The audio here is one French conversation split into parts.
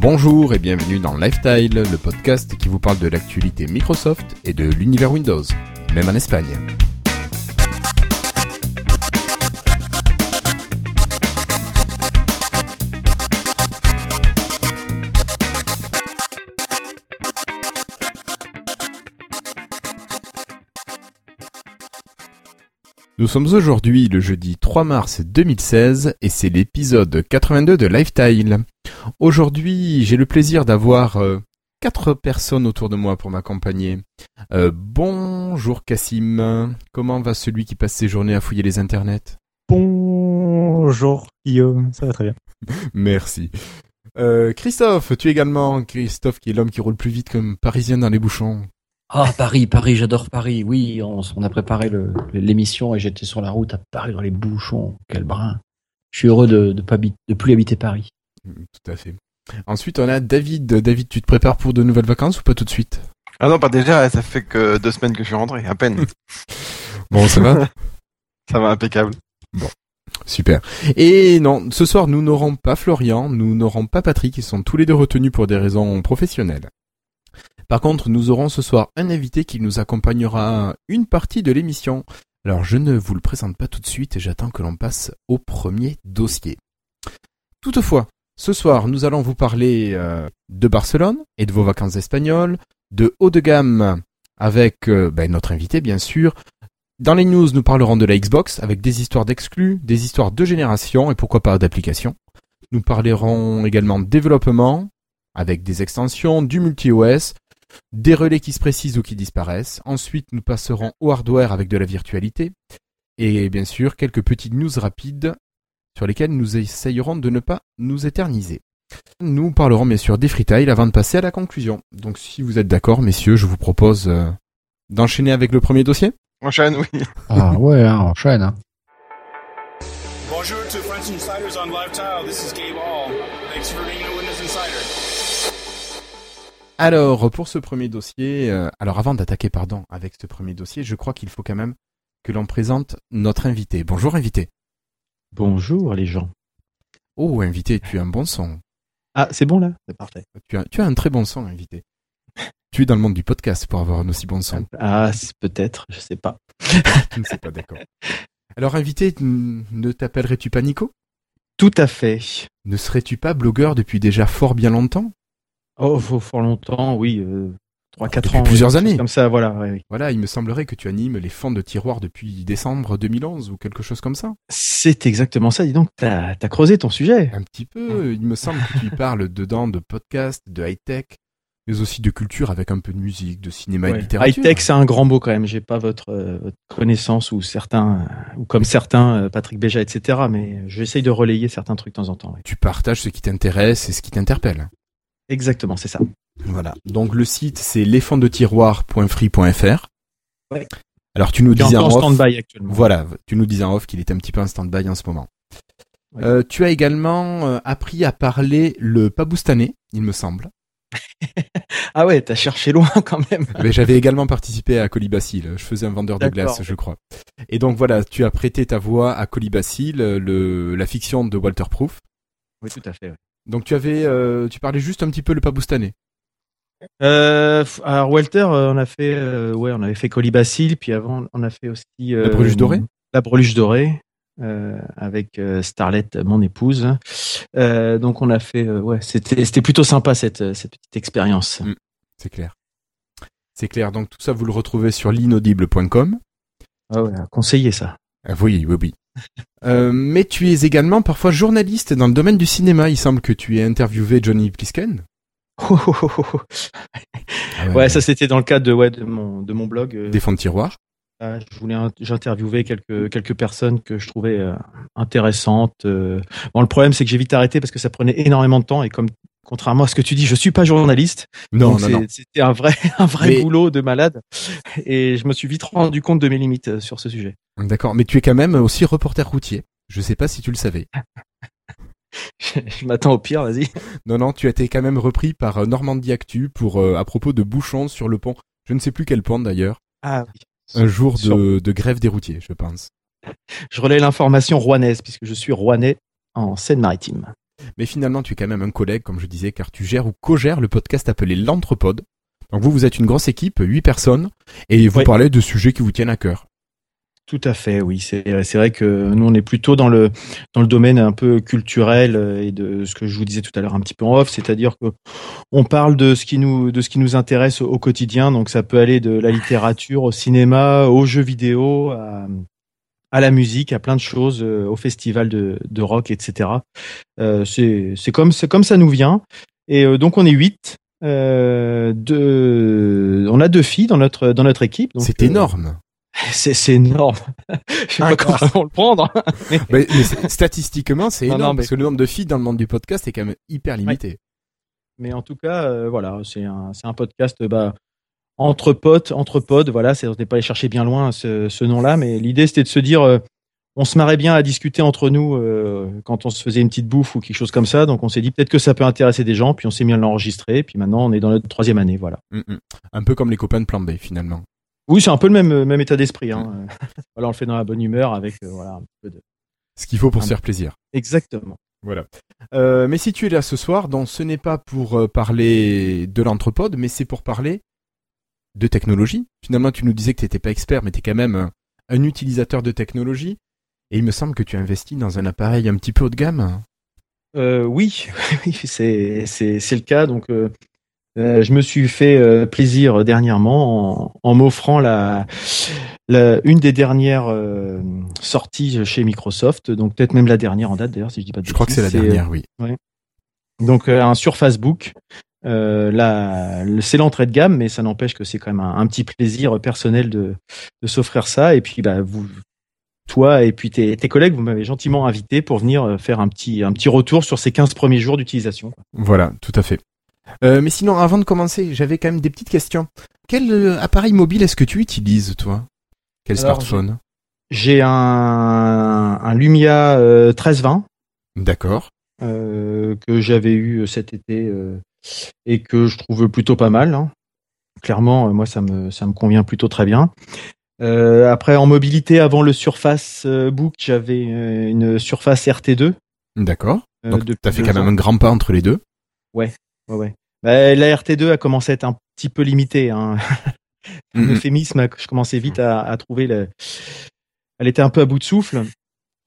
Bonjour et bienvenue dans Lifestyle, le podcast qui vous parle de l'actualité Microsoft et de l'univers Windows, même en Espagne. Nous sommes aujourd'hui le jeudi 3 mars 2016 et c'est l'épisode 82 de Lifestyle. Aujourd'hui, j'ai le plaisir d'avoir euh, quatre personnes autour de moi pour m'accompagner. Euh, bonjour Cassim, comment va celui qui passe ses journées à fouiller les internets? Bonjour Guillaume, ça va très bien. Merci. Euh, Christophe, tu également, Christophe qui est l'homme qui roule plus vite comme parisien dans les bouchons. Ah, Paris, Paris, j'adore Paris. Oui, on, on a préparé l'émission et j'étais sur la route à Paris dans les bouchons. Quel brin. Je suis heureux de ne de plus habiter Paris. Tout à fait. Ensuite, on a David. David, tu te prépares pour de nouvelles vacances ou pas tout de suite? Ah non, pas déjà, ça fait que deux semaines que je suis rentré, à peine. bon, ça va? Ça va impeccable. Bon. Super. Et non, ce soir, nous n'aurons pas Florian, nous n'aurons pas Patrick, ils sont tous les deux retenus pour des raisons professionnelles. Par contre, nous aurons ce soir un invité qui nous accompagnera une partie de l'émission. Alors, je ne vous le présente pas tout de suite et j'attends que l'on passe au premier dossier. Toutefois, ce soir, nous allons vous parler euh, de Barcelone et de vos vacances espagnoles, de haut de gamme avec euh, ben, notre invité bien sûr. Dans les news, nous parlerons de la Xbox avec des histoires d'exclus, des histoires de génération et pourquoi pas d'applications. Nous parlerons également de développement avec des extensions, du multi-OS, des relais qui se précisent ou qui disparaissent. Ensuite, nous passerons au hardware avec de la virtualité. Et bien sûr, quelques petites news rapides sur lesquelles nous essayerons de ne pas nous éterniser. Nous parlerons bien sûr des freetiles avant de passer à la conclusion. Donc si vous êtes d'accord, messieurs, je vous propose euh, d'enchaîner avec le premier dossier. Enchaîne, oui. Ah ouais, hein, enchaîne. Hein. Bonjour to French Insiders on Live This is Gabe Hall. Thanks for being a Windows Insider. Alors, pour ce premier dossier, euh, alors avant d'attaquer, pardon, avec ce premier dossier, je crois qu'il faut quand même que l'on présente notre invité. Bonjour invité. Bonjour les gens. Oh invité, tu as un bon son. Ah, c'est bon là C'est parfait. Tu as, tu as un très bon son invité. tu es dans le monde du podcast pour avoir un aussi bon son. Ah, peut-être, je sais pas. tu ne sais pas, d'accord. Alors invité, ne t'appellerais-tu pas Nico? Tout à fait. Ne serais-tu pas blogueur depuis déjà fort bien longtemps? Oh, fort longtemps, oui. Euh, 3-4 ans. plusieurs années. Comme ça, voilà. Voilà, il me semblerait que tu animes les fonds de tiroir depuis décembre 2011 ou quelque chose comme ça. C'est exactement ça. Dis donc, t'as as creusé ton sujet. Un petit peu. Il me semble que tu y parles dedans de podcast, de high-tech, mais aussi de culture avec un peu de musique, de cinéma et de littérature. High-tech, c'est un grand mot quand même. J'ai pas votre, euh, votre, connaissance ou certains, ou comme certains, euh, Patrick Béja, etc. Mais j'essaye de relayer certains trucs de temps en temps. Tu partages ce qui t'intéresse et ce qui t'interpelle. Exactement, c'est ça. Voilà. Donc le site c'est tiroir.free.fr. Ouais. Alors tu nous disais en, off, stand-by actuellement. Voilà, tu nous disais en off qu'il était un petit peu en stand-by en ce moment. Euh, tu as également euh, appris à parler le paboustanais, il me semble. ah ouais, t'as cherché loin quand même. Mais j'avais également participé à Colibacille. Je faisais un vendeur de glace, je crois. Et donc voilà, tu as prêté ta voix à Colibacille, le, la fiction de Walter Proof. Oui, tout à fait. Donc tu avais, euh, tu parlais juste un petit peu le paboustanais. Euh, alors Walter, euh, on a fait, euh, ouais, on avait fait Colibacille, puis avant on a fait aussi la breluche dorée. La breluche dorée avec Starlet, mon épouse. donc on a fait, ouais, c'était c'était plutôt sympa cette cette petite expérience. Mm. c'est clair, c'est clair. Donc tout ça vous le retrouvez sur l'inaudible.com. Ah ouais, conseiller ça. Ah, oui, oui, oui. Euh, mais tu es également parfois journaliste dans le domaine du cinéma. Il semble que tu aies interviewé Johnny Plisken. Oh, oh, oh, ouais, ça c'était dans le cadre de, ouais, de, mon, de mon blog. Euh. Des fonds de tiroir. Ah, je voulais j'interviewais quelques quelques personnes que je trouvais euh, intéressantes. Bon, le problème c'est que j'ai vite arrêté parce que ça prenait énormément de temps et comme contrairement à ce que tu dis, je suis pas journaliste. Non, non, non. C'était un vrai, un vrai boulot de malade. Et je me suis vite rendu compte de mes limites euh, sur ce sujet. D'accord. Mais tu es quand même aussi reporter routier. Je sais pas si tu le savais. je, m'attends au pire, vas-y. Non, non, tu as été quand même repris par euh, Normandie Actu pour, euh, à propos de bouchons sur le pont. Je ne sais plus quel pont d'ailleurs. Ah oui. Un jour de, de grève des routiers, je pense. Je relais l'information rouennaise puisque je suis rouennais en Seine-Maritime. mais finalement tu es quand même un collègue, comme je disais, car tu gères ou co-gères le podcast appelé l'Anthropode. Donc vous, vous êtes une grosse équipe, huit personnes, et vous Oui. parlez de sujets qui vous tiennent à cœur. Tout à fait, oui. C'est c'est vrai que nous, on est plutôt dans le dans le domaine un peu culturel euh, et de ce que je vous disais tout à l'heure un petit peu en off, c'est-à-dire que on parle de ce qui nous de ce qui nous intéresse au, quotidien. Donc ça peut aller de la littérature au cinéma, aux jeux vidéo, à, à la musique, à plein de choses, euh, au festival de, de rock, etc. Euh, c'est comme comme ça nous vient. Et euh, donc on est huit. Euh, deux, on a deux filles dans notre dans notre équipe. C'est euh, énorme. C'est énorme. Je sais pas comment le prendre. mais, mais c'est- statistiquement, c'est énorme, non, mais- parce que le nombre de filles dans le monde du podcast est quand même hyper limité. Mais en tout cas, euh, voilà, c'est un, podcast bah, entre potes, entre pods. Voilà, on n'est pas allé chercher bien loin ce, ce nom-là, mais l'idée c'était de se dire, euh, on se marrait bien à discuter entre nous euh, quand on se faisait une petite bouffe ou quelque chose comme ça. Donc on s'est dit peut-être que ça peut intéresser des gens, puis on s'est mis à l'enregistrer, puis maintenant on est dans notre troisième année, voilà. Mm, mm. Un peu comme les copains de Plan B, finalement. Oui, c'est un peu le même, même état d'esprit. Hein. voilà, on le fait dans la bonne humeur avec euh, voilà un peu de. Ce qu'il faut pour Un- se faire plaisir. Exactement. Voilà. Euh, mais si tu es là ce soir, donc ce n'est pas pour euh, parler de l'anthropode, mais c'est pour parler de technologie. Finalement, tu nous disais que tu n'étais pas expert, mais tu es quand même un, un utilisateur de technologie. Et il me semble que tu investis dans un appareil un petit peu haut de gamme. Euh, oui, oui, c'est c'est c'est le cas. Donc, euh, euh, je me suis fait euh, plaisir dernièrement en, en m'offrant la, la une des dernières euh, sorties chez Microsoft. Donc peut-être même la dernière en date d'ailleurs, si je dis pas de Je crois que c'est la dernière, oui. Donc euh, un Surface Book. Euh, là, c'est l'entrée de gamme, mais ça n'empêche que c'est quand même un, un petit plaisir personnel de, de s'offrir ça. Et puis, bah, vous, toi et puis tes, tes collègues, vous m'avez gentiment invité pour venir euh, faire un petit, un petit retour sur ces 15 premiers jours d'utilisation. Voilà, tout à fait. Euh, mais sinon, avant de commencer, j'avais quand même des petites questions. Quel euh, appareil mobile est-ce que tu utilises, toi? Quel Alors, smartphone? J'ai un, un Lumia euh, 1320 D'accord. euh, que j'avais eu cet été et que je trouve plutôt pas mal. hein. Clairement, moi, ça me, ça me convient plutôt très bien. Après, en mobilité, avant le Surface Book, j'avais une Surface RT2. D'accord. Donc, depuis t'as fait quand même ans. un grand pas entre les deux. Ouais, ouais. Bah, la RT2 a commencé à être un petit peu limitée. Hein. Un Mhm. euphémisme, je commençais vite à, à trouver. Le... Elle était un peu à bout de souffle.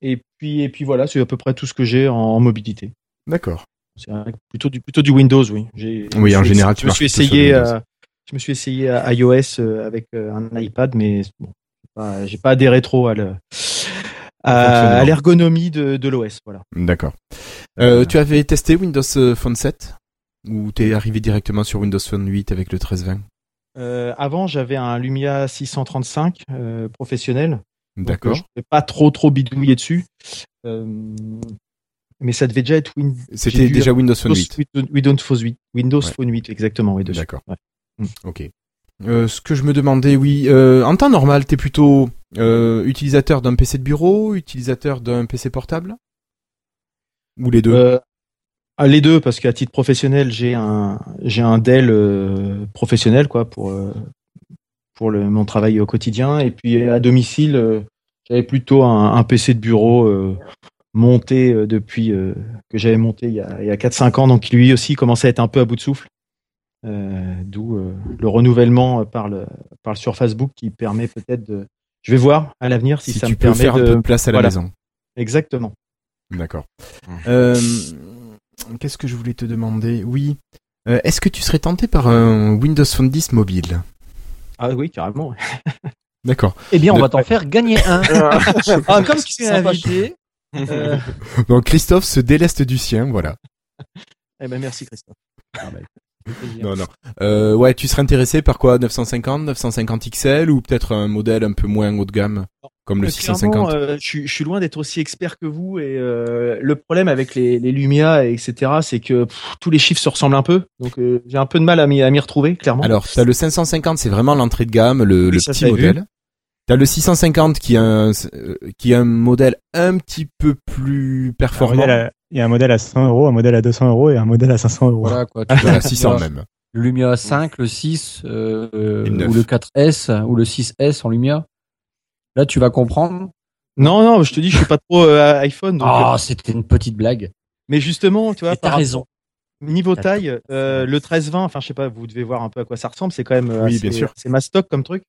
Et puis, et puis voilà, c'est à peu près tout ce que j'ai en, en mobilité. D'accord. C'est plutôt du plutôt du Windows, oui. Oui, en général, tu je me suis essayé, à, je me suis essayé à iOS euh, avec euh, un iPad, mais bon, j'ai pas, pas adhéré trop à le à, l'ergonomie de, de l'OS, voilà. D'accord. Euh, tu avais testé Windows euh, Phone 7 Ou t'es arrivé directement sur Windows Phone 8 avec le 1320 Euh, avant, j'avais un Lumia 635 euh, professionnel. D'accord. Je ne pas trop trop bidouiller dessus. Euh, mais ça devait déjà être Win- C'était déjà Windows Phone 8. Windows, Phone 8. Windows Ouais. Phone 8, exactement, oui. D'accord. Ouais. Ok. Euh, ce que je me demandais, oui, euh, en temps normal, t'es plutôt euh, utilisateur d'un PC de bureau, utilisateur d'un PC portable? Ou les deux? Ah, les deux, parce qu'à titre professionnel, j'ai un j'ai un Dell euh, professionnel quoi pour euh, pour le, mon travail au quotidien. Et puis à domicile, euh, j'avais plutôt un, un PC de bureau euh, monté euh, depuis euh, que j'avais monté il y a, il y a 4-5 ans, donc lui aussi commençait à être un peu à bout de souffle. Euh, D'où euh, le renouvellement par le par le Surface Book qui permet peut-être de. Je vais voir à l'avenir si, Si ça tu me peux permet faire un de. peu de place à la voilà. maison. Exactement. D'accord. Mhm. Euh, Qu'est-ce que je voulais te demander? Oui. Euh, Est-ce que tu serais tenté par un Windows Phone 10 mobile? Ah oui, carrément. D'accord. Eh bien, on De- va t'en faire gagner un. Ah, comme tu es invité. euh, Donc Christophe se déleste du sien, voilà. Eh ben merci Christophe. Non, non. Euh, ouais, tu serais intéressé par quoi? 950, 950 XL ou peut-être un modèle un peu moins haut de gamme? Comme le Euh, 650 clairement, euh, je, suis- je suis loin d'être aussi expert que vous et euh, le problème avec les, les Lumia et etc c'est que pff, tous les chiffres se ressemblent un peu donc euh, j'ai un peu de mal à m'y à m'y retrouver clairement. Alors, t'as le 550, c'est vraiment l'entrée de gamme, le, Oui, le petit modèle. T'as le 650 qui est un, qui est un modèle un petit peu plus performant. à- Il y a un modèle à 100 euros, un modèle à 200 euros et un modèle à 500 euros. Voilà, quoi. Tu vois, 600 tu vois, même. Le Lumia 5, le 6, euh, Et le 9. ou le 4S, ou le 6S en Lumia. Là, tu vas comprendre. Non non je te dis je suis pas trop euh, iPhone donc Ah, euh, c'était une petite blague. Mais justement, tu vois, Et t'as par raison. Niveau taille, euh, le 13-20, enfin je sais pas, vous devez voir un peu à quoi ça ressemble. C'est quand même Oui, assez- bien sûr. c'est mastoc comme truc.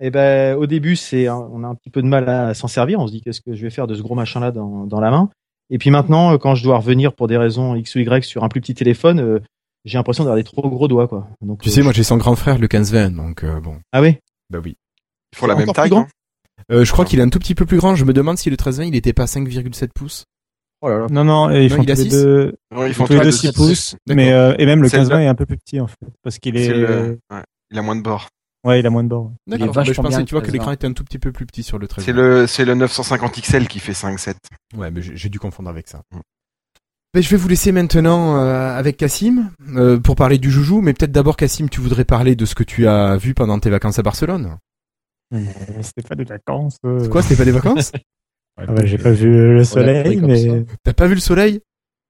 Et ben au début, c'est on a un petit peu de mal à s'en servir. On se dit qu'est-ce que je vais faire de ce gros machin là dans, dans la main? Et puis maintenant, quand je dois revenir pour des raisons X ou Y sur un plus petit téléphone, euh, j'ai l'impression d'avoir des trop gros doigts quoi. Donc Tu euh, sais, moi j'ai son grand frère, le 15-20, donc euh, bon. ah oui? Bah oui. Ils font la même taille, Euh, je crois qu'il est un tout petit peu plus grand. Je me demande si le 13-20 il était pas 5,7 pouces. Oh là là. Non, non, et ils Non, font il tous les six deux, Ouais, Ils tous font les tous deux les 6 deux pouces, mais euh, et même le C'est 15-20 le- est un peu plus petit en fait, parce qu'il est, le- ouais, Il a moins de bords. ouais, il a moins de bords. D'accord. Bah, je pensais, tu vois, le que l'écran 13-20. était un tout petit peu plus petit sur le 13 C'est le, c'est le 950 XL qui fait 5,7. Ouais, mais j'ai j'ai dû confondre avec ça. Mm. Ben, je vais vous laisser maintenant euh, avec Cassim euh, pour parler du joujou, mais peut-être d'abord Cassim, tu voudrais parler de ce que tu as vu pendant tes vacances à Barcelone. Mais C'était pas des vacances. euh. C'est quoi, c'était pas des vacances? Ah bah, J'ai pas vu le soleil, mais T'as pas vu le soleil?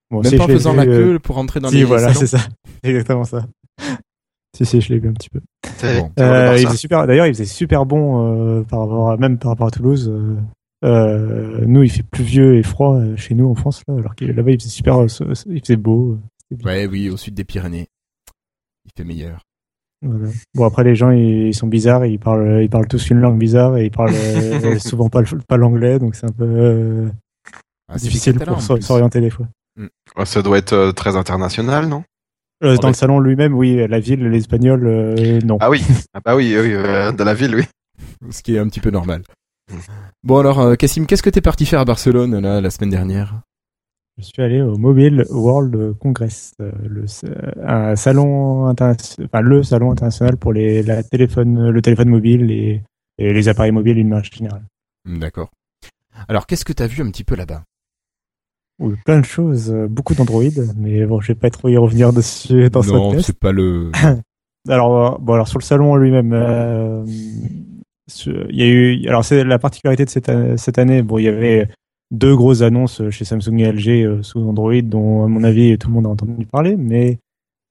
Bon, Même si, pas en faisant vu, la euh, queue pour rentrer dans Si, les voilà, c'est ça. C'est exactement ça. si, si, je l'ai vu un petit peu. Bon. Euh, il super. D'ailleurs, il faisait super bon euh, par rapport à, même par rapport à Toulouse. euh, euh, nous, il fait pluvieux et froid euh, chez nous en France là, alors que là-bas, il faisait super. euh, il faisait beau. euh. Ouais, oui, au sud des Pyrénées. Il fait meilleur. Voilà. Bon, après, les gens, ils, ils sont bizarres. Ils parlent, ils parlent tous une langue bizarre et ils parlent euh, souvent pas, l'anglais, donc c'est un peu euh, Ah, difficile pour s'orienter des fois. Ouais, Ça doit être euh, très international, non? Euh, dans le salon lui-même, oui, la ville, les Espagnols, euh, non. Ah oui, ah bah oui, oui, euh, dans la ville, oui. Ce qui est un petit peu normal. Bon alors, Cassim, qu'est-ce que t'es parti faire à Barcelone là la semaine dernière? Je suis allé au Mobile World Congress, euh, le, un salon international, enfin, le salon international pour les, la téléphone, le téléphone mobile et, et les appareils mobiles d'une manière générale. D'accord. Alors, qu'est-ce que t'as vu un petit peu là-bas? Oui, plein de choses, euh, beaucoup d'Android, mais bon, je vais pas trop y revenir dessus dans ce Non, podcast. c'est pas le. Alors, euh, bon, alors sur le salon lui-même, euh, il y a eu, alors c'est la particularité de cette année. Bon, il y avait deux grosses annonces chez Samsung et LG euh, sous Android, dont à mon avis tout le monde a entendu parler, mais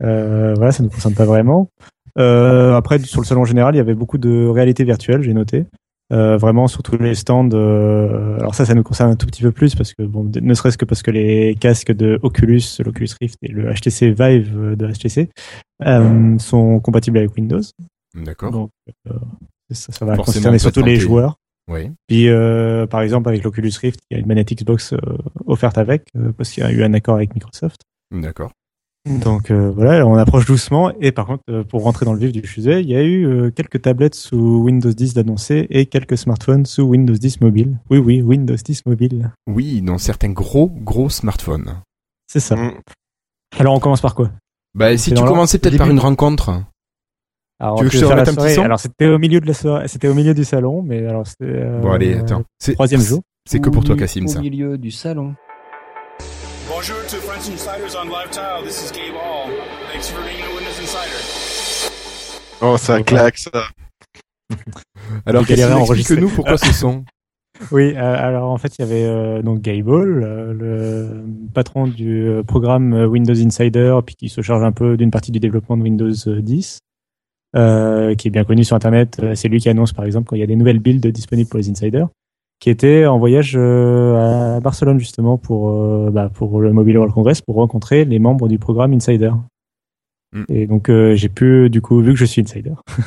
euh, voilà, ça ne nous concerne pas vraiment. Euh, après, sur le salon général, il y avait beaucoup de réalité virtuelle, j'ai noté. Euh, vraiment sur tous les stands. euh, alors ça, ça nous concerne un tout petit peu plus parce que bon, ne serait-ce que parce que les casques de Oculus, l'Oculus Rift et le HTC Vive euh, de HTC euh, sont compatibles avec Windows. D'accord. Donc euh, ça, ça va Forcément, concerner surtout les joueurs. Oui. Puis euh, par exemple avec l'Oculus Rift, il y a une manette Xbox euh, offerte avec euh, parce qu'il y a eu un accord avec Microsoft. D'accord. Donc euh, voilà, on approche doucement. Et par contre, euh, pour rentrer dans le vif du sujet, il y a eu euh, quelques tablettes sous Windows 10 d'annoncer et quelques smartphones sous Windows 10 mobile. Oui, oui, Windows 10 mobile. Oui, dans certains gros, gros smartphones. C'est ça. Mm. Alors on commence par quoi? Bah, si tu commençais peut-être par une rencontre. Alors, Tu veux que je faire te la remette un petit soirée son Alors c'était au milieu de la soirée, c'était au milieu du salon, mais alors c'était euh, Bon, allez, attends. C'est- troisième jour. C'est que pour toi, Cassim, ça. Au milieu du salon. Bonjour to French Insiders on Live Tile. This is Gabe Hall. Thanks for being a Windows Insider. Oh, ça claque, ça. Alors, explique-nous pourquoi ce son. Oui, euh, alors en fait, il y avait euh, donc Gable, euh, le patron du euh, programme euh, Windows Insider, puis qui se charge un peu d'une partie du développement de Windows euh, 10, euh, qui est bien connu sur Internet. Euh, C'est lui qui annonce, par exemple, quand il y a des nouvelles builds disponibles pour les insiders, qui était en voyage euh, à Barcelone justement pour euh, bah, pour le Mobile World Congress pour rencontrer les membres du programme Insider. Mm. Et donc euh, j'ai pu, du coup, vu que je suis Insider.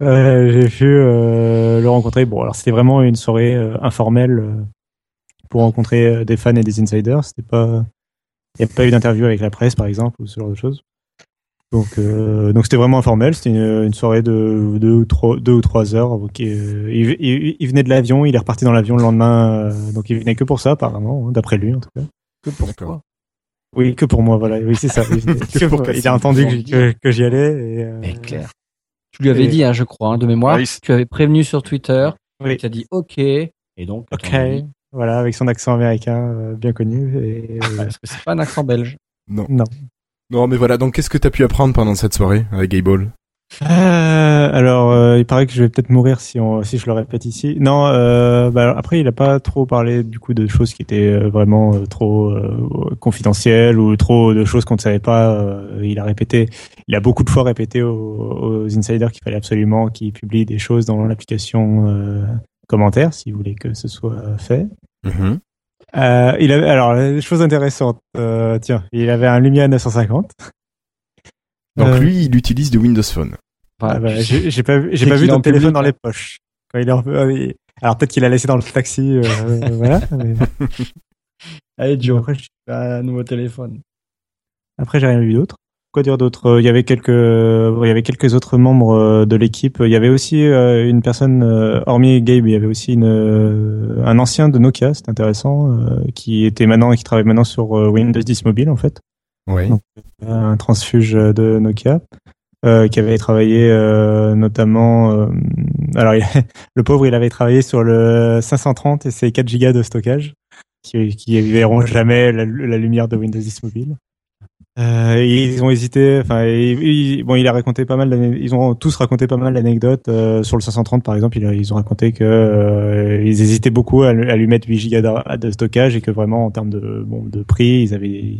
Euh, j'ai pu euh, le rencontrer. Bon, alors c'était vraiment une soirée informelle pour rencontrer des fans et des insiders. C'était pas, il n'y a pas eu d'interview avec la presse, par exemple, ou ce genre de choses. Donc, euh, donc c'était vraiment informel. C'était une, une soirée de deux ou trois, deux ou trois heures. Donc, euh, il, il- il venait de l'avion, il est reparti dans l'avion le lendemain. euh, donc, il venait que pour ça, apparemment, hein, d'après lui en tout cas. Que pour toi. Oui, que pour moi, voilà. Oui, c'est ça. Il, que pour il a entendu que, j'y- que, que j'y allais. Et, euh, Mais clair. Tu lui avais et- dit, hein, je crois, hein, de mémoire. Ah oui, tu avais prévenu sur Twitter. Oui. Tu as dit OK. Et donc, Ok. Voilà, avec son accent américain euh, bien connu. Et, euh, Est-ce que c'est pas un accent belge Non. non. Non, mais voilà. Donc, qu'est-ce que t'as pu apprendre pendant cette soirée avec Gable? Euh, alors, euh, il paraît que je vais peut-être mourir si, on, si je le répète ici. Non, euh, bah, après, il a pas trop parlé du coup de choses qui étaient euh, vraiment euh, trop euh, confidentielles ou trop de choses qu'on ne savait pas. euh, il a répété, il a beaucoup de fois répété aux, aux insiders qu'il fallait absolument qu'ils publient des choses dans l'application euh, commentaire, si vous voulez que ce soit fait. Mhm. Euh, il avait, alors, les choses intéressantes. Euh, tiens, il avait un Lumia 950. Donc Euh, lui, il utilise du Windows Phone. Ah bah, j'ai pas vu, pas en téléphone public, dans les poches. Quand il est en- euh, il- alors peut-être qu'il a laissé dans le taxi, euh, voilà. mais Allez, Joe, après, je suis un nouveau téléphone. Après, j'ai rien vu d'autre. Quoi dire d'autre Euh, Il y avait quelques, euh, il y avait quelques autres membres euh, de l'équipe. Il y avait aussi une personne, hormis Gabe, il y avait aussi une, un ancien de Nokia, c'est intéressant, qui était maintenant, qui travaille maintenant sur Windows 10 mobile en fait. Oui. Un transfuge de Nokia, euh, qui avait travaillé euh, notamment. euh, alors, il- le pauvre, il avait travaillé sur le 530 et ses 4 gigas de stockage, qui, qui verront jamais la, la lumière de Windows 10 mobile. Euh, ils ont hésité. Enfin, bon, il a raconté pas mal. Ils ont tous raconté pas mal d'anecdotes euh, sur le 530, par exemple. Ils, ont raconté que euh, ils hésitaient beaucoup à, lui- mettre 8 gigas de, stockage et que vraiment en termes de bon de prix, ils avaient, ils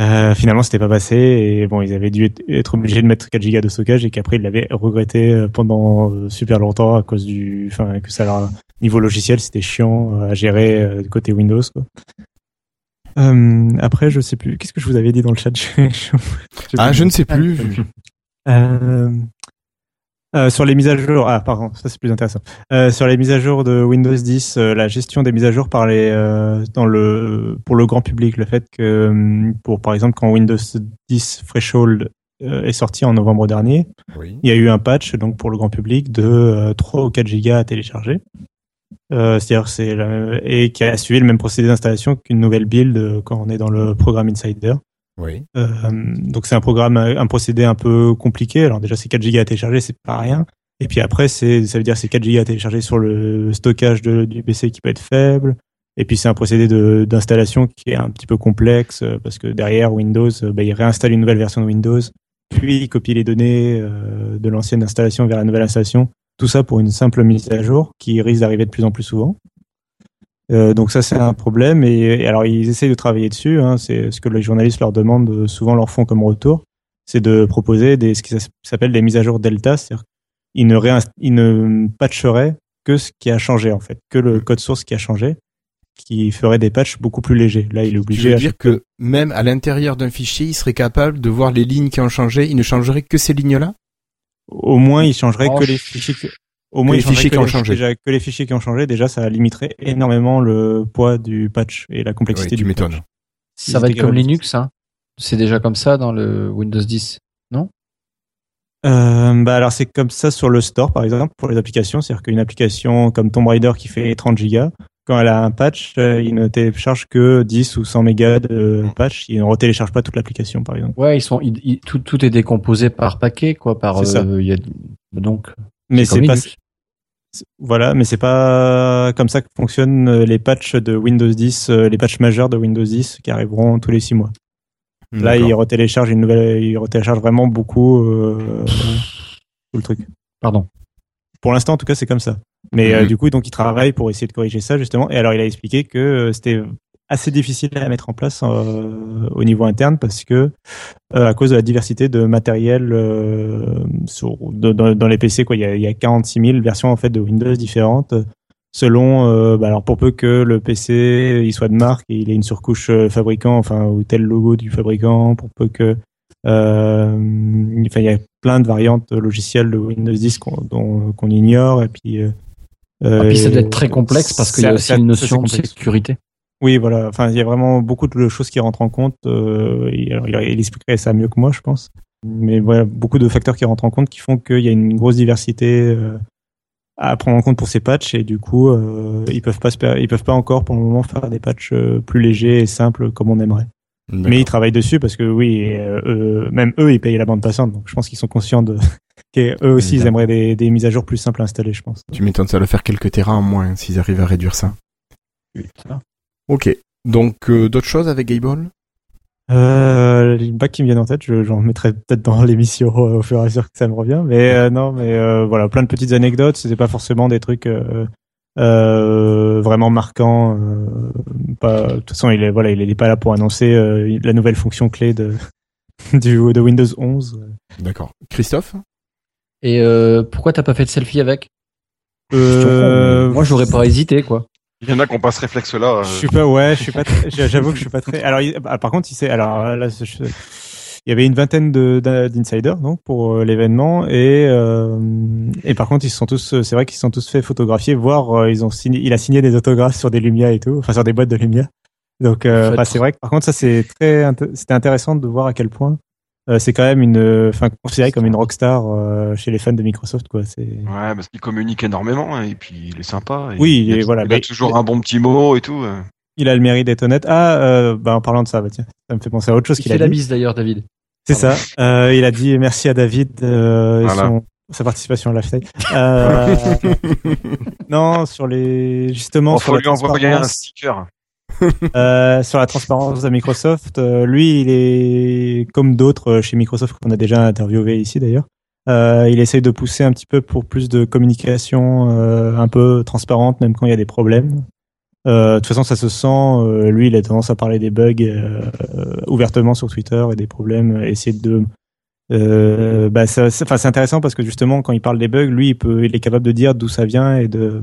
euh, finalement, c'était pas passé et bon, ils avaient dû être- obligés de mettre 4 gigas de stockage et qu'après ils l'avaient regretté euh, pendant euh, super longtemps à cause du, enfin, que ça leur, niveau logiciel, c'était chiant euh, à gérer côté Windows. Quoi. Euh, après, je sais plus. Qu'est-ce que je vous avais dit dans le chat? Je- je- Ah, je ne sais plus. Euh, euh, sur les mises à jour, ah pardon, ça c'est plus intéressant. Euh, sur les mises à jour de Windows 10, euh, la gestion des mises à jour par les euh, dans le pour le grand public, le fait que hum, pour par exemple quand Windows 10 Threshold euh, est sorti en novembre dernier, Oui. il y a eu un patch donc pour le grand public de euh, 3 ou 4 gigas à télécharger. Euh, C'est-à-dire c'est la- et qui a suivi le même procédé d'installation qu'une nouvelle build euh, quand on est dans le programme Insider. Oui. Euh, donc c'est un programme, un procédé un peu compliqué. Alors déjà c'est 4 gigas à télécharger, c'est pas rien. Et puis après c'est, ça veut dire c'est 4 gigas à télécharger sur le stockage de- du PC qui peut être faible. Et puis c'est un procédé d'installation qui est un petit peu complexe euh, parce que derrière Windows, euh, bah, il réinstalle une nouvelle version de Windows, puis il copie les données de l'ancienne installation vers la nouvelle installation. Tout ça pour une simple mise à jour qui risque d'arriver de plus en plus souvent. Euh, donc ça c'est un problème et, et alors ils essayent de travailler dessus. Hein, c'est ce que les journalistes leur demandent, euh, souvent leur font comme retour, c'est de proposer des ce qui s'app- s'appelle des mises à jour delta, c'est-à-dire qu'ils ne ils ne patcheraient que ce qui a changé en fait, que le code source qui a changé, qui ferait des patchs beaucoup plus légers. Là il est Tu obligé. veux à dire que même à l'intérieur d'un fichier, il serait capable de voir les lignes qui ont changé. Il ne changerait que ces lignes-là? Au moins il changerait Oh, que les ch- fichiers. que- Au moins, les il changerait fichiers que qui ont changé. Déjà, que les fichiers qui ont changé, déjà, ça limiterait énormément le poids du patch et la complexité Oui, tu du patch. Ça va être comme Linux, hein. C'est déjà comme ça dans le Windows 10. Euh, bah alors c'est comme ça sur le store par exemple pour les applications, c'est-à-dire qu'une application comme Tomb Raider qui fait 30 gigas, quand elle a un patch, euh, il ne télécharge que 10 ou 100 mégas de patch, il ne retélécharge pas toute l'application par exemple. Ouais, ils sont, ils- ils- tout, tout est décomposé par paquet, quoi, par. C'est ça. euh, il y a, donc. Mais c'est pas voilà, mais c'est pas comme ça que fonctionnent euh, les patchs de Windows 10, euh, les patchs majeurs de Windows 10 qui arriveront tous les 6 mois. Là, D'accord. il retélécharge une nouvelle, il retélécharge vraiment beaucoup euh, tout le truc. Pardon. Pour l'instant, en tout cas, c'est comme ça. Mais euh, Mhm. du coup, donc, il travaille pour essayer de corriger ça, justement. Et alors, il a expliqué que euh, c'était assez difficile à mettre en place euh, au niveau interne parce que euh, à cause de la diversité de matériel euh, sur, de- dans, dans les PC, quoi, il y a, il y a 46 000 versions en fait de Windows différentes. Selon, euh, bah, alors pour peu que le PC il soit de marque et il ait une surcouche fabricant, enfin ou tel logo du fabricant, pour peu que enfin, il y a plein de variantes logicielles de Windows 10 qu'on ignore. Et puis, euh, Et puis ça doit euh, être très complexe parce qu'il y a aussi une notion de sécurité. Oui, voilà. Enfin, il y a vraiment beaucoup de choses qui rentrent en compte. Euh, et alors, il, expliquerait ça mieux que moi, je pense. Mais voilà, beaucoup de facteurs qui rentrent en compte qui font qu'il y a une grosse diversité euh, à prendre en compte pour ces patchs et du coup, euh, ils peuvent pas ils peuvent pas encore pour le moment faire des patchs euh, plus légers et simples comme on aimerait. Mais ils travaillent dessus parce que oui, euh, eux- même eux, ils payent la bande passante. Donc je pense qu'ils sont conscients de qu'eux aussi, ils aimeraient des, des mises à jour plus simples à installer, je pense. Tu m'étonnes, ça va faire quelques terrains en moins s'ils arrivent à réduire ça. Ok. Donc, euh, d'autres choses avec Gable? Euh, les bacs qui me viennent en tête, je- j'en mettrai peut-être dans l'émission euh, au fur et à mesure que ça me revient. Mais euh, non, mais euh, voilà, plein de petites anecdotes. C'était pas forcément des trucs euh, vraiment marquants. euh, pas, de toute façon, il est voilà, il est pas là pour annoncer euh, la nouvelle fonction clé de du de Windows 11. D'accord. Christophe Et euh, pourquoi t'as pas fait de selfie avec? Euh, Moi, j'aurais pas hésité, quoi. Il y en a qui ont pas ce réflexe-là. euh. Je suis pas, ouais, je suis pas. J'avoue que je suis pas très. Alors, il- bah, par contre, il sait. Alors là, je- il y avait une vingtaine de d'in- d'insiders donc pour euh, l'événement et euh, et par contre, ils se sont tous. C'est vrai qu'ils se sont tous fait photographier, voire euh, ils ont signé. Il a signé des autographes sur des Lumia et tout, enfin sur des boîtes de Lumia. Donc, euh, En fait, bah, c'est vrai que par contre, ça c'est très. int- C'était intéressant de voir à quel point. euh, c'est quand même une, enfin considéré comme une rockstar euh, chez les fans de Microsoft quoi. C'est Ouais, parce qu'il communique énormément hein, et puis il est sympa. et Oui, il a, et voilà, il a mais- toujours un bon petit mot et tout. Il a le mérite d'être honnête. Ah, euh, bah en parlant de ça, bah tiens, ça me fait penser à autre chose Il qu'il fait a la dit. bise d'ailleurs, David. C'est ça. Euh, il a dit merci à David euh, et son, sa participation à Lifestyle. Euh, non, sur les justement Bon, sur faut lui envoyer un sticker. euh, sur la transparence de Microsoft. euh, lui, il est comme d'autres chez Microsoft qu'on a déjà interviewé ici d'ailleurs. Euh, il essaye de pousser un petit peu pour plus de communication euh, un peu transparente, même quand il y a des problèmes. Euh, de toute façon, ça se sent. euh, lui, il a tendance à parler des bugs euh, ouvertement sur Twitter et des problèmes. Essayer de. Euh, bah, ça- ça- c'est intéressant parce que justement, quand il parle des bugs, lui, il peut, il est capable de dire d'où ça vient et de.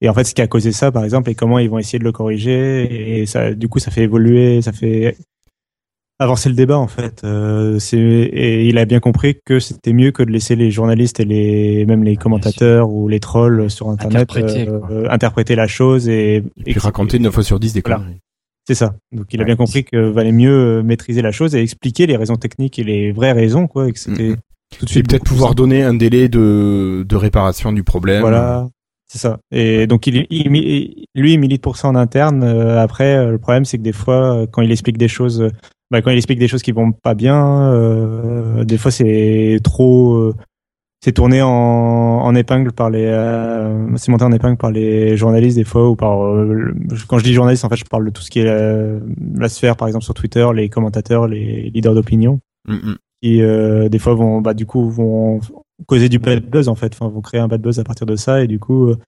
Et en fait, ce qui a causé ça, par exemple, et comment ils vont essayer de le corriger. Et ça, du coup, ça fait évoluer, ça fait avancer le débat, en fait. Euh, c'est, et il a bien compris que c'était mieux que de laisser les journalistes et les, même les commentateurs ou les trolls sur Internet Interpréter, euh, euh, interpréter la chose et, Et puis raconter 9 fois sur 10 des Voilà. conneries. c'est ça. Donc il a Ouais. bien compris que valait mieux euh, maîtriser la chose et expliquer les raisons techniques et les vraies raisons, quoi, et que c'était tout de suite peut-être pouvoir donner un délai de, de réparation du problème. Voilà, c'est ça. Et donc il, il- lui il milite pour ça en interne. Après, le problème c'est que des fois, quand il explique des choses, bah, quand il explique des choses qui vont pas bien, euh, des fois c'est trop, euh, c'est tourné en, en épingle par les, euh, c'est monté en épingle par les journalistes des fois ou par, euh, le- quand je dis journaliste, en fait, je parle de tout ce qui est la, la sphère, par exemple sur Twitter, les commentateurs, les leaders d'opinion Mm, mm. qui euh, des fois vont bah du coup vont causer du bad buzz en fait enfin vont créer un bad buzz à partir de ça et du coup euh,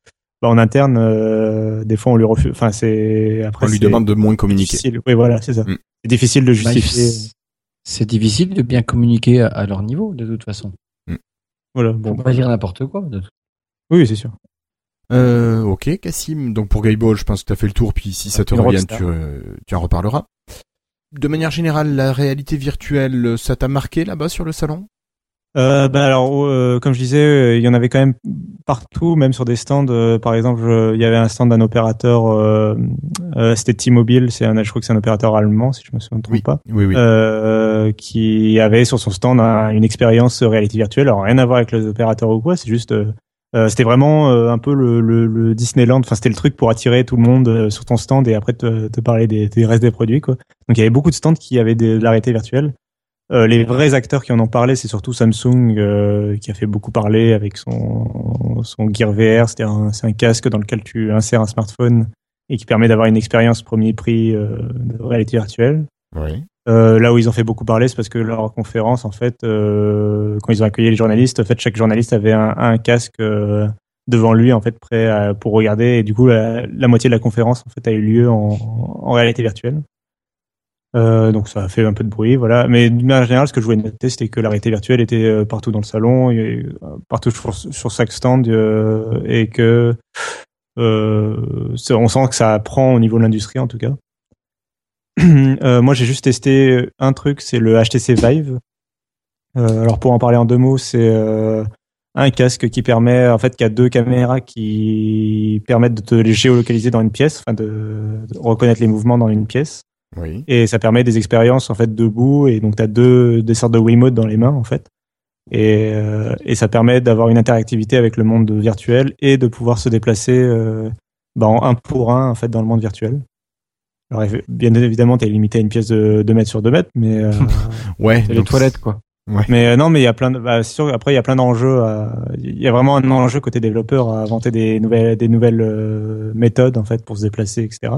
bah, en interne euh, des fois on lui refuse enfin c'est après On lui demande de moins communiquer. difficile oui voilà c'est ça Mm. c'est difficile de Bah, justifier C'est difficile de bien communiquer à, à leur niveau, de toute façon. voilà Faut bon pas dire n'importe quoi. de toute- oui c'est sûr Euh, ok, Cassim. Donc pour Gayball, je pense que tu as fait le tour, puis si ça te Une revient, tu, euh, tu en reparleras. De manière générale, la réalité virtuelle, ça t'a marqué là-bas sur le salon? Euh, ben alors, euh, comme je disais, euh, il y en avait quand même partout, même sur des stands. euh, par exemple, je- il y avait un stand d'un opérateur, euh, euh, c'était T-Mobile, c'est un, je crois que c'est un opérateur allemand, si je me souviens Oui. pas, Oui, oui. euh, qui avait sur son stand un- une expérience réalité virtuelle. Alors rien à voir avec les opérateurs ou quoi, c'est juste, euh, euh, c'était vraiment euh, un peu le, le, le Disneyland. Enfin, c'était le truc pour attirer tout le monde euh, sur ton stand et après te, te parler des, des restes des produits, quoi. Donc il y avait beaucoup de stands qui avaient des- de la réalité virtuelle. Euh, les vrais acteurs qui en ont parlé, c'est surtout Samsung euh, qui a fait beaucoup parler avec son, son Gear VR. C'est un, un casque dans lequel tu insères un smartphone et qui permet d'avoir une expérience premier prix euh, de réalité virtuelle. Oui. Euh, là où ils ont fait beaucoup parler, c'est parce que leur conférence, en fait, euh, quand ils ont accueilli les journalistes, en fait, chaque journaliste avait un, un casque euh, devant lui, en fait, prêt à- pour regarder. Et du coup, la, la moitié de la conférence, en fait, a eu lieu en, en réalité virtuelle. Euh, donc ça a fait un peu de bruit, voilà. Mais d'une manière générale, ce que je voulais noter, c'était que la réalité virtuelle était euh, partout dans le salon, euh, partout sur, sur chaque stand, euh, et que euh, on sent que ça apprend au niveau de l'industrie, en tout cas. Moi, j'ai juste testé un truc, c'est le HTC Vive. Alors pour en parler en deux mots, c'est un casque qui permet, en fait, qui a deux caméras qui permettent de te géolocaliser dans une pièce, enfin de reconnaître les mouvements dans une pièce Oui. et ça permet des expériences en fait debout et donc tu as deux des sortes de Wiimote dans les mains en fait et, euh, et ça permet d'avoir une interactivité avec le monde virtuel et de pouvoir se déplacer euh, bah, en un pour un en fait dans le monde virtuel alors bien évidemment tu es limité à une pièce de 2 mètres sur 2 mètres mais euh, Ouais. Les toilettes, quoi. mais euh, non mais il y a plein de bah, sûr après il y a plein d'enjeux à- il y a vraiment un enjeu côté développeur à inventer des nouvelles des nouvelles euh, méthodes en fait pour se déplacer etc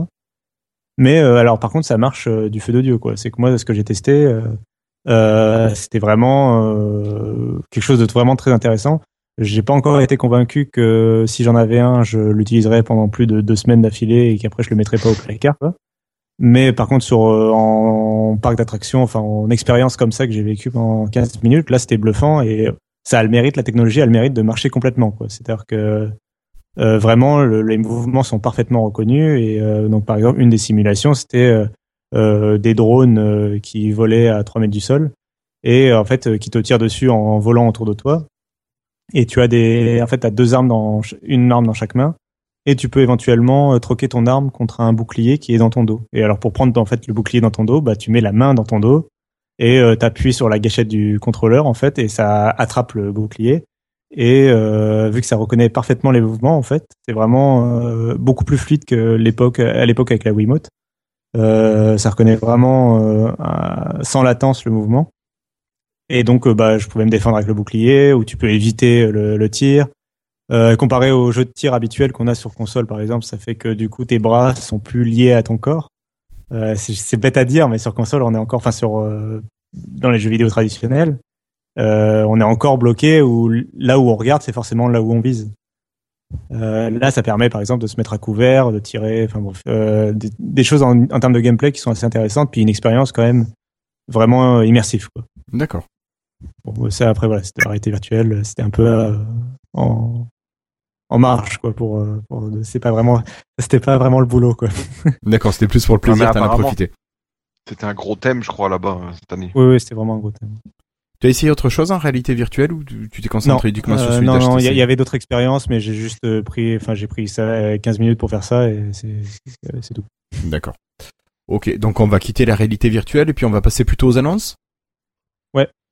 mais euh, alors par contre ça marche euh, du feu de dieu quoi. C'est que moi ce que j'ai testé euh, c'était vraiment quelque chose de vraiment très intéressant. J'ai pas encore été convaincu que si j'en avais un je l'utiliserais pendant plus de deux semaines d'affilée et qu'après je le mettrais pas au placard quoi. mais par contre sur en parc d'attraction enfin en expérience comme ça que j'ai vécu pendant 15 minutes là c'était bluffant et ça a le mérite la technologie a le mérite de marcher complètement quoi. C'est à dire que euh, vraiment le- les mouvements sont parfaitement reconnus et euh, donc par exemple une des simulations c'était euh, des drones qui volaient à 3 mètres du sol et en fait qui te tirent dessus en, volant autour de toi. Et tu as des en fait t'as deux armes dans une arme dans chaque main et tu peux éventuellement troquer ton arme contre un bouclier qui est dans ton dos. Et alors pour prendre en fait le bouclier dans ton dos bah tu mets la main dans ton dos et euh, t'appuies sur la gâchette du contrôleur en fait et ça attrape le bouclier et euh, vu que ça reconnaît parfaitement les mouvements en fait c'est vraiment euh, beaucoup plus fluide que l'époque à l'époque avec la Wiimote. Euh, ça reconnaît vraiment euh, un- sans latence le mouvement. Et donc euh, bah je pouvais me défendre avec le bouclier ou tu peux éviter le, le tir. Euh, comparé au jeu de tir habituel qu'on a sur console par exemple ça fait que du coup tes bras sont plus liés à ton corps. C'est bête à dire mais sur console on est encore enfin sur dans les jeux vidéo traditionnels euh, on est encore bloqué où là où on regarde, c'est forcément là où on vise. Euh, là, ça permet par exemple de se mettre à couvert, de tirer, enfin bref, euh, des, des choses en, en termes de gameplay qui sont assez intéressantes, puis une expérience quand même vraiment immersive. D'accord. Bon, ça après voilà, c'était la réalité virtuelle, c'était un peu euh, en en marche quoi pour, pour c'est pas vraiment c'était pas vraiment le boulot quoi. D'accord, c'était plus pour le plaisir, t'en as profité. C'était un gros thème, je crois, là-bas, cette année. Oui oui, c'était vraiment un gros thème. Tu as essayé autre chose en réalité virtuelle ou tu t'es concentré uniquement sur Euh, celui non, non, il y, avait d'autres expériences, mais j'ai juste euh, pris, enfin, j'ai pris ça euh, 15 minutes pour faire ça et c'est, tout. D'accord. Ok, donc on va quitter la réalité virtuelle et puis on va passer plutôt aux annonces?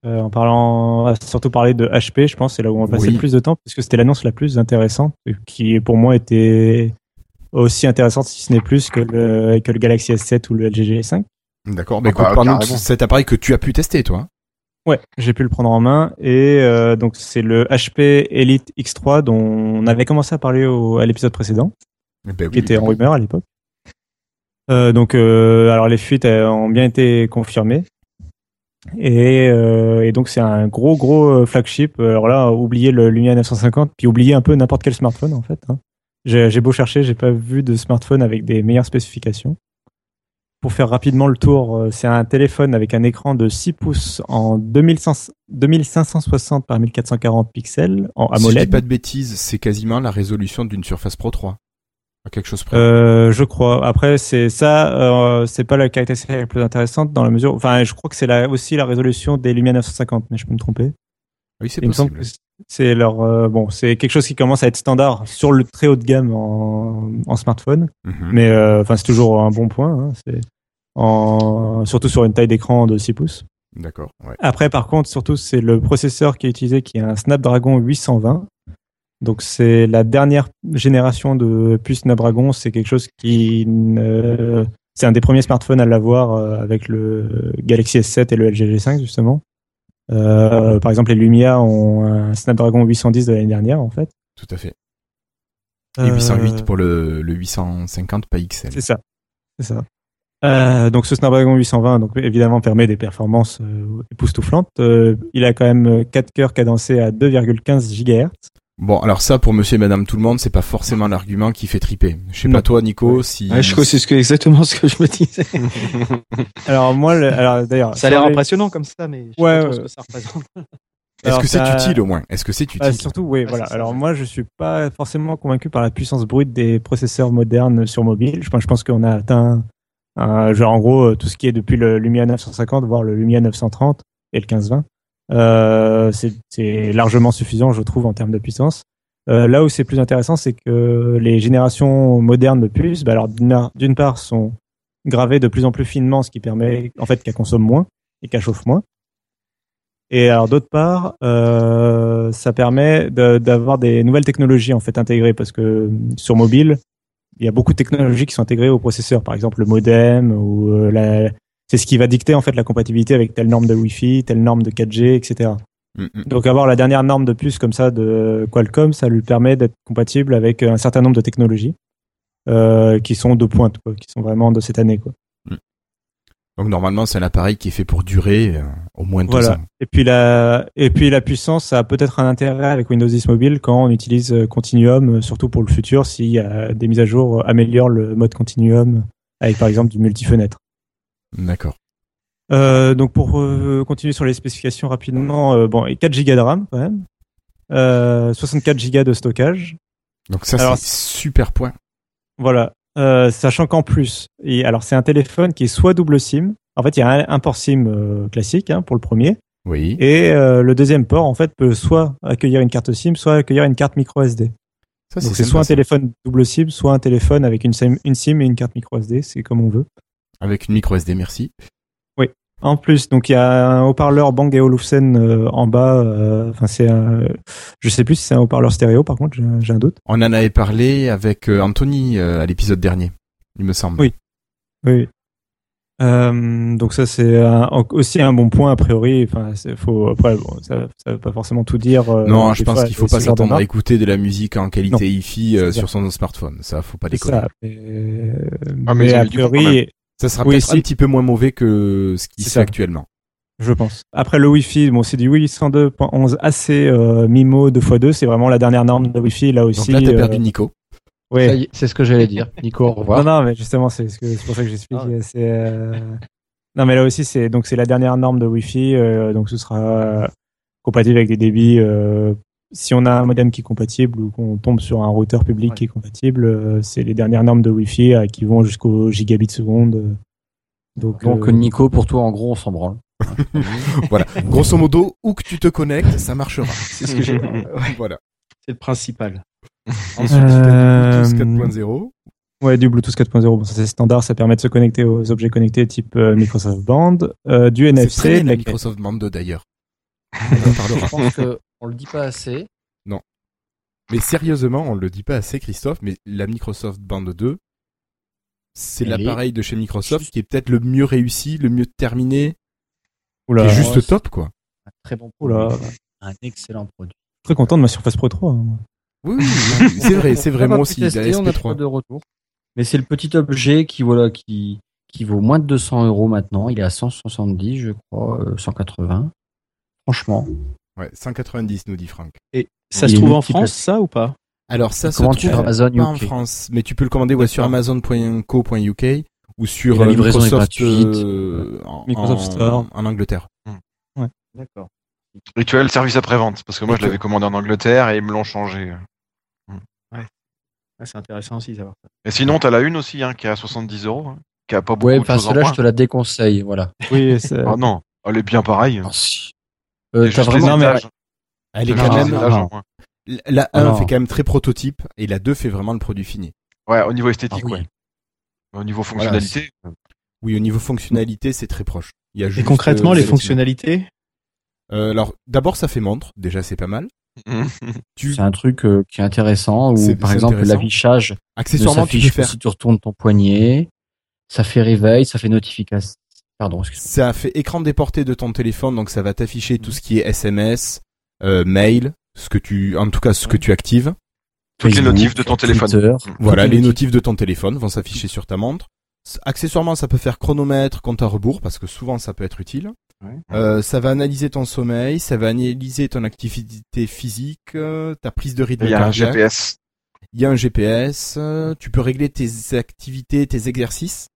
Euh, en parlant, on va surtout parler de HP, je pense, c'est là où on va passer Oui. le plus de temps, puisque c'était l'annonce la plus intéressante, qui pour moi était aussi intéressante, si ce n'est plus que le, que le Galaxy S7 ou le LG G5. D'accord. Ah écoute, parle-nous de cet appareil que tu as pu tester, toi. Ouais, j'ai pu le prendre en main, et euh, donc c'est le HP Elite X3 dont on avait commencé à parler au, à l'épisode précédent. Eh ben oui, qui était en rumeur à l'époque. Euh, donc, euh, alors les fuites ont bien été confirmées. Et, euh, et donc c'est un gros gros euh, flagship. Alors là, oubliez le Lumia 950, puis oubliez un peu n'importe quel smartphone en fait. hein. J'ai j'ai beau chercher, j'ai pas vu de smartphone avec des meilleures spécifications. Pour faire rapidement le tour, euh, c'est un téléphone avec un écran de 6 pouces en 2100 2560 par 1440 pixels en Si je dis AMOLED. pas de bêtises, c'est quasiment la résolution d'une Surface Pro 3. À quelque chose près. Euh, je crois. Après, c'est ça, euh, c'est pas la caractéristique la plus intéressante dans la mesure. Enfin, je crois que c'est aussi la résolution des Lumia 950, mais je peux me tromper. oui, c'est possible. C'est leur euh, bon, c'est quelque chose qui commence à être standard sur le très haut de gamme en, en smartphone, Mhm. mais euh, enfin c'est toujours un bon point. hein, c'est en surtout sur une taille d'écran de 6 pouces. D'accord. Ouais. Après, par contre, surtout, c'est le processeur qui est utilisé qui est un Snapdragon 820. Donc, c'est la dernière génération de puces Snapdragon. C'est quelque chose qui, ne- c'est un des premiers smartphones à l'avoir euh, avec le Galaxy S7 et le LG G5 justement. Euh, par exemple, les Lumia ont un Snapdragon 810 de l'année dernière en fait. Tout à fait. Et 808 Euh, pour le, le 850 pas XL. C'est ça. C'est ça. Euh, donc ce Snapdragon 820 donc évidemment permet des performances euh, époustouflantes. Euh, il a quand même 4 cœurs cadencés à 2,15 GHz. Bon, alors ça, pour monsieur et madame tout le monde, c'est pas forcément l'argument qui fait triper. Je sais Non. pas toi, Nico, si... Ouais, je crois que c'est ce que, exactement ce que je me disais. Alors moi, le- alors d'ailleurs, Ça a l'air impressionnant comme ça, mais je sais Ouais, pas trop ouais. ce que ça représente. Est-ce que c'est utile au moins Est-ce que c'est utile Ah, surtout, oui, voilà. Alors moi, je suis pas forcément convaincu par la puissance brute des processeurs modernes sur mobile. Je pense, je pense qu'on a atteint, un, genre en gros, euh, tout ce qui est depuis le Lumia 950, voire le Lumia 930 et le 1520. Euh, c'est largement suffisant, je trouve, en termes de puissance. Euh, là où c'est plus intéressant, c'est que les générations modernes de puces, bah alors d'une part, sont gravées de plus en plus finement, ce qui permet en fait qu'elles consomment moins et qu'elles chauffent moins. Et alors d'autre part, euh, ça permet d'avoir des nouvelles technologies en fait intégrées parce que euh, sur mobile, il y a beaucoup de technologies qui sont intégrées au processeur, par exemple le modem ou euh, la, c'est ce qui va dicter en fait la compatibilité avec telle norme de Wi-Fi, telle norme de 4G, etc. Mm, mm. Donc avoir la dernière norme de puce comme ça de Qualcomm, ça lui permet d'être compatible avec un certain nombre de technologies euh, qui sont de pointe, quoi, qui sont vraiment de cette année. Quoi. Donc normalement, c'est un appareil qui est fait pour durer euh, au moins deux Voilà. ans. Et puis la et puis la puissance, ça a peut-être un intérêt avec Windows 10 Mobile quand on utilise euh, Continuum, surtout pour le futur, si euh, des mises à jour améliorent le mode Continuum avec par exemple du multi-fenêtre. D'accord. Euh, donc pour euh, continuer sur les spécifications rapidement, euh, bon, et 4 Go de RAM quand même, euh, 64 Go de stockage. Donc ça, c'est super point. Voilà. Sachant qu'en plus, et alors c'est un téléphone qui est soit double SIM. En fait, il y a un, un port SIM classique hein, pour le premier, Oui. et le deuxième port en fait peut soit accueillir une carte SIM, soit accueillir une carte micro SD. Ça, Donc c'est soit un téléphone double SIM, soit un téléphone avec une SIM, une SIM et une carte micro SD. C'est comme on veut. Avec une micro SD, merci. En plus, donc il y a un haut-parleur Bang Olufsen euh, en bas. euh, Enfin, c'est un, je sais plus si c'est un haut-parleur stéréo. Par contre, j'ai un doute. On en avait parlé avec euh, Anthony euh, à l'épisode dernier, il me semble. Oui. Oui. Euh, donc ça c'est un- aussi un bon point a priori. Enfin, c'est- faut après bon, ça, ça veut pas forcément tout dire. euh, Non, je pense qu'il faut pas s'attendre à écouter de la musique en qualité Non. hi-fi euh, C'est sur son smartphone. Ça, faut pas C'est déconner. ça. Mais, Ah, mais mais a priori, Ça sera Oui, peut-être si. un petit peu moins mauvais que ce qui se fait actuellement. je pense. Après le Wi-Fi, bon, c'est du Wi-Fi 102.11 AC euh, MIMO 2x2. C'est vraiment la dernière norme de Wi-Fi là aussi. Donc là, t'as euh, perdu Nico. Ça y est, C'est ce que j'allais dire. Nico, au revoir. Non, non, mais justement, c'est ce que- c'est pour ça que j'explique. Ah. C'est euh, non, mais là aussi, c'est donc c'est la dernière norme de Wi-Fi, euh, donc ce sera euh, compatible avec des débits. Si on a un modem qui est compatible ou qu'on tombe sur un routeur public Ouais. qui est compatible, euh, c'est les dernières normes de Wi-Fi euh, qui vont jusqu'au gigabit seconde. euh. Donc, Donc euh, Nico, pour toi, en gros, on s'en branle. Voilà. Grosso modo, où que tu te connectes, ça marchera. C'est ce que j'ai. ouais, Voilà. c'est le principal. Ensuite, Euh, tu as du Bluetooth 4.0. Ouais, du Bluetooth 4.0, bon, ça c'est standard, ça permet de se connecter aux objets connectés type euh, Microsoft Band, euh, du C'est NFC, de la Microsoft Band 2 d'ailleurs. On en parlera. Je pense que on le dit pas assez. Mais sérieusement, on le dit pas assez, Christophe, mais la Microsoft Band 2, c'est l'appareil de chez Microsoft qui est peut-être le mieux réussi, le mieux terminé, qui Oula, est juste ouais, top, quoi. Un très bon Oula. produit. Un excellent produit. très content de ma Surface Pro 3. hein. Oui, oui, oui, c'est vrai, c'est On vrai, a moi pas aussi, tester, on a pas SP3. de retour. Mais c'est le petit objet qui voilà qui qui vaut moins de 200 euros maintenant. Il est à 170, je crois, euh, 180. Franchement, Ouais, 190, nous dit Franck. Et ça Il se trouve en France, ça ou pas? Alors ça se Comment trouve tu Amazon pas en. France, mais tu peux le commander ouais, sur amazon.co.uk ou sur la euh, livraison Microsoft, euh, en, Microsoft en- Store. en Angleterre. D'accord. Et tu as le service après-vente, parce que moi je l'avais commandé en Angleterre et ils me l'ont changé. c'est intéressant aussi d'avoir ça. Et sinon, t'as la une aussi, hein, qui est à 70 euros, hein, qui a pas beaucoup ouais, de choses en cela je moins. te la déconseille, voilà. Oui, c'est- Ah non, elle est bien pareille. Si. Euh, t'as vraiment Non. Elle est quand même, la Ah 1 non. fait quand même très prototype et la 2 fait vraiment le produit fini. Ouais, au niveau esthétique, Ah oui. ouais. Au niveau fonctionnalité, Oui, au niveau fonctionnalité, c'est très proche. Il y a Et concrètement, euh, les fonctionnalités Euh, alors, d'abord, ça fait montre. Déjà, c'est pas mal. Tu, C'est un truc euh, qui est intéressant où par exemple l'affichage accessoirement, tu peux faire. si tu retournes ton poignet. Ça fait réveil, ça fait notification. Pardon. Ça fait écran déporté de ton téléphone, donc ça va t'afficher tout ce qui est SMS, euh, mail, ce que tu, en tout cas, ce que tu actives. toutes les notifs de ton téléphone. Twitter. Voilà, les notifs de ton téléphone vont s'afficher sur ta montre. Accessoirement, ça peut faire chronomètre, compte à rebours, parce que souvent ça peut être utile. Ouais. Euh, ça va analyser ton sommeil, ça va analyser ton activité physique, euh, ta prise de rythme Il y a un. GPS. Il y a un GPS. euh, tu peux régler tes activités, tes exercices.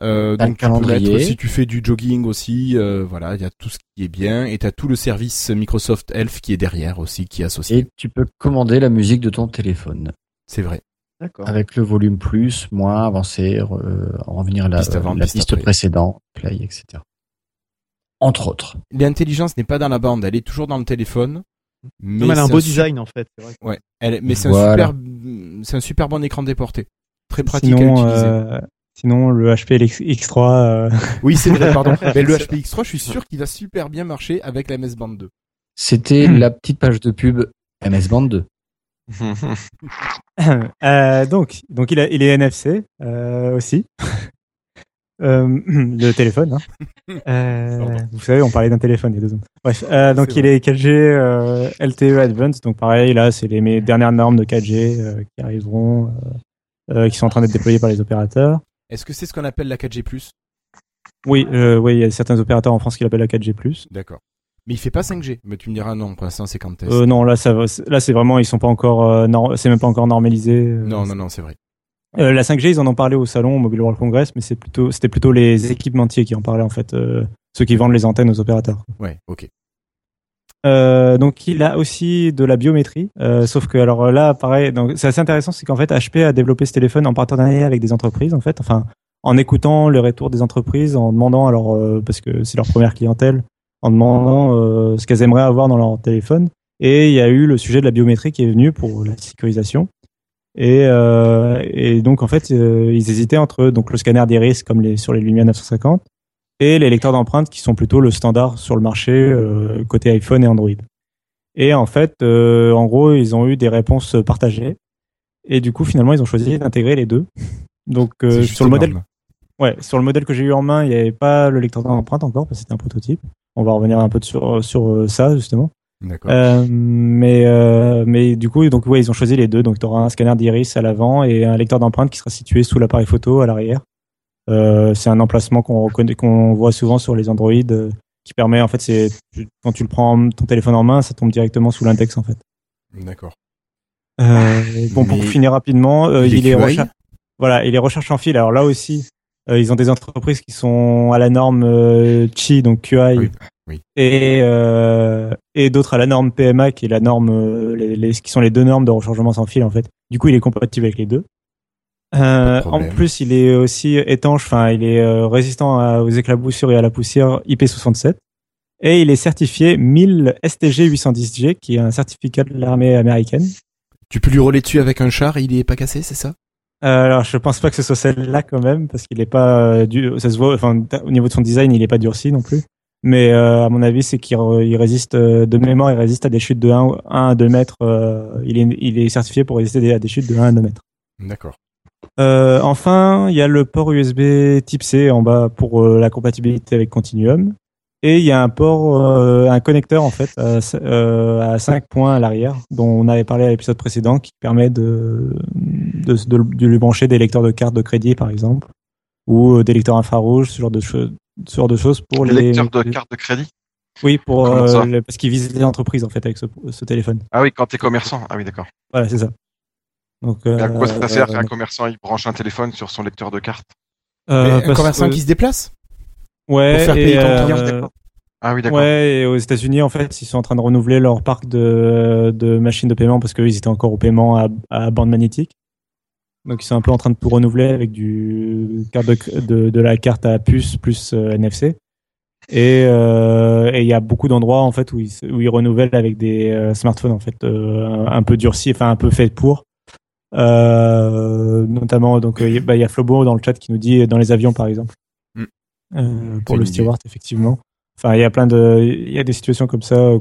Euh, donc tu peux mettre si tu fais du jogging aussi, euh, voilà, il y a tout ce qui est bien et t'as tout le service Microsoft Health qui est derrière aussi, qui est associé. Et tu peux commander la musique de ton téléphone C'est vrai. D'accord. avec le volume plus, moins, avancer, euh, revenir à la, Piste avant, la piste piste après. précédente, play, etc. Entre autres. L'intelligence n'est pas dans la bande, elle est toujours dans le téléphone. Mais Non, mais elle a un beau design en fait. c'est vrai. Ouais, elle, mais c'est un super, c'est un super bon écran déporté, très pratique à utiliser. Sinon, le HP X3, euh, Oui, c'est vrai, pardon. Mais le HP X3, je suis sûr qu'il va super bien marcher avec la MS Band 2. C'était la petite page de pub MS Band 2. Euh, donc, donc il, a, il est NFC euh, aussi. Euh, le téléphone. Hein. Euh, vous savez, on parlait d'un téléphone il y a deux secondes. Bref, euh, donc il est 4G euh, LTE Advanced. Donc pareil, là, c'est les mes dernières normes de 4G euh, qui arriveront, euh, euh, qui sont en train d'être déployées par les opérateurs. Est-ce que c'est ce qu'on appelle la 4G+. Oui, euh, oui, il y a certains opérateurs en France qui l'appellent la 4G+. D'accord. Mais il fait pas 5G. Mais tu me diras non, pour l'instant c'est quand test. Euh, non, là, ça, va- là, c'est vraiment, ils sont pas encore, euh, nor- c'est même pas encore normalisé. euh, non, non, non, c'est vrai. Euh, la 5G, ils en ont parlé au salon au Mobile World Congress, mais c'est plutôt, c'était plutôt les équipementiers qui en parlaient en fait, euh, ceux qui vendent les antennes aux opérateurs. Ouais, ok. Euh, donc il a aussi de la biométrie, euh, sauf que alors là, pareil, donc c'est assez intéressant, c'est qu'en fait HP a développé ce téléphone en partenariat avec des entreprises, en fait, enfin en écoutant le retour des entreprises, en demandant alors euh, parce que c'est leur première clientèle, en demandant euh, ce qu'elles aimeraient avoir dans leur téléphone, et il y a eu le sujet de la biométrie qui est venu pour la sécurisation. Et, euh, et donc en fait, euh, ils hésitaient entre donc le scanner d'iris comme les sur les Lumia 950 et les lecteurs d'empreintes qui sont plutôt le standard sur le marché euh, côté iPhone et Android. Et en fait, euh, en gros, ils ont eu des réponses partagées. Et du coup, finalement, ils ont choisi d'intégrer les deux. Donc euh, sur le modèle, ouais, sur le modèle que j'ai eu en main, il n'y avait pas le lecteur d'empreintes encore parce que c'était un prototype. On va revenir un peu sur sur ça justement. D'accord. Mais mais du coup, donc ouais, ils ont choisi les deux. Donc tu auras un scanner d'iris à l'avant et un lecteur d'empreintes qui sera situé sous l'appareil photo à l'arrière. Euh, c'est un emplacement qu'on reconnaît, qu'on voit souvent sur les Android, euh, qui permet en fait, c'est quand tu le prends en- ton téléphone en main, ça tombe directement sous l'index en fait. D'accord. Euh, bon, pour Mais finir rapidement, euh, il est recherche. Voilà, et les recherches en fil. Alors là aussi, euh, ils ont des entreprises qui sont à la norme euh, Qi, donc QI, Oui, oui. et euh, et d'autres à la norme PMA, qui est la norme, les, les- qui sont les deux normes de rechargement sans fil en fait. Du coup, il est compatible avec les deux. Euh, en plus, il est aussi étanche, enfin, il est euh, résistant à- aux éclaboussures et à la poussière IP67. Et il est certifié 1000 STG 810G, qui est un certificat de l'armée américaine. Tu peux lui rouler dessus avec un char, il est pas cassé, c'est ça? Euh, alors, je pense pas que ce soit celle-là quand même, parce qu'il est pas euh, du, ça se voit, enfin, au niveau de son design, il est pas durci non plus. Mais euh, à mon avis, c'est qu'il il résiste euh, de mémoire, il résiste à des chutes de 1, 1 à 2 mètres. euh, il est, il est certifié pour résister à des chutes de 1 à 2 mètres. D'accord. Euh, enfin, il y a le port USB Type C en bas pour euh, la compatibilité avec Continuum. Et il y a un port, euh, un connecteur en fait à, euh, à 5 points à l'arrière, dont on avait parlé à l'épisode précédent, qui permet de, de, de, de lui brancher des lecteurs de cartes de crédit par exemple, ou des lecteurs infrarouges, ce genre de choses, ce genre de choses pour Les les lecteurs de carte de crédit? Oui, pour euh, le- parce qu'ils visent les entreprises en fait avec ce, ce téléphone. Ah oui, quand t'es commerçant. Ah oui, d'accord. Voilà, c'est ça. Donc, à quoi ça euh, sert qu'un commerçant il branche un téléphone sur son lecteur de carte euh, un commerçant que- qui se déplace ouais, pour faire et, payer ton euh, client, Ah oui, d'accord. Ouais, et aux États-Unis, en fait, ils sont en train de renouveler leur parc de, de machines de paiement parce qu'ils étaient encore au paiement à, à bande magnétique. Donc, ils sont un peu en train de tout renouveler avec du carte de, de, de la carte à puce plus euh, NFC. Et euh, et il y a beaucoup d'endroits en fait où ils, où ils renouvellent avec des euh, smartphones en fait euh, un, un peu durcis, enfin un peu faits pour. Euh, notamment donc euh, il y a- bah, y a Flobo dans le chat qui nous dit dans les avions par exemple. Mm. Euh, pour le steward effectivement. Enfin, il y a plein de, il y a des situations comme ça euh,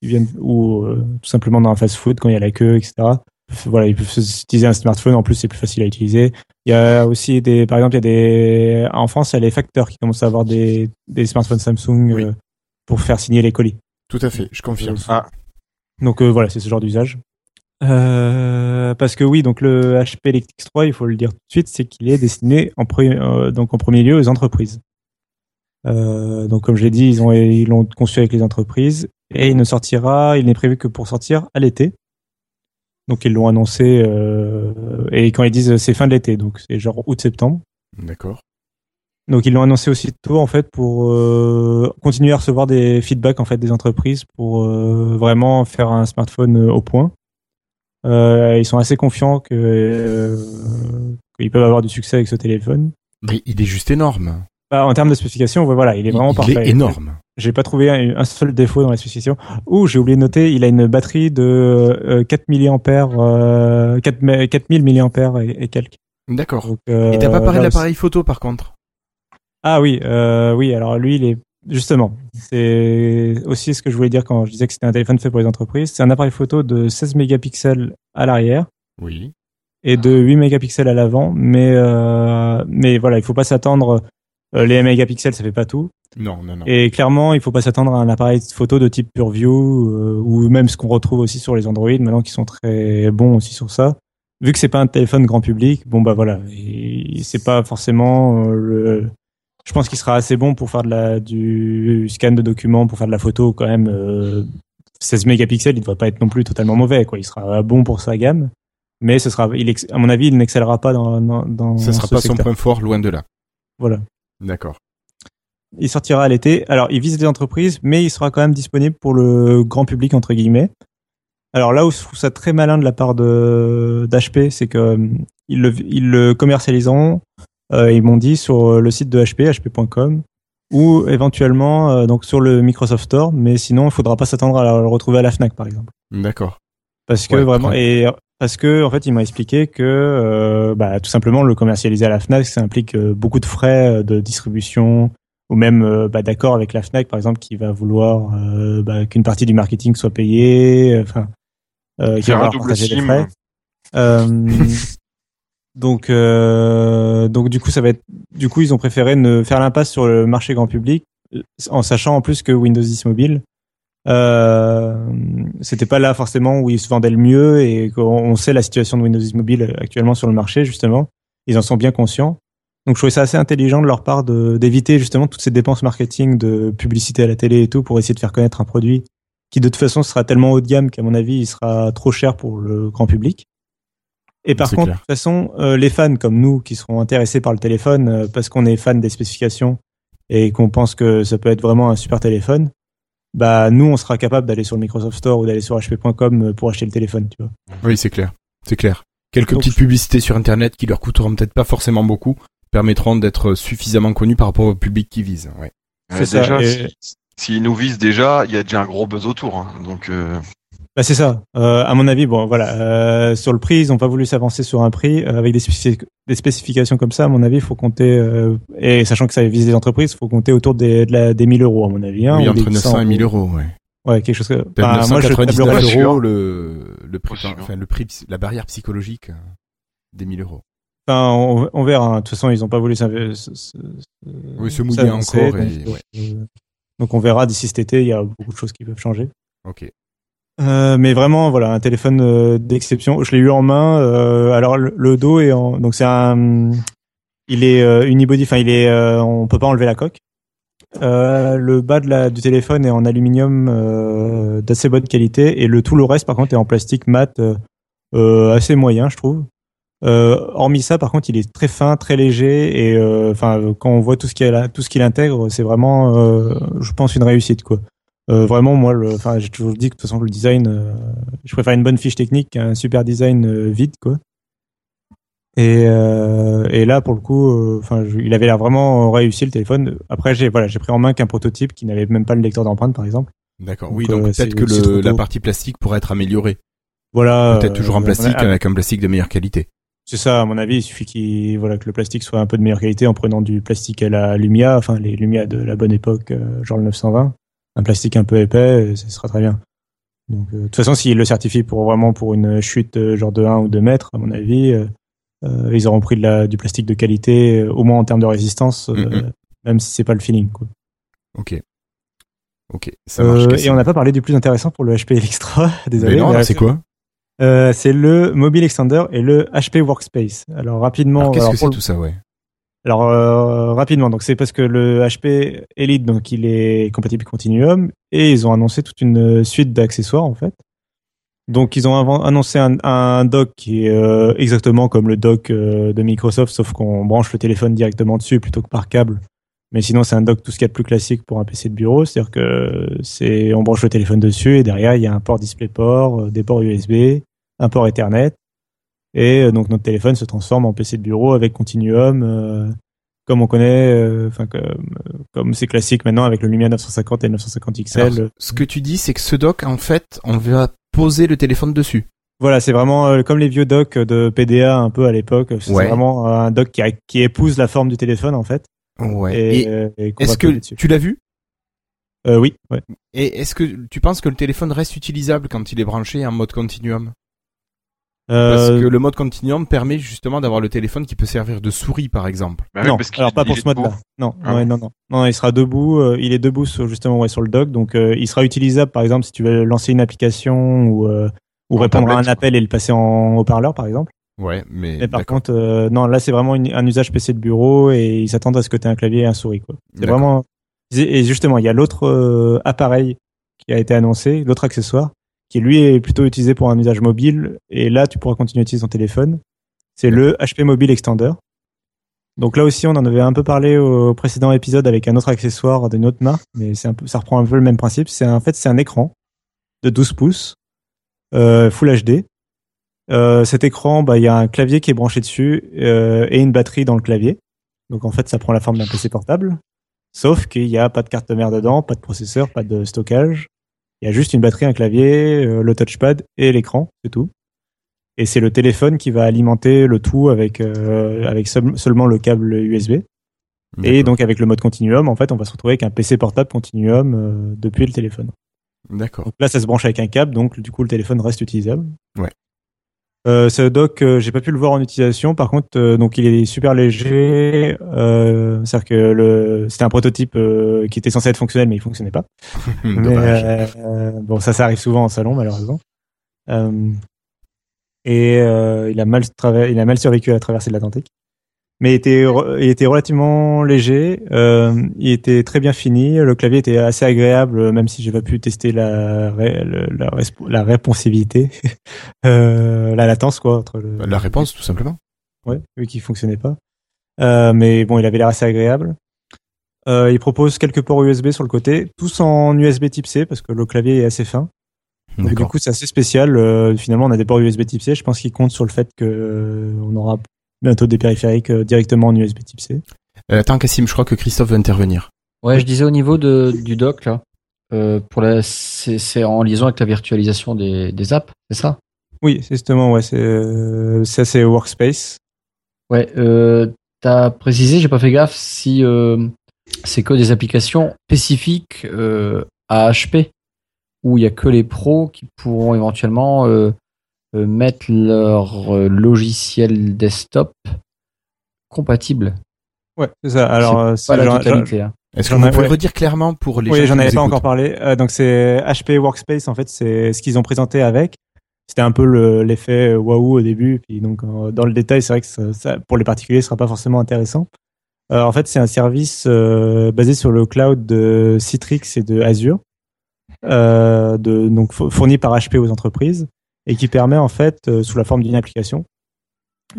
qui viennent ou euh, tout simplement dans un fast-food quand il y a la queue, etc. Voilà, ils peuvent utiliser un smartphone. En plus, c'est plus facile à utiliser. Il y a aussi des, par exemple, il y a des, en France, il y a les facteurs qui commencent à avoir des, des smartphones Samsung Oui. euh, pour faire signer les colis. Tout à fait, je confirme. Ah. Donc euh, voilà, c'est ce genre d'usage. Euh, parce que oui, donc le HP Electrix 3, il faut le dire tout de suite, c'est qu'il est destiné en, pre- euh, donc en premier lieu aux entreprises. Euh, donc comme je l'ai dit, ils ont ils l'ont conçu avec les entreprises et il ne sortira, il n'est prévu que pour sortir à l'été. Donc ils l'ont annoncé euh, et quand ils disent c'est fin de l'été, donc c'est genre août-septembre. D'accord. Donc ils l'ont annoncé aussitôt en fait pour euh, continuer à recevoir des feedbacks en fait des entreprises pour euh, vraiment faire un smartphone au point. Euh, ils sont assez confiants que euh, qu'ils peuvent avoir du succès avec ce téléphone. Mais il est juste énorme. Bah, en termes de spécification, voilà, il est vraiment il parfait. est énorme. J'ai pas trouvé un, un seul défaut dans la spécification. Ouh, j'ai oublié de noter, il a une batterie de euh, 4 mAh, euh, 4, me- 4000 mAh et, et quelques. D'accord. Euh, Et t'as pas parlé de l'appareil photo par contre? Ah oui, euh, oui. Alors lui, il est justement. C'est aussi ce que je voulais dire quand je disais que c'était un téléphone fait pour les entreprises. C'est un appareil photo de 16 mégapixels à l'arrière Oui. et de 8 mégapixels à l'avant. Mais euh, mais voilà, il faut pas s'attendre. euh, les mégapixels, ça fait pas tout. Non, non, non. Et clairement, il faut pas s'attendre à un appareil photo de type PureView euh, ou même ce qu'on retrouve aussi sur les Android maintenant qui sont très bons aussi sur ça. Vu que c'est pas un téléphone grand public, bon bah voilà, et c'est pas forcément euh, le. Je pense qu'il sera assez bon pour faire de la du scan de documents, pour faire de la photo quand même. euh, 16 mégapixels, il devrait pas être non plus totalement mauvais quoi. Il sera bon pour sa gamme, mais ce sera, il à mon avis, il n'excellera pas dans dans, dans Ça sera ce pas son point fort, loin de là. Voilà. D'accord. il sortira à l'été. Alors, il vise les entreprises, mais il sera quand même disponible pour le grand public entre guillemets. Alors là où je trouve ça très malin de la part de d'HP, c'est que euh, ils le, ils le commercialiseront. Euh, ils m'ont dit sur le site de HP, hp.com, ou éventuellement euh, donc sur le Microsoft Store. Mais sinon, il faudra pas s'attendre à le retrouver à la Fnac, par exemple. D'accord. Parce que Ouais, vraiment, et parce que en fait, il m'a expliqué que euh, bah, tout simplement le commercialiser à la Fnac, ça implique euh, beaucoup de frais euh, de distribution ou même euh, bah, d'accord avec la Fnac, par exemple, qui va vouloir euh, bah, qu'une partie du marketing soit payée, euh, enfin, euh, qui va vouloir partager les frais. Donc, euh, donc du coup, ça va être, du coup, ils ont préféré ne faire l'impasse sur le marché grand public, euh, en sachant en plus que Windows 10 Mobile, euh, c'était pas là forcément où ils se vendaient le mieux et qu'on on sait la situation de Windows 10 Mobile actuellement sur le marché justement. Ils en sont bien conscients. Donc je trouvais ça assez intelligent de leur part d'éviter justement toutes ces dépenses marketing de publicité à la télé et tout pour essayer de faire connaître un produit qui de toute façon sera tellement haut de gamme qu'à mon avis il sera trop cher pour le grand public. Et par contre, clair. de toute façon, euh, les fans comme nous qui seront intéressés par le téléphone euh, parce qu'on est fan des spécifications et qu'on pense que ça peut être vraiment un super téléphone, bah nous on sera capable d'aller sur le Microsoft Store ou d'aller sur hp.com pour acheter le téléphone, tu vois. Oui, c'est clair. C'est clair. Quelques Donc, petites publicités sur Internet qui leur coûteront peut-être pas forcément beaucoup permettront d'être suffisamment connus par rapport au public qu'ils visent. Ouais. Euh, C'est ça, déjà, et- si- s'ils nous visent déjà, il y a déjà un gros buzz autour. hein. Donc, euh, Bah c'est ça. Euh, à mon avis, bon voilà, euh, sur le prix, ils n'ont pas voulu s'avancer sur un prix euh, avec des, spécifi- des spécifications comme ça. À mon avis, il faut compter euh, et sachant que ça vise les entreprises, il faut compter autour des, de la, des 1000 euros à mon avis. Hein, oui, entre 900 et 1000 euros. Ouais. Ouais, quelque chose que. Enfin, moi, je 999 tablerais sûr. euros le, le prix, enfin, le prix, la barrière psychologique euh, des 1000 euros. Enfin, on, on verra. hein. De toute façon, ils n'ont pas voulu s'inv- se, se- Oui, se mouiller encore donc, et- ouais. donc on verra d'ici cet été. Il y a beaucoup de choses qui peuvent changer. Ok. Euh, mais vraiment, voilà, un téléphone euh, d'exception. Je l'ai eu en main. euh, alors le, dos est en, donc c'est un, il est euh, unibody. Enfin, il est, euh, on peut pas enlever la coque. Le bas de la, du téléphone est en aluminium d'assez bonne qualité et le tout le reste par contre est en plastique mat assez moyen, je trouve. Hormis ça, par contre, il est très fin, très léger et enfin quand on voit tout ce qu'il a, tout ce qu'il intègre, c'est vraiment, je pense, une réussite quoi. Euh, vraiment, moi, le, enfin, j'ai toujours dit que de toute façon le design, euh, je préfère une bonne fiche technique qu'un super design euh, vide quoi. Et, euh, et là, pour le coup, euh, enfin, il avait l'air vraiment réussi le téléphone. Après, j'ai voilà, j'ai pris en main qu'un prototype qui n'avait même pas le lecteur d'empreinte, par exemple. D'accord. Oui, donc euh, peut-être que le, la partie plastique pourrait être améliorée. Voilà. Peut-être toujours en plastique a- avec un plastique de meilleure qualité. C'est ça, à mon avis, il suffit qu'il, voilà, que le plastique soit un peu de meilleure qualité en prenant du plastique à la Lumia, enfin les Lumia de la bonne époque, genre le 920, un plastique un peu épais, euh, ce sera très bien. Donc, euh, de toute façon, s'ils le certifient pour vraiment pour une chute euh, genre de 1 ou 2 mètres, à mon avis, euh, ils auront pris de la, du plastique de qualité, au moins en termes de résistance, euh, même si c'est pas le feeling. Quoi. Ok. Ok. Ça marche. Euh, et on n'a pas parlé du plus intéressant pour le HP Extra. Désolé. Mais non, mais- c'est quoi? C'est le Mobile Extender et le HP Workspace. Alors rapidement. Qu'est-ce que c'est tout ça, ouais? Alors euh, rapidement, donc c'est parce que le HP Elite, donc il est compatible Continuum et ils ont annoncé toute une suite d'accessoires en fait. Donc ils ont annoncé un, dock qui est euh, exactement comme le dock euh, de Microsoft, sauf qu'on branche le téléphone directement dessus plutôt que par câble. Mais sinon c'est un dock tout ce qu'il y a de plus classique pour un PC de bureau, c'est-à-dire que c'est on branche le téléphone dessus et derrière il y a un port DisplayPort, euh, des ports USB, un port Ethernet et euh, donc notre téléphone se transforme en PC de bureau avec Continuum, euh, comme on connaît, euh, enfin comme euh, comme c'est classique maintenant avec le Lumia 950 et 950 XL. Alors, Ce que tu dis, c'est que ce dock, en fait, on va poser le téléphone dessus. Voilà, c'est vraiment euh, comme les vieux docks de PDA un peu à l'époque. C'est Ouais. vraiment un dock qui, a- qui épouse la forme du téléphone en fait. Ouais. Et, Et, euh, est-ce que dessus. tu l'as vu? Euh, oui, ouais. Et est-ce que tu penses que le téléphone reste utilisable quand il est branché en mode continuum? Parce Euh, que le mode continuum permet justement d'avoir le téléphone qui peut servir de souris, par exemple. bah oui, non, parce alors pas pour ce mode-là. Non, Ah ouais, bon non, non, non, il sera debout. euh, il est debout sur, justement ouais, sur le dock, donc euh, il sera utilisable par exemple si tu veux lancer une application ou euh, ou répondre à un appel et le passer en haut-parleur par exemple. Ouais, mais, Mais par contre, euh, non, là c'est vraiment une- un usage PC de bureau et ils s'attendent à ce que tu aies un clavier et un souris. Quoi. C'est vraiment. Et justement, il y a l'autre euh, appareil qui a été annoncé, l'autre accessoire, qui lui est plutôt utilisé pour un usage mobile. Et là, tu pourras continuer à utiliser ton téléphone. C'est le HP Mobile Extender. Donc là aussi, on en avait un peu parlé au précédent épisode avec un autre accessoire d'une autre marque, mais c'est un peu, ça reprend un peu le même principe. C'est en fait, c'est un écran de 12 pouces, euh, Full HD. Euh, cet écran, bah, il y a un clavier qui est branché dessus euh, et une batterie dans le clavier. Donc en fait, ça prend la forme d'un PC portable. Sauf qu'il n'y a pas de carte mère dedans, pas de processeur, pas de stockage. Il y a juste une batterie, un clavier, euh, le touchpad et l'écran, c'est tout. Et c'est le téléphone qui va alimenter le tout avec euh, avec seul- seulement le câble USB. Et donc avec le mode continuum, en fait, on va se retrouver avec un PC portable continuum euh, depuis le téléphone. D'accord. Là, ça se branche avec un câble, donc du coup, le téléphone reste utilisable. Ouais. Euh, ce dock, euh, j'ai pas pu le voir en utilisation. Par contre, euh, donc il est super léger. Euh, C'est-à-dire que le, c'était un prototype euh, qui était censé être fonctionnel, mais il fonctionnait pas. Mais, euh, bon, ça, ça arrive souvent en salon, malheureusement. Euh, et euh, il a mal il a mal survécu à la traversée de l'Atlantique. Mais il était, il était relativement léger. euh, il était très bien fini. Le clavier était assez agréable, même si j'ai pas pu tester la, la, resp- la réponsivité, euh, la latence quoi entre le, La réponse, tout simplement. Ouais, vu qu'il fonctionnait pas. Euh, mais bon, il avait l'air assez agréable. Euh, il propose quelques ports USB sur le côté, tous en USB Type C parce que le clavier est assez fin. Donc, du coup, c'est assez spécial. Euh, finalement, on a des ports USB Type C. Je pense qu'il compte sur le fait que euh, on aura bientôt des périphériques euh, directement en USB Type C. Euh, attends, Cassim, je crois que Christophe veut intervenir. Ouais, je disais au niveau de, du dock là, euh, pour la, c'est, en liaison avec la virtualisation des, des apps, c'est ça? Oui, justement, ouais, c'est euh, ça, c'est Workspace. Ouais. Euh, T'as précisé, j'ai pas fait gaffe si euh, c'est que des applications spécifiques euh, à HP où il y a que les pros qui pourront éventuellement mettre leur euh, logiciel desktop compatible. Ouais, c'est ça. Alors, euh, pas c'est- la j'en- totalité. hein. Est-ce que J'en vous pouvez ouais. redire clairement pour les Oui, j'en avais pas écoutent encore parlé. Euh, donc c'est HP Workspace en fait, c'est ce qu'ils ont présenté avec. C'était un peu le- l'effet euh, waouh au début, puis donc euh, dans le détail, c'est vrai que ça, ça- pour les particuliers, ce sera pas forcément intéressant. Euh, en fait, c'est un service euh, basé sur le cloud de Citrix et de Azure, euh, de, donc fo- fourni par HP aux entreprises et qui permet en fait, euh, sous la forme d'une application,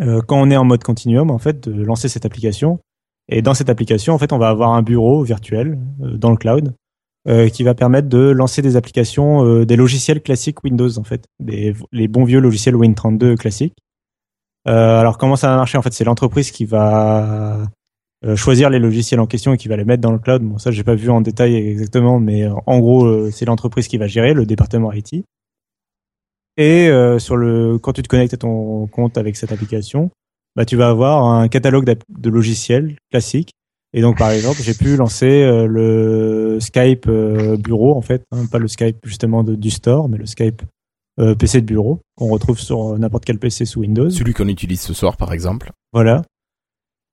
euh, quand on est en mode continuum, en fait, de lancer cette application. Et dans cette application, en fait, on va avoir un bureau virtuel euh, dans le cloud euh, qui va permettre de lancer des applications, euh, des logiciels classiques Windows en fait, des, les bons vieux logiciels Win32 classiques. Euh, alors comment ça va marcher En fait, c'est l'entreprise qui va choisir les logiciels en question et qui va les mettre dans le cloud. Bon, ça j'ai pas vu en détail exactement, mais en gros, c'est l'entreprise qui va gérer le département IT. Et euh, sur le, quand tu te connectes à ton compte avec cette application, bah, tu vas avoir un catalogue de logiciels classiques. Et donc, par exemple, j'ai pu lancer euh, le Skype euh, bureau, en fait, hein, pas le Skype justement de- du store, mais le Skype euh, PC de bureau qu'on retrouve sur n'importe quel PC sous Windows. Celui qu'on utilise ce soir, par exemple. Voilà.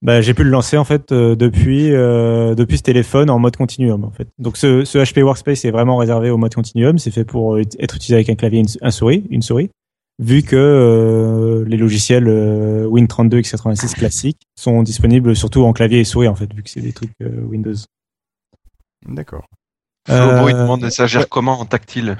Bah, j'ai pu le lancer en fait euh, depuis euh, depuis ce téléphone en mode continuum en fait. Donc ce, ce HP Workspace est vraiment réservé au mode continuum. C'est fait pour euh, être utilisé avec un clavier, et une, un souris, une souris. Vu que euh, les logiciels euh, Win32 x86 classiques sont disponibles surtout en clavier et souris en fait, vu que c'est des trucs euh, Windows. D'accord. Flobo, il demande ça gère ouais. comment en tactile?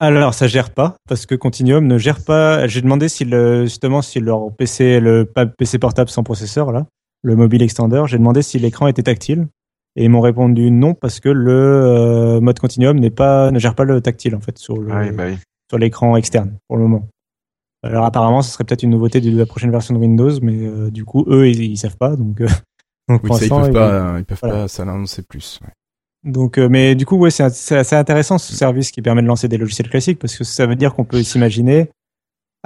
Alors, ça gère pas parce que Continuum ne gère pas. J'ai demandé si le, justement si leur PC, le PC portable sans processeur là, le mobile extender, j'ai demandé si l'écran était tactile et ils m'ont répondu non parce que le euh, mode Continuum n'est pas ne gère pas le tactile en fait sur le Oui, bah oui. sur l'écran externe pour le moment. Alors apparemment, ce serait peut-être une nouveauté de la prochaine version de Windows, mais euh, du coup, eux, ils, ils savent pas, donc. euh, donc Oui, ça, ils peuvent pas, ils peuvent voilà. pas s'annoncer plus. ouais. donc, euh, mais du coup, ouais, c'est c'est assez intéressant ce service qui permet de lancer des logiciels classiques parce que ça veut dire qu'on peut s'imaginer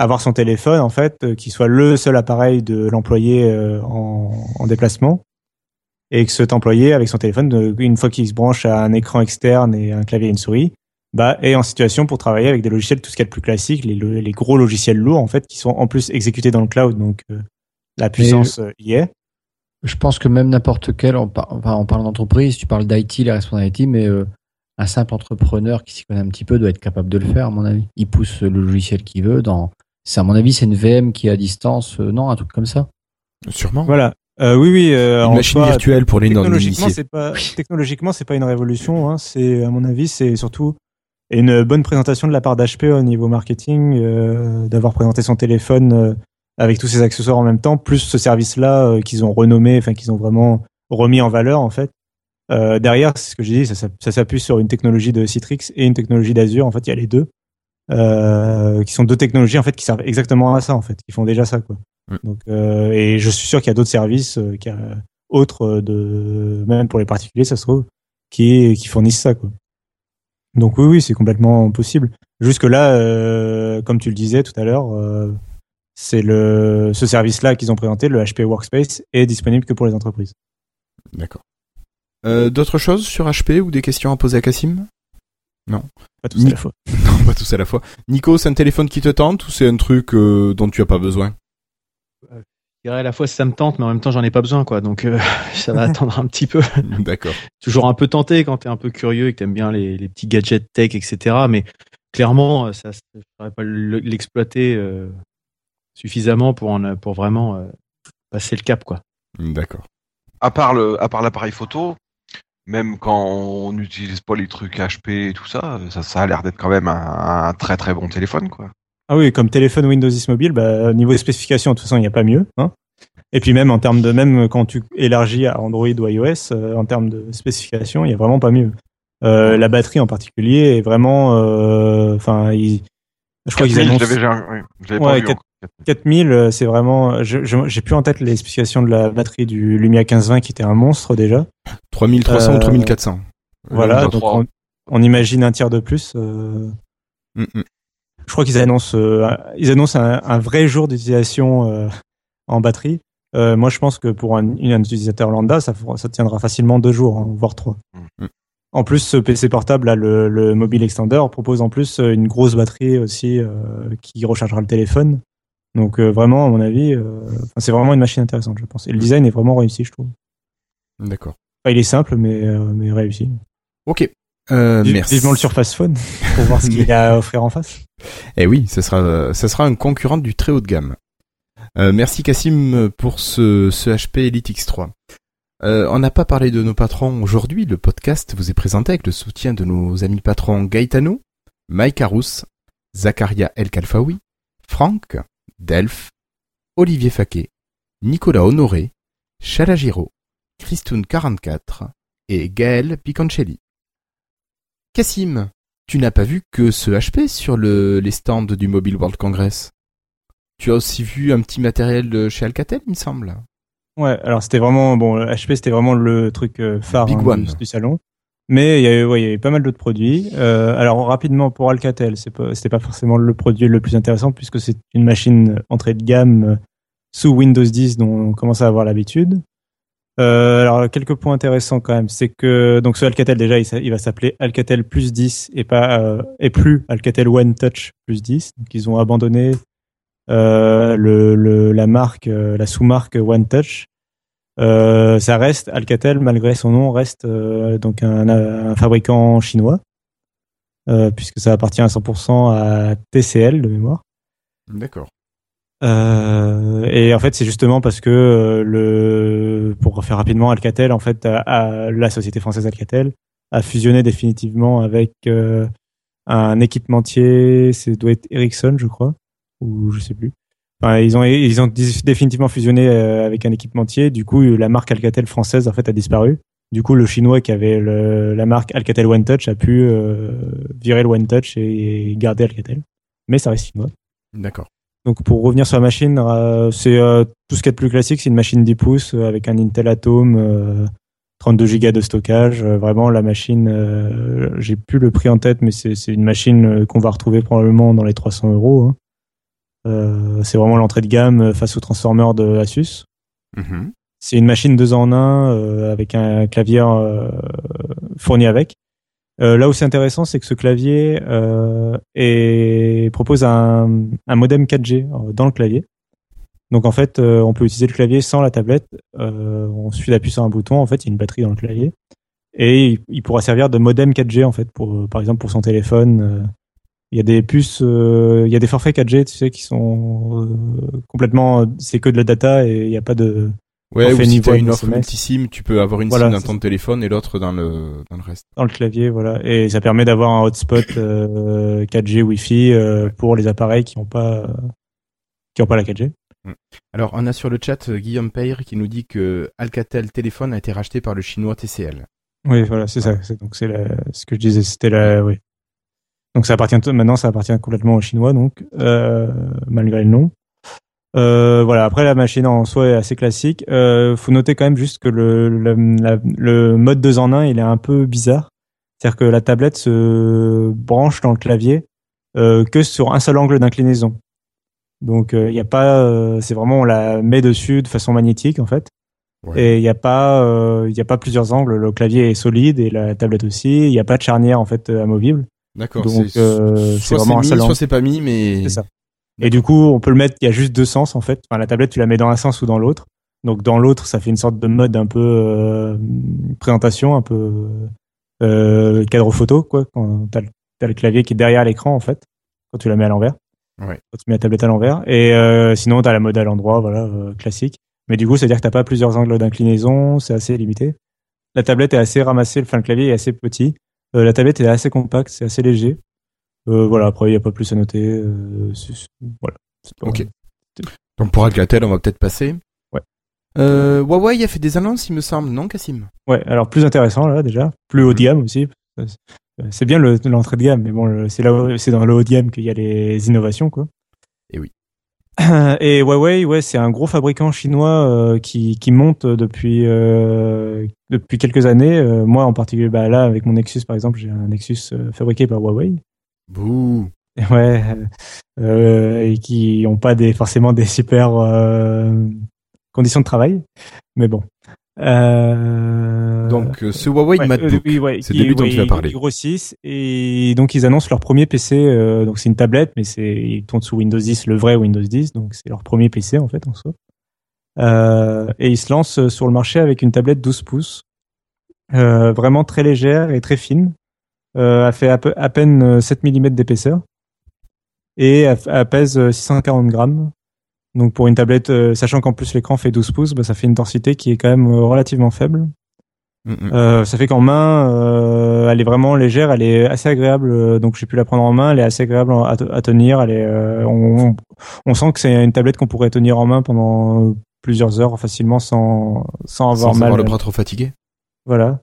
avoir son téléphone en fait euh, qui soit le seul appareil de l'employé euh, en, en déplacement et que cet employé avec son téléphone, une fois qu'il se branche à un écran externe et un clavier et une souris, bah, est en situation pour travailler avec des logiciels tout ce qu'il y a de plus classique, les, les gros logiciels lourds en fait qui sont en plus exécutés dans le cloud, donc euh, la puissance euh, y est. Je pense que même n'importe quel, on, par- enfin, on parle d'entreprise, tu parles d'IT, les responsables d'IT, mais euh, un simple entrepreneur qui s'y connaît un petit peu doit être capable de le faire, à mon avis. Il pousse le logiciel qu'il veut dans. C'est à mon avis, c'est une VM qui est à distance, euh, non, un truc comme ça. Sûrement. Voilà. Euh, oui, oui. euh, Une en machine virtuelle pour les technologiquement, c'est pas technologiquement, c'est pas une révolution. Hein. C'est à mon avis, c'est surtout une bonne présentation de la part d'HP au niveau marketing, euh, d'avoir présenté son téléphone euh, avec tous ces accessoires en même temps, plus ce service-là euh, qu'ils ont renommé, enfin qu'ils ont vraiment remis en valeur en fait. Euh, derrière, c'est ce que j'ai dit, ça, ça, ça s'appuie sur une technologie de Citrix et une technologie d'Azure. En fait, il y a les deux, euh, qui sont deux technologies en fait qui servent exactement à ça en fait, qui font déjà ça quoi. Mm. Donc, euh, et je suis sûr qu'il y a d'autres services euh, qui, euh, autres de même pour les particuliers, ça se trouve, qui qui fournissent ça quoi. Donc oui, oui, c'est complètement possible. Jusque là, euh, comme tu le disais tout à l'heure, euh, c'est le ce service-là qu'ils ont présenté, le HP Workspace, est disponible que pour les entreprises. D'accord. Euh, D'autres choses sur HP ou des questions à poser à Cassim Pas tous à la fois. Non, pas tous à la fois. Nico, c'est un téléphone qui te tente ou c'est un truc euh, dont tu as pas besoin? Je dirais à la fois ça me tente, mais en même temps j'en ai pas besoin quoi. Donc euh, ça va attendre un petit peu. D'accord. Toujours un peu tenté quand t'es un peu curieux et que t'aimes bien les, les petits gadgets tech, etc. Mais clairement, euh, ça, je saurais pas le- l'exploiter euh, suffisamment pour en, pour vraiment euh, passer le cap quoi. D'accord. À part le, à part l'appareil photo, même quand on n'utilise pas les trucs HP et tout ça, ça, ça a l'air d'être quand même un, un très très bon téléphone, quoi. Ah oui, comme téléphone Windows 10 mobile, bah, niveau spécification, de toute façon, il n'y a pas mieux. Hein. Et puis même en termes de même quand tu élargis à Android ou iOS, euh, en termes de spécification, il n'y a vraiment pas mieux. Euh, la batterie en particulier est vraiment, euh, enfin, ils- je crois qu'ils 4000, annoncent oui, je l'avais Ouais, pas vu quatre- encore. 4000, euh, c'est vraiment, je- j'ai plus en tête les spécifications de la batterie du Lumia 1520 qui était un monstre déjà. 3300 Euh, ou 3400 Voilà, Windows donc 3. on, on imagine un tiers de plus. euh, Mm, mm. je crois qu'ils annoncent, euh, ils annoncent un, un vrai jour d'utilisation euh, en batterie. Euh, moi, je pense que pour un, un utilisateur lambda, ça tiendra facilement deux jours, hein, voire trois. Mm. En plus, ce PC portable, là, le, le Mobile Extender, propose en plus euh, une grosse batterie aussi euh, qui rechargera le téléphone. Donc euh, vraiment, à mon avis, euh, c'est vraiment une machine intéressante, je pense. Et le design est vraiment réussi, je trouve. D'accord. Enfin, il est simple, mais, mais réussi. Ok. Merci. Vivement le Surface Phone pour voir ce qu'il y a à offrir en face. Eh oui, ça sera, ça sera un concurrent du très haut de gamme. Merci Cassim pour ce, ce HP Elite X3. Euh, on n'a pas parlé de nos patrons aujourd'hui. Le podcast vous est présenté avec le soutien de nos amis patrons Gaetano, Mike Arous, Zakaria El Kalfaoui, Franck, Delph, Olivier Faquet, Nicolas Honoré, Chalagiro, Christoun44 et Gaël Piconcelli. Cassim, tu n'as pas vu que ce HP sur le, les stands du Mobile World Congress? Tu as aussi vu un petit matériel de chez Alcatel, il me semble. Ouais, alors c'était vraiment bon, HP c'était vraiment le truc euh, phare hein, du, du salon. Mais il y a eu, ouais, il y a eu pas mal d'autres produits. Euh, alors rapidement pour Alcatel, c'est pas c'était pas forcément le produit le plus intéressant puisque c'est une machine entrée de gamme euh, sous Windows 10 dont on commence à avoir l'habitude. Euh, alors quelques points intéressants quand même, c'est que donc ce Alcatel déjà il, va s'appeler Alcatel plus 10 et pas euh, et plus Alcatel One Touch plus 10. Donc ils ont abandonné le, le la marque euh, la sous-marque One Touch. Euh, ça reste Alcatel malgré son nom reste euh, donc un, un fabricant chinois euh, puisque ça appartient à 100% à TCL de mémoire. D'accord. Euh, et en fait, c'est justement parce que euh, le, pour faire rapidement, Alcatel, en fait, a- a- la société française Alcatel a fusionné définitivement avec euh, un équipementier, c'est doit être Ericsson, je crois, ou je sais plus. Enfin, ils ont ils ont dé- définitivement fusionné euh, avec un équipementier. Du coup, la marque Alcatel française en fait a disparu. Du coup, le chinois qui avait le, la marque Alcatel One Touch a pu euh, virer le One Touch et garder Alcatel. Mais ça reste chinois. D'accord. Donc pour revenir sur la machine, euh, c'est euh, tout ce qu'il y a de plus classique, c'est une machine 10 pouces euh, avec un Intel Atom, euh, 32 Go de stockage. Euh, vraiment la machine, euh, j'ai plus le prix en tête, mais c'est une machine euh, qu'on va retrouver probablement dans les 300 euros. hein. Euh, c'est vraiment l'entrée de gamme euh, face au transformer de Asus. Mhm. C'est une machine deux en un euh, avec un clavier euh, fourni avec. Euh, là où c'est intéressant, c'est que ce clavier euh, est- propose un, un modem 4G euh, dans le clavier. Donc en fait, euh, on peut utiliser le clavier sans la tablette. Euh, on suffit d'appuyer sur un bouton. En fait, il y a une batterie dans le clavier et il, il pourra servir de modem 4G en fait pour, par exemple, pour son téléphone. Euh. Il y a des puces, euh, il y a des forfaits 4G, tu sais, qui sont euh, complètement, c'est que de la data et il n'y a pas de, Ouais, ou si t'as une offre multisim, tu peux avoir une Voilà, SIM dans c'est ton téléphone et l'autre dans le, dans le reste. dans le clavier, voilà. Et ça permet d'avoir un hotspot euh, 4G Wi-Fi euh, pour les appareils qui n'ont pas euh, qui ont pas la 4G. Alors, on a sur le chat euh, Guillaume Peyre qui nous dit que Alcatel Téléphone a été racheté par le chinois TCL. Oui, voilà, c'est ça. Donc c'est ce que je disais, c'était la, oui. Donc ça appartient maintenant, ça appartient complètement aux Chinois, donc euh, malgré le nom. Euh, voilà. Après, la machine en soi est assez classique. Euh, faut noter quand même juste que le le, la- le mode 2 en 1, il est un peu bizarre. C'est-à-dire que la tablette se branche dans le clavier euh, que sur un seul angle d'inclinaison. Donc il y a pas, euh, c'est vraiment on la met dessus de façon magnétique en fait. Ouais. Et il n'y a pas, euh, il a pas plusieurs angles. Le clavier est solide et la tablette aussi. Il n'y a pas de charnière en fait amovible. D'accord. Donc c'est- euh, vraiment un c'est seul mis, soit c'est pas mis, mais C'est ça. Et du coup, on peut le mettre. Il y a juste deux sens en fait. Enfin, la tablette, tu la mets dans un sens ou dans l'autre. Donc dans l'autre, ça fait une sorte de mode un peu euh, présentation, un peu euh, cadre photo quoi. Quand t'as le, t'as le clavier qui est derrière l'écran en fait, quand tu la mets à l'envers. Ouais. Quand tu mets la tablette à l'envers. Et euh, sinon, t'as la mode à l'endroit, voilà, euh, classique. Mais du coup, c'est à dire que t'as pas plusieurs angles d'inclinaison, c'est assez limité. La tablette est assez ramassée, enfin le clavier est assez petit. Euh, la tablette est assez compacte, c'est assez léger. Euh, voilà, après il y a pas plus à noter. Euh, voilà. Pas- Ok. donc pour Alcatel, on va peut-être passer. Ouais. Huawei a fait des annonces, il me semble, non, Cassim Ouais, alors plus intéressant là déjà, plus haut de Mhm. gamme aussi. C'est bien le- l'entrée de gamme, mais bon, c'est là, c'est dans le haut de gamme qu'il y a les innovations quoi. Et Huawei, ouais, c'est un gros fabricant chinois euh, qui, qui monte depuis euh, depuis quelques années. Euh, moi en particulier, bah là avec mon Nexus par exemple, j'ai un Nexus euh, fabriqué par Huawei. Bouh. Ouais, euh, et qui ont pas des forcément des super euh, conditions de travail, mais bon. Euh, Donc euh, ce Huawei ouais, MacBook, euh, ouais, c'est dont tu vas ils- parler. Ils grossissent et donc ils annoncent leur premier PC. euh, donc c'est une tablette, mais c'est ils tournent sous Windows 10, le vrai Windows 10. Donc c'est leur premier PC en fait en soi. Et ils se lancent sur le marché avec une tablette 12 pouces, vraiment très légère et très fine. Elle fait à, peu- à peine euh, 7 mm d'épaisseur et elle, pèse euh, 640 grammes. Donc pour une tablette, euh, sachant qu'en plus l'écran fait 12 pouces, bah, ça fait une densité qui est quand même euh, relativement faible. Mm, mm. Euh, ça fait qu'en main, euh, elle est vraiment légère, elle est assez agréable. euh, donc j'ai pu la prendre en main, elle est assez agréable à, te- à tenir. Elle est, euh, on, on sent que c'est une tablette qu'on pourrait tenir en main pendant plusieurs heures facilement sans sans avoir Sans mal. avoir le bras trop fatigué. Voilà.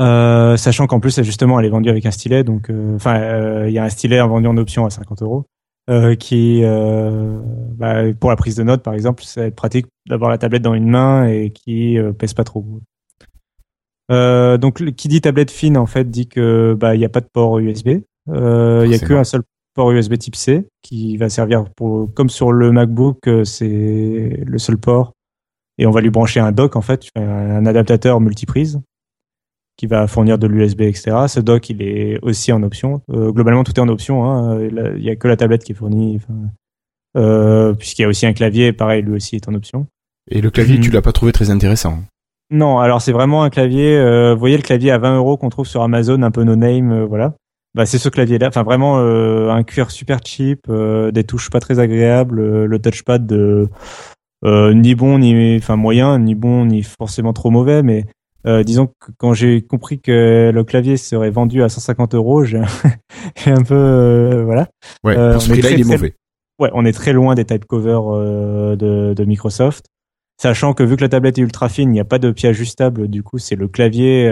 Euh, sachant qu'en plus, justement, elle est vendue avec un stylet, donc enfin, euh, il y a un stylet vendu en option à 50 euros, euh, qui, euh, bah, pour la prise de notes, par exemple, ça va être pratique d'avoir la tablette dans une main et qui euh, pèse pas trop. Donc, qui dit tablette fine, en fait, dit que bah il y a pas de port USB. Il y a que Forcément. un seul port USB Type C qui va servir pour, comme sur le MacBook, c'est le seul port. Et on va lui brancher un dock, en fait, un adaptateur multiprise qui va fournir de l'USB, etc. Ce dock, il est aussi en option. Euh, globalement, tout est en option. hein. Il y a que la tablette qui est fournie, enfin, euh, puisqu'il y a aussi un clavier, pareil, lui aussi est en option. Et le clavier, tu l'as pas trouvé très intéressant. Non, alors c'est vraiment un clavier. euh, vous voyez le clavier à 20 euros qu'on trouve sur Amazon, un peu no name, euh, voilà. Bah c'est ce clavier-là. Enfin vraiment euh, un cuir super cheap, euh, des touches pas très agréables, euh, le touchpad de euh, ni bon ni enfin moyen, ni bon ni forcément trop mauvais, mais euh, disons que quand j'ai compris que le clavier serait vendu à 150 euros, j'ai un peu euh, voilà. Ouais, Euh, pour ce prix-là, très, il est très- mauvais. Ouais, on est très loin des type covers euh, de, de Microsoft. Sachant que vu que la tablette est ultra fine, il n'y a pas de pied ajustable, du coup c'est le clavier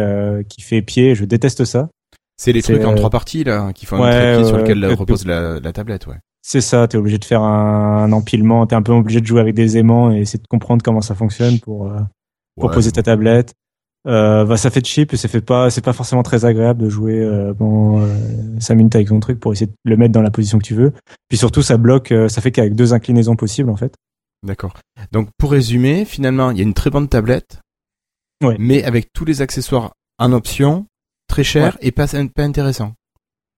qui fait pied, je déteste ça. C'est les trucs en trois parties là, qui font ouais, un trépied sur lequel repose la, la tablette, ouais. C'est ça, t'es obligé de faire un, un empilement, t'es un peu obligé de jouer avec des aimants et essayer de comprendre comment ça fonctionne pour, euh, pour Ouais, poser ta tablette. Euh, bah, ça fait cheap et ça fait pas, c'est pas forcément très agréable de jouer euh, pendant euh, 5 minutes avec ton truc pour essayer de le mettre dans la position que tu veux. Puis surtout, ça bloque, euh, ça fait qu'avec deux inclinaisons possibles en fait. D'accord. Donc pour résumer, finalement, il y a une très bonne tablette, Ouais. mais avec tous les accessoires en option, très cher et pas, pas intéressant.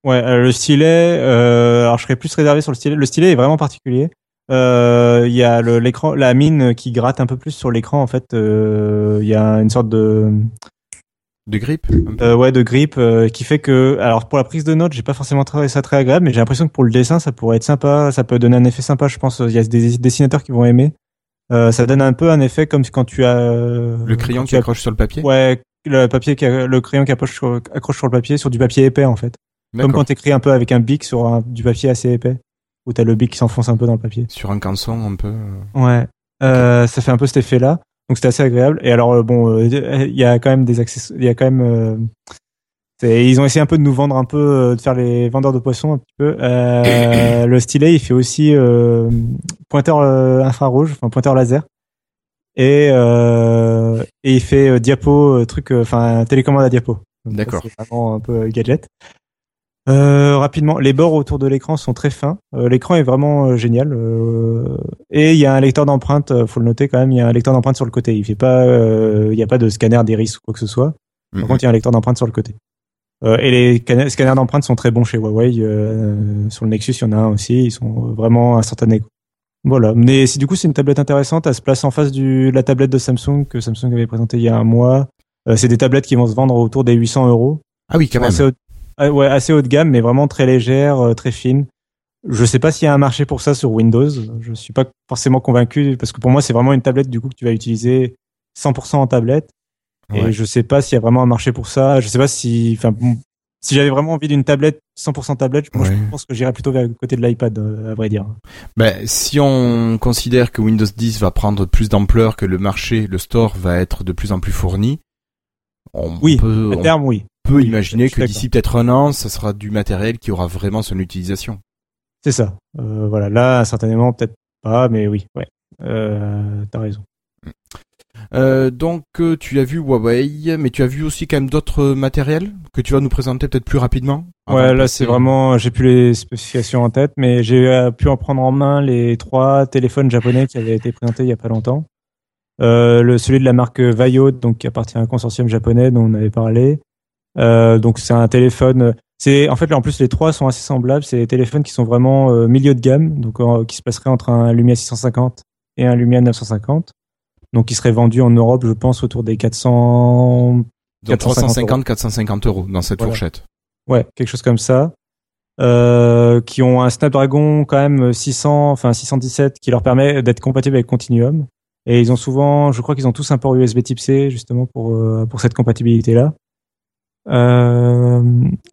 Ouais, euh, le stylet, euh, alors je serais plus réservé sur le stylet. Le stylet est vraiment particulier. Euh, Il y a l'écran, la mine qui gratte un peu plus sur l'écran. En fait, euh, il y a une sorte de, De peu. euh, ouais, de grip euh, qui fait que, alors pour la prise de notes, j'ai pas forcément trouvé ça très agréable, mais j'ai l'impression que pour le dessin, ça pourrait être sympa. Ça peut donner un effet sympa. Je pense. Il y a des dessinateurs qui vont aimer. Euh, ça donne un peu un effet comme quand tu as Le crayon qui as- accroche sur le papier Ouais, le papier, qui a- le crayon qui accroche sur, accroche sur le papier, sur du papier épais en fait. Comme quand t'écris un peu avec un bic sur un- du papier assez épais. Où t'as le bic qui s'enfonce un peu dans le papier. Sur un canson un peu. euh, Ouais. Euh, ça fait un peu cet effet-là. Donc c'était assez agréable. Et alors euh, bon, euh, il y a quand même des accessoires. Il y a quand même. euh, ils ont essayé un peu de nous vendre un peu, euh, de faire les vendeurs de poissons un petit peu. Euh, le stylet, il fait aussi euh, pointeur infrarouge, enfin pointeur laser. Et, euh, et il fait diapo, truc, enfin télécommande à diapo. D'accord. C'est vraiment un peu gadget. Euh, rapidement, les bords autour de l'écran sont très fins. Euh, l'écran est vraiment euh, génial. Euh, et il y a un lecteur d'empreintes, euh, faut le noter quand même, il y a un lecteur d'empreintes sur le côté. Il fait pas, euh, il n'y a pas de scanner d'iris ou quoi que ce soit. Par mhm. contre, il y a un lecteur d'empreintes sur le côté. Euh, et les scanners d'empreintes sont très bons chez Huawei. Euh, sur le Nexus, il y en a un aussi. Ils sont vraiment instantanés. Voilà. Mais si du coup c'est une tablette intéressante, elle se place en face du la tablette de Samsung que Samsung avait présentée il y a un mois. Euh, c'est des tablettes qui vont se vendre autour des 800 euros. Ah oui, quand même. Ah ouais, assez haut de gamme, mais vraiment très légère, euh, très fine. Je sais pas s'il y a un marché pour ça sur Windows. Je suis pas forcément convaincu parce que pour moi c'est vraiment une tablette du coup que tu vas utiliser 100% en tablette. Ouais. Et je sais pas s'il y a vraiment un marché pour ça. Je sais pas si, enfin, si j'avais vraiment envie d'une tablette 100% tablette, moi, Ouais. je pense que j'irais plutôt vers le côté de l'iPad, euh, à vrai dire. Ben, si on considère que Windows 10 va prendre plus d'ampleur, que le marché, le store va être de plus en plus fourni, on Oui, peut, À on terme, oui. Peut oui, imaginer que d'ici peut-être un an, ça sera du matériel qui aura vraiment son utilisation. C'est ça. Euh, voilà. Là, certainement, peut-être pas, mais oui, ouais. Euh, t'as raison. Euh, donc euh, tu as vu Huawei, mais tu as vu aussi quand même d'autres matériels que tu vas nous présenter peut-être plus rapidement. Ouais, là, c'est vraiment, j'ai plus les spécifications en tête, mais j'ai euh, pu en prendre en main les trois téléphones japonais qui avaient été présentés il y a pas longtemps. Euh, le, celui de la marque Vaio, donc qui appartient à un consortium japonais dont on avait parlé. Euh, donc c'est un téléphone. C'est en fait là en plus les trois sont assez semblables. C'est des téléphones qui sont vraiment euh, milieu de gamme, donc euh, qui se passeraient entre un Lumia 650 et un Lumia 950. Donc qui seraient vendus en Europe, je pense, autour des 400 Donc 450 350-450 euros dans cette Voilà. fourchette. Ouais, quelque chose comme ça. Euh, qui ont un Snapdragon quand même 600, enfin 617, qui leur permet d'être compatible avec Continuum. Et ils ont souvent, je crois qu'ils ont tous un port USB Type C justement pour euh, pour cette compatibilité là. Euh,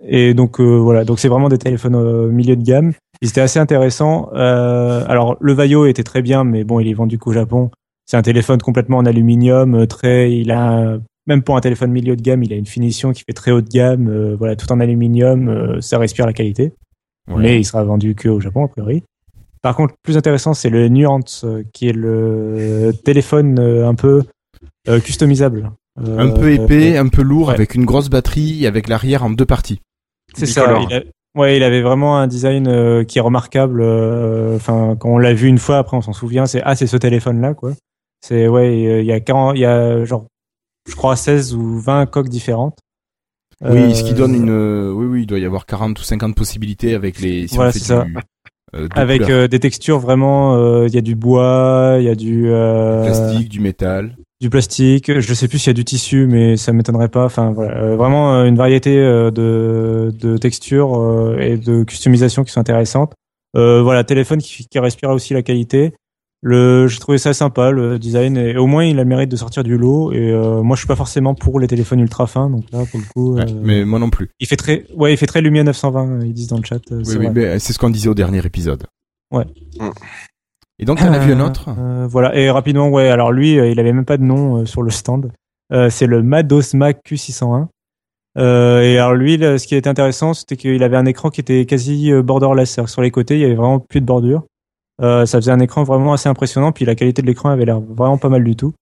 et donc euh, voilà, donc c'est vraiment des téléphones euh, milieu de gamme. Ils étaient assez intéressants. Euh, alors le Vaio était très bien, mais bon, il est vendu qu'au Japon. C'est un téléphone complètement en aluminium, très, il a un- même pour un téléphone milieu de gamme, il a une finition qui fait très haut de gamme, euh, voilà, tout en aluminium, euh, ça respire la qualité. Ouais. Mais il sera vendu que au Japon a priori. Par contre, le plus intéressant, c'est le Nuance, euh, qui est le téléphone un peu customisable. Euh, Un peu épais, un peu lourd, ouais. avec une grosse batterie, et avec l'arrière en deux parties. C'est ça. Il a- ouais, il avait vraiment un design euh, qui est remarquable. euh, Enfin, quand on l'a vu une fois, après on s'en souvient. C'est ah, c'est ce téléphone-là, quoi. C'est ouais, euh, il y a 40, il y a genre, je crois 16 ou 20 coques différentes. Oui, ce qui Euh, donne une, euh, oui, oui, il doit y avoir 40 ou 50 possibilités avec les, si Voilà, c'est ça. du, euh, avec euh, des textures vraiment. euh, Il y a du bois, il y a du euh, plastique, du métal. Du plastique. Je sais plus s'il y a du tissu, mais ça m'étonnerait pas. Enfin, voilà, Euh, vraiment euh, une variété euh, de, de textures euh, et de customisation qui sont intéressantes. Euh, voilà, téléphone qui, qui respire aussi la qualité. Le, j'ai trouvé ça sympa le design et au moins il a le mérite de sortir du lot. Et euh, moi, je suis pas forcément pour les téléphones ultra fins, donc là pour le coup, Ouais, mais moi non plus. il fait très, ouais, il fait très Lumia 920. Ils disent dans le chat. Oui, c'est oui, vrai. mais c'est ce qu'on disait au dernier épisode. Ouais. Mm. Et donc, t'en as vu un autre? Euh, Voilà, et rapidement, ouais, alors lui, euh, il avait même pas de nom euh, sur le stand. Euh, c'est le Mados Mac Q601. Euh, et alors lui, là, ce qui était intéressant, c'était qu'il avait un écran qui était quasi euh, borderless. Sur les côtés, il y avait vraiment plus de bordure. Euh, ça faisait un écran vraiment assez impressionnant, puis la qualité de l'écran avait l'air vraiment pas mal du tout.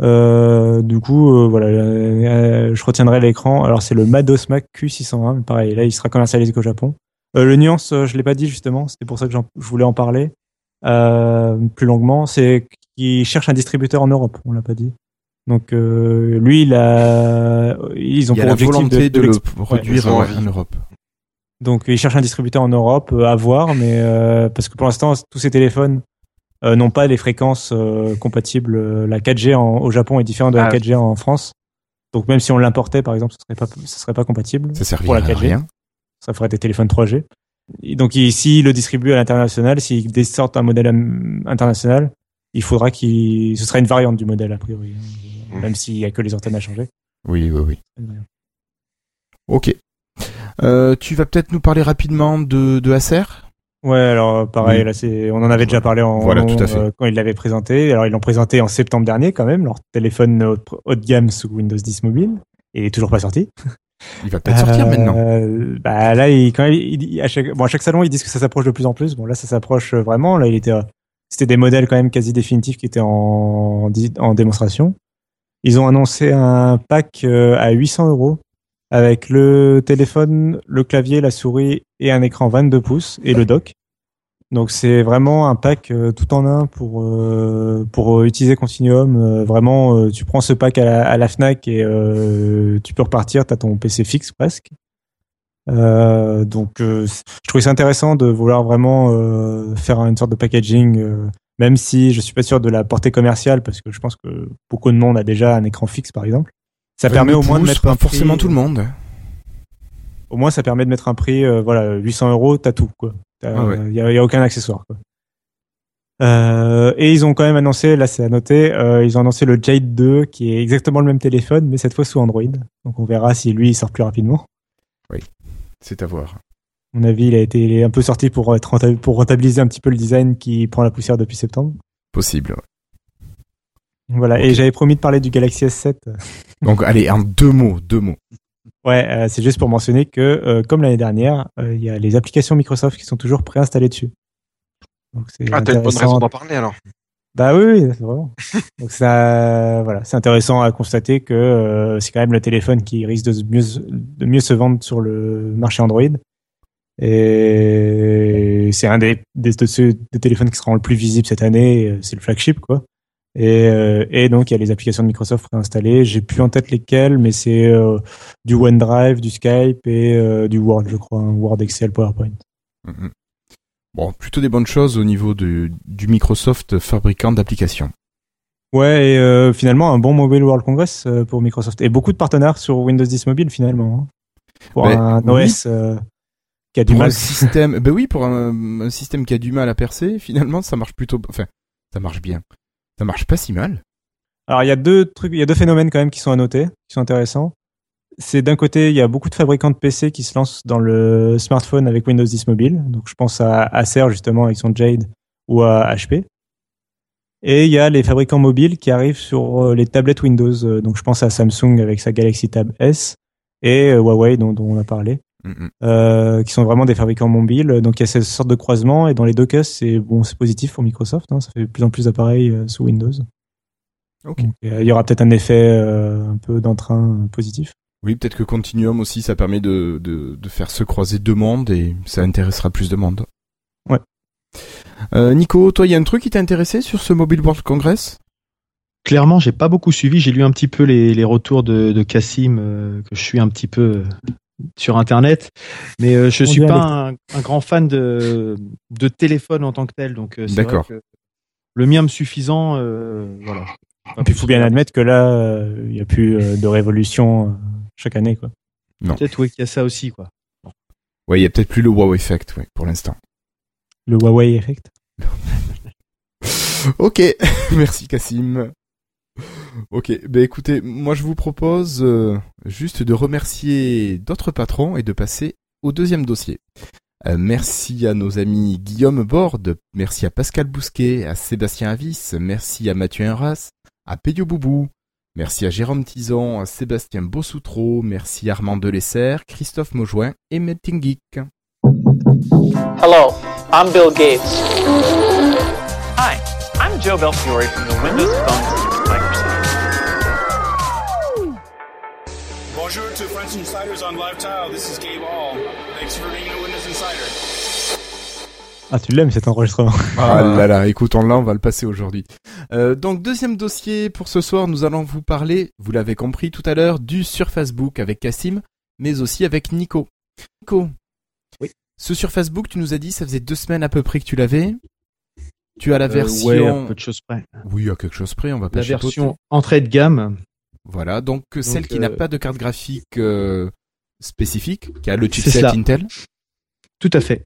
Euh, du coup, euh, voilà, euh, je retiendrai l'écran. Alors c'est le Mados Mac Q601. Pareil, là, il sera commercialisé qu'au Japon. Euh, le nuance, euh, je l'ai pas dit justement. C'était pour ça que je voulais en parler euh, plus longuement. C'est qu'il cherche un distributeur en Europe. On l'a pas dit. Donc euh, lui, il a, ils ont Il y a pour la objectif volonté de, de, le l'ex- produire ils en- Europe. donc il cherche un distributeur en Europe euh, à voir, mais euh, parce que pour l'instant tous ces téléphones euh, n'ont pas les fréquences euh, compatibles. Euh, La 4G en- au Japon est différente de la Ah. 4G en France. Donc même si on l'importait par exemple, ce serait pas, ce serait pas compatible. Ça pour la servira à 4G. rien. Ça ferait des téléphones 3G. Donc il- s'il le distribue à l'international, s'il sortent un modèle hum, international, il faudra qu'il, ce sera une variante du modèle a priori, hein, Mhm. même s'il y a que les antennes à changer. Oui, oui, oui. Ok. Euh, tu vas peut-être nous parler rapidement de, de Acer? Ouais, alors pareil, Oui. là c'est, on en avait déjà parlé en Voilà, tout à fait. euh, quand ils l'avaient présenté. Alors ils l'ont présenté en septembre dernier quand même, leur téléphone haut, haut de gamme sous Windows 10 mobile, et il toujours pas sorti. Il va peut-être sortir Euh, maintenant. Bah là, il, quand même, il, à chaque, bon, à chaque salon, ils disent que ça s'approche de plus en plus. Bon, là, ça s'approche vraiment. Là, il était, euh, c'était des modèles quand même quasi définitifs qui étaient en, en démonstration. Ils ont annoncé un pack euh, à 800 euros avec le téléphone, le clavier, la souris et un écran 22 pouces et le dock. Donc c'est vraiment un pack euh, tout en un pour euh, pour euh, utiliser Continuum. Euh, vraiment, euh, tu prends ce pack à la, à la Fnac et euh, tu peux repartir. T'as ton PC fixe presque. Euh, donc euh, je trouvais ça intéressant de vouloir vraiment euh, faire une sorte de packaging, euh, même si je suis pas sûr de la portée commerciale parce que je pense que beaucoup de monde a déjà un écran fixe par exemple. Ça permet au moins de mettre pas un prix- forcément tout le monde. au moins ça permet de mettre un prix euh, voilà 800 euros t'as tout quoi il Ah ouais. y, a, y a aucun accessoire quoi. Euh, et ils ont quand même annoncé là c'est à noter euh, ils ont annoncé le Jade 2 qui est exactement le même téléphone mais cette fois sous Android donc on verra si lui il sort plus rapidement C'est à voir. à mon avis il a été il est un peu sorti pour être pour rentabiliser un petit peu le design qui prend la poussière depuis septembre Possible. voilà et j'avais promis de parler du Galaxy S7 Donc allez, en deux mots, deux mots. Ouais, euh, c'est juste pour mentionner que, euh, comme l'année dernière, euh, il y a les applications Microsoft qui sont toujours préinstallées dessus. Donc c'est Ah, t'as une bonne raison d'en parler alors. Bah oui, oui, c'est vraiment. Donc ça, voilà, c'est intéressant à constater que c'est quand même le téléphone qui risque de mieux, de mieux se vendre sur le marché Android. Et c'est un des, des, de ceux- des téléphones qui sera le plus visible cette année. C'est le flagship, quoi. Et, euh, et donc il y a les applications de Microsoft préinstallées. J'ai plus en tête lesquelles, mais c'est euh, du OneDrive, du Skype et euh, du Word, je crois, hein, Word, Excel, PowerPoint. Mhm. Bon, plutôt des bonnes choses au niveau de, du Microsoft fabricant d'applications. Ouais, et finalement, un bon Mobile World Congress pour Microsoft. Et beaucoup de partenaires sur Windows 10 Mobile, finalement. hein. Pour Ben, un. OS qui a du Pour un mal. système, ben oui, pour un, un système qui a du mal à percer, finalement, ça marche plutôt, enfin, ça marche bien. Ça marche pas si mal. Alors, il y a deux trucs, il y a deux phénomènes quand même qui sont à noter, qui sont intéressants. C'est d'un côté, il y a beaucoup de fabricants de PC qui se lancent dans le smartphone avec Windows 10 Mobile. Donc, je pense à Acer, justement, avec son Jade, ou à HP. Et il y a les fabricants mobiles qui arrivent sur euh, les tablettes Windows. Euh, Donc, je pense à Samsung avec sa Galaxy Tab S et euh, Huawei dont, dont on a parlé. Euh, qui sont vraiment des fabricants mobiles. Donc il y a cette sorte de croisement et dans les deux cas c'est bon, c'est positif pour Microsoft. hein, ça fait de plus en plus d'appareils euh, sous Windows. Donc, euh, il y aura peut-être un effet euh, un peu d'entrain positif. Oui, peut-être que Continuum aussi, ça permet de, de, de faire se croiser deux mondes et ça intéressera plus de monde. Ouais. Euh, Nico, toi, il y a un truc qui t'a intéressé sur ce Mobile World Congress? Clairement, j'ai pas beaucoup suivi. J'ai lu un petit peu les, les retours de, de Cassim, euh, que je suis un petit peu sur Internet, mais euh, je On suis pas un, un grand fan de, de téléphone en tant que tel. Donc, euh, c'est D'accord. le mien me suffisant, euh, voilà. Et puis il faut bien admettre que là euh, il y a plus euh, de révolution euh, chaque année quoi. Peut-être ouais, qu'il y a ça aussi, quoi. Ouais, il y a peut-être plus le wow effect, ouais, pour l'instant. Le Huawei Effect. Ok, merci Cassim. Ok, ben écoutez, moi je vous propose euh, juste de remercier d'autres patrons et de passer au deuxième dossier. Euh, merci à nos amis Guillaume Borde, merci à Pascal Bousquet, à Sébastien Avis, merci à Mathieu Henras, à Pédio Boubou, merci à Jérôme Tison, à Sébastien Bossoutreau, merci à Armand Delessert, Christophe Maujoin et Melting Geek. Hello, I'm Bill Gates. Hi, I'm Joe Belfiore from the Windows Phone Bonjour to French Insiders on Live Tile. This is Gabe Hall. Thanks for being a Windows Insider. Ah tu l'aimes cet enregistrement. Ah là là, écoute, on l'a, on va le passer aujourd'hui. Euh, donc deuxième dossier pour ce soir, nous allons vous parler, vous l'avez compris tout à l'heure, du Surface Book avec Cassim, mais aussi avec Nico. Nico. Oui. Ce Surface Book, tu nous as dit, ça faisait deux semaines à peu près que tu l'avais. Tu as la Euh, version. ouais, peu de choses près. Oui, à quelque chose près, on va pas La version entrée de gamme. Voilà, donc, celle qui n'a euh, pas de carte graphique euh, spécifique, qui a le C'est chipset. Intel. Tout à fait.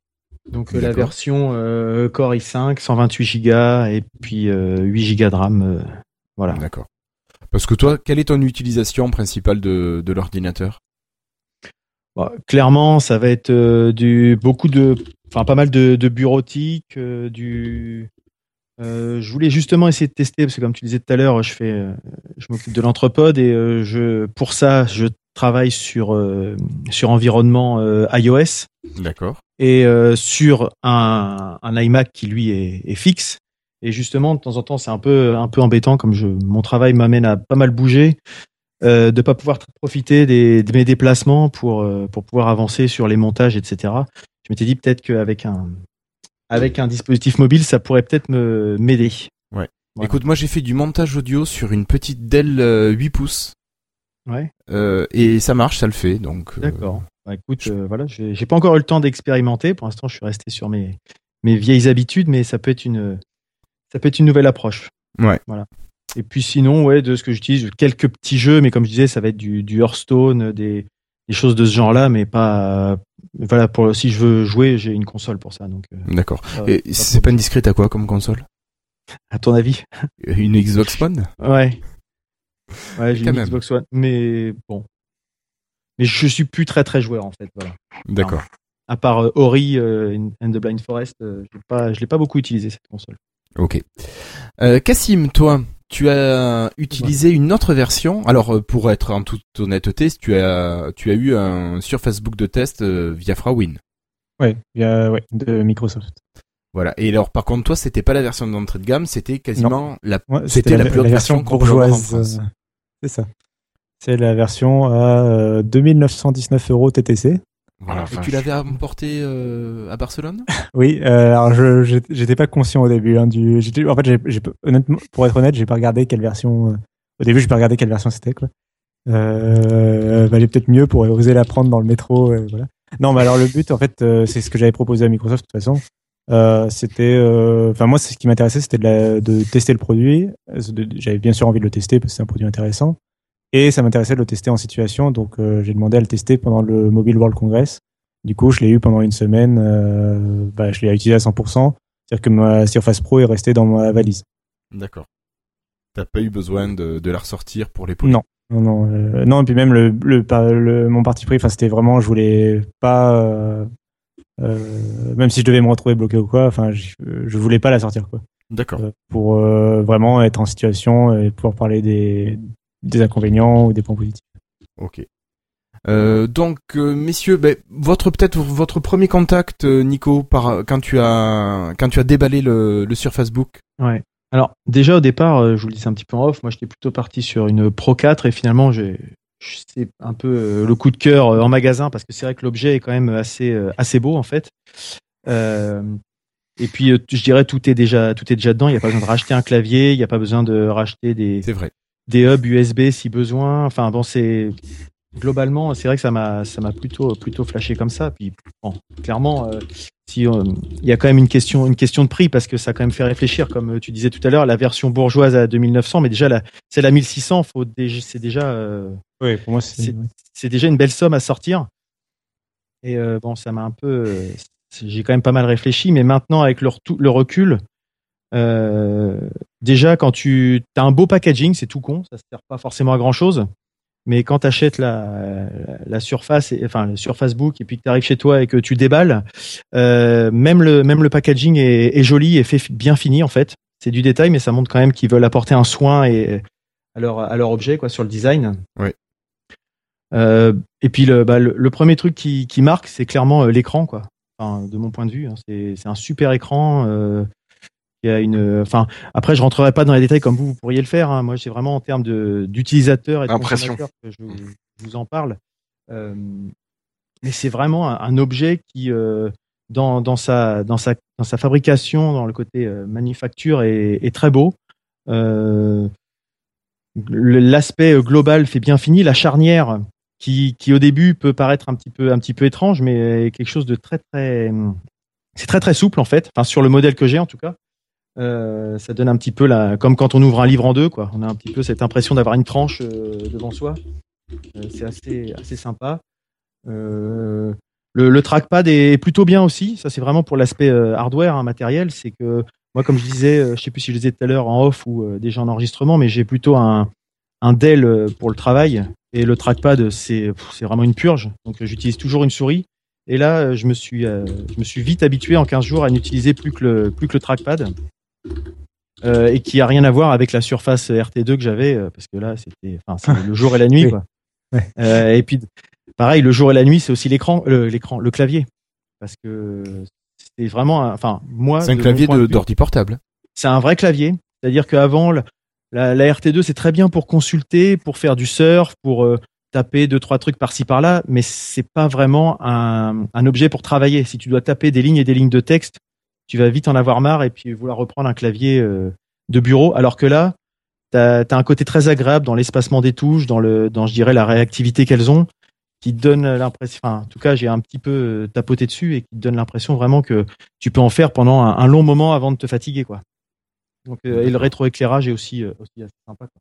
Donc euh, la version euh, Core i5, 128 Go et puis euh, 8 Go de RAM. euh, voilà. D'accord. Parce que toi, quelle est ton utilisation principale de, de l'ordinateur? Bah, clairement, ça va être euh, du beaucoup de, enfin pas mal de, de bureautique, euh, du. Euh, je voulais justement essayer de tester parce que comme tu disais tout à l'heure, je fais, euh, je m'occupe de l'entrepode et euh, je, pour ça, je travaille sur euh, sur environnement iOS D'accord. et sur un, un iMac qui lui est, est fixe. Et justement, de temps en temps, c'est un peu un peu embêtant comme je mon travail m'amène à pas mal bouger, euh, de pas pouvoir profiter des, de mes déplacements pour pour pouvoir avancer sur les montages, etc. Je m'étais dit peut-être qu'avec un avec un dispositif mobile, ça pourrait peut-être me m'aider. Voilà. Écoute, moi j'ai fait du montage audio sur une petite Dell euh, 8 pouces Ouais, euh, et ça marche, ça le fait. Donc euh, d'accord. Bah, écoute, euh, voilà, j'ai pas encore eu le temps d'expérimenter. Pour l'instant, je suis resté sur mes mes vieilles habitudes, mais ça peut être une ça peut être une nouvelle approche. Ouais. Voilà. Et puis sinon, ouais, de ce que j'utilise, quelques petits jeux, mais comme je disais, ça va être du, du Hearthstone, des, des choses de ce genre-là, mais pas. Voilà, pour si je veux jouer, j'ai une console pour ça. Donc, euh, D'accord. ça- Et c'est pas indiscret à quoi comme console? À ton avis? Une Xbox One? Ouais. Ouais, j'ai une même. Xbox One, mais bon. Mais je suis plus très très joueur en fait, voilà. D'accord. À part euh, Ori euh, and the Blind Forest, euh, pas, je l'ai pas beaucoup utilisé cette console. Ok. Euh, Cassim, toi, tu as utilisé une autre version. Alors, euh, pour être en toute honnêteté, tu as, tu as eu un sur Facebook de test euh, via Frawin. Ouais, via, ouais, de Microsoft. Voilà. Et alors, par contre, toi, c'était pas la version d'entrée de gamme, c'était quasiment la, Ouais, c'était la, plus haute version peut avoir en France. euh, C'est ça. C'est la version à euh, 2919 euros TTC. Voilà. Et tu l'avais emporté euh, à Barcelone? Oui, euh, alors je j'étais pas conscient au début. Hein, du, j'étais- en fait, j'ai, j'ai- honnêtement, pour être honnête, j'ai pas regardé quelle version. euh, au début, j'ai pas regardé quelle version c'était quoi. Euh, valait peut-être mieux pour oser la prendre dans le métro. euh, voilà. Non, mais alors le but, en fait, euh, c'est ce que j'avais proposé à Microsoft de toute façon. Euh, c'était, euh, enfin moi, c'est ce qui m'intéressait, c'était de, la- de tester le produit. J'avais bien sûr envie de le tester parce que c'est un produit intéressant. Et ça m'intéressait de le tester en situation, donc euh, j'ai demandé à le tester pendant le Mobile World Congress. Du coup, je l'ai eu pendant une semaine. euh, bah, je l'ai utilisé à 100%. C'est-à-dire que ma Surface Pro est restée dans ma valise. D'accord. T'as pas eu besoin de, de la ressortir pour les polis Non. Non, non, euh, non. Et puis même le, le, par- le- mon parti pris, c'était vraiment, je voulais pas, même si je devais me retrouver bloqué ou quoi, enfin, je, je voulais pas la sortir quoi, D'accord. Pour vraiment être en situation et pouvoir parler des, des inconvénients ou des points positifs. Ok. Euh, donc, euh, messieurs, ben, votre peut-être votre premier contact, euh, Nico, par quand tu as quand tu as déballé le, le sur Facebook? Ouais. Alors déjà au départ, je vous le disais un petit peu en off, moi j'étais plutôt parti sur une Pro 4 et finalement j'ai c'est un peu le coup de cœur en magasin parce que c'est vrai que l'objet est quand même assez assez beau en fait. Euh, et puis je dirais tout est déjà tout est déjà dedans. Il n'y a pas besoin de racheter un clavier, il n'y a pas besoin de racheter des C'est vrai. Des hubs USB si besoin. Enfin bon, c'est globalement, c'est vrai que ça m'a ça m'a plutôt plutôt flashé comme ça. Puis bon, clairement, euh, si euh, il y a quand même une question une question de prix parce que ça quand même fait réfléchir, comme euh, tu disais tout à l'heure, la version bourgeoise à 2900, mais déjà la celle à 1600, faut déjà c'est déjà euh, Oui, pour moi, c'est. c'est c'est déjà une belle somme à sortir. Et bon, ça m'a un peu. c'est- J'ai quand même pas mal réfléchi, mais maintenant, avec le recul, euh, déjà, quand tu as un beau packaging, c'est tout con, ça sert pas forcément à grand chose. Mais quand tu achètes la, la surface, et, enfin le Surface Book, et puis que tu arrives chez toi et que tu déballes, euh, même, le, même le packaging est, est joli et fait bien fini en fait. C'est du détail, mais ça montre quand même qu'ils veulent apporter un soin et, à, leur, à leur objet, quoi, sur le design. Ouais. Euh, et puis le, bah, le, le premier truc qui, qui marque, c'est clairement l'écran, quoi. Enfin, de mon point de vue, hein, c'est c'est un super écran. Euh, qui a une, enfin, après, je rentrerai pas dans les détails comme vous, vous pourriez le faire. hein. Moi, c'est vraiment en termes de d'utilisateur et de que je, je vous en parle. Euh, mais c'est vraiment un, un objet qui, euh, dans, dans sa dans sa dans sa fabrication, dans le côté euh, manufacture, est, est très beau. Euh, L'aspect global fait bien fini. La charnière, qui, qui au début peut paraître un petit peu un petit peu étrange, mais quelque chose de très très c'est très très souple en fait. Enfin sur le modèle que j'ai en tout cas, Euh, ça donne un petit peu la comme quand on ouvre un livre en deux quoi. On a un petit peu cette impression d'avoir une tranche euh, devant soi. Euh, c'est assez assez sympa. Le, trackpad est plutôt bien aussi. Ça c'est vraiment pour l'aspect hardware hein, matériel. C'est que moi comme je disais, je sais plus si je le disais tout à l'heure en off ou déjà en enregistrement, mais j'ai plutôt un un Dell pour le travail Et le trackpad, c'est c'est vraiment une purge. Donc j'utilise toujours une souris. Et là, je me suis, je me suis vite habitué en 15 jours à n'utiliser plus que le, plus que le trackpad. Euh, et qui a rien à voir avec la surface RT2 que j'avais, euh, parce que là, c'était, enfin, le jour et la nuit, Oui. quoi. Ouais. Euh, et puis, pareil, le jour et la nuit, c'est aussi l'écran, le- l'écran, le clavier, parce que c'est vraiment, un- enfin, moi, C'est un clavier d'ordi portable. c'est un vrai clavier. C'est-à-dire qu'avant, la, la, la RT2, c'est très bien pour consulter, pour faire du surf, pour euh, taper deux, trois trucs par-ci, par-là, mais c'est pas vraiment un, un objet pour travailler. Si tu dois taper des lignes et des lignes de texte, tu vas vite en avoir marre et puis vouloir reprendre un clavier euh, de bureau. Alors que là, tu as, un côté très agréable dans l'espacement des touches, dans, le, dans, je dirais, la réactivité qu'elles ont, qui te donne l'impression, enfin, en tout cas, j'ai un petit peu euh, tapoté dessus et qui te donne l'impression vraiment que tu peux en faire pendant un, un long moment avant de te fatiguer, quoi. Donc, euh, et le rétroéclairage est aussi, aussi assez sympa. Quoi.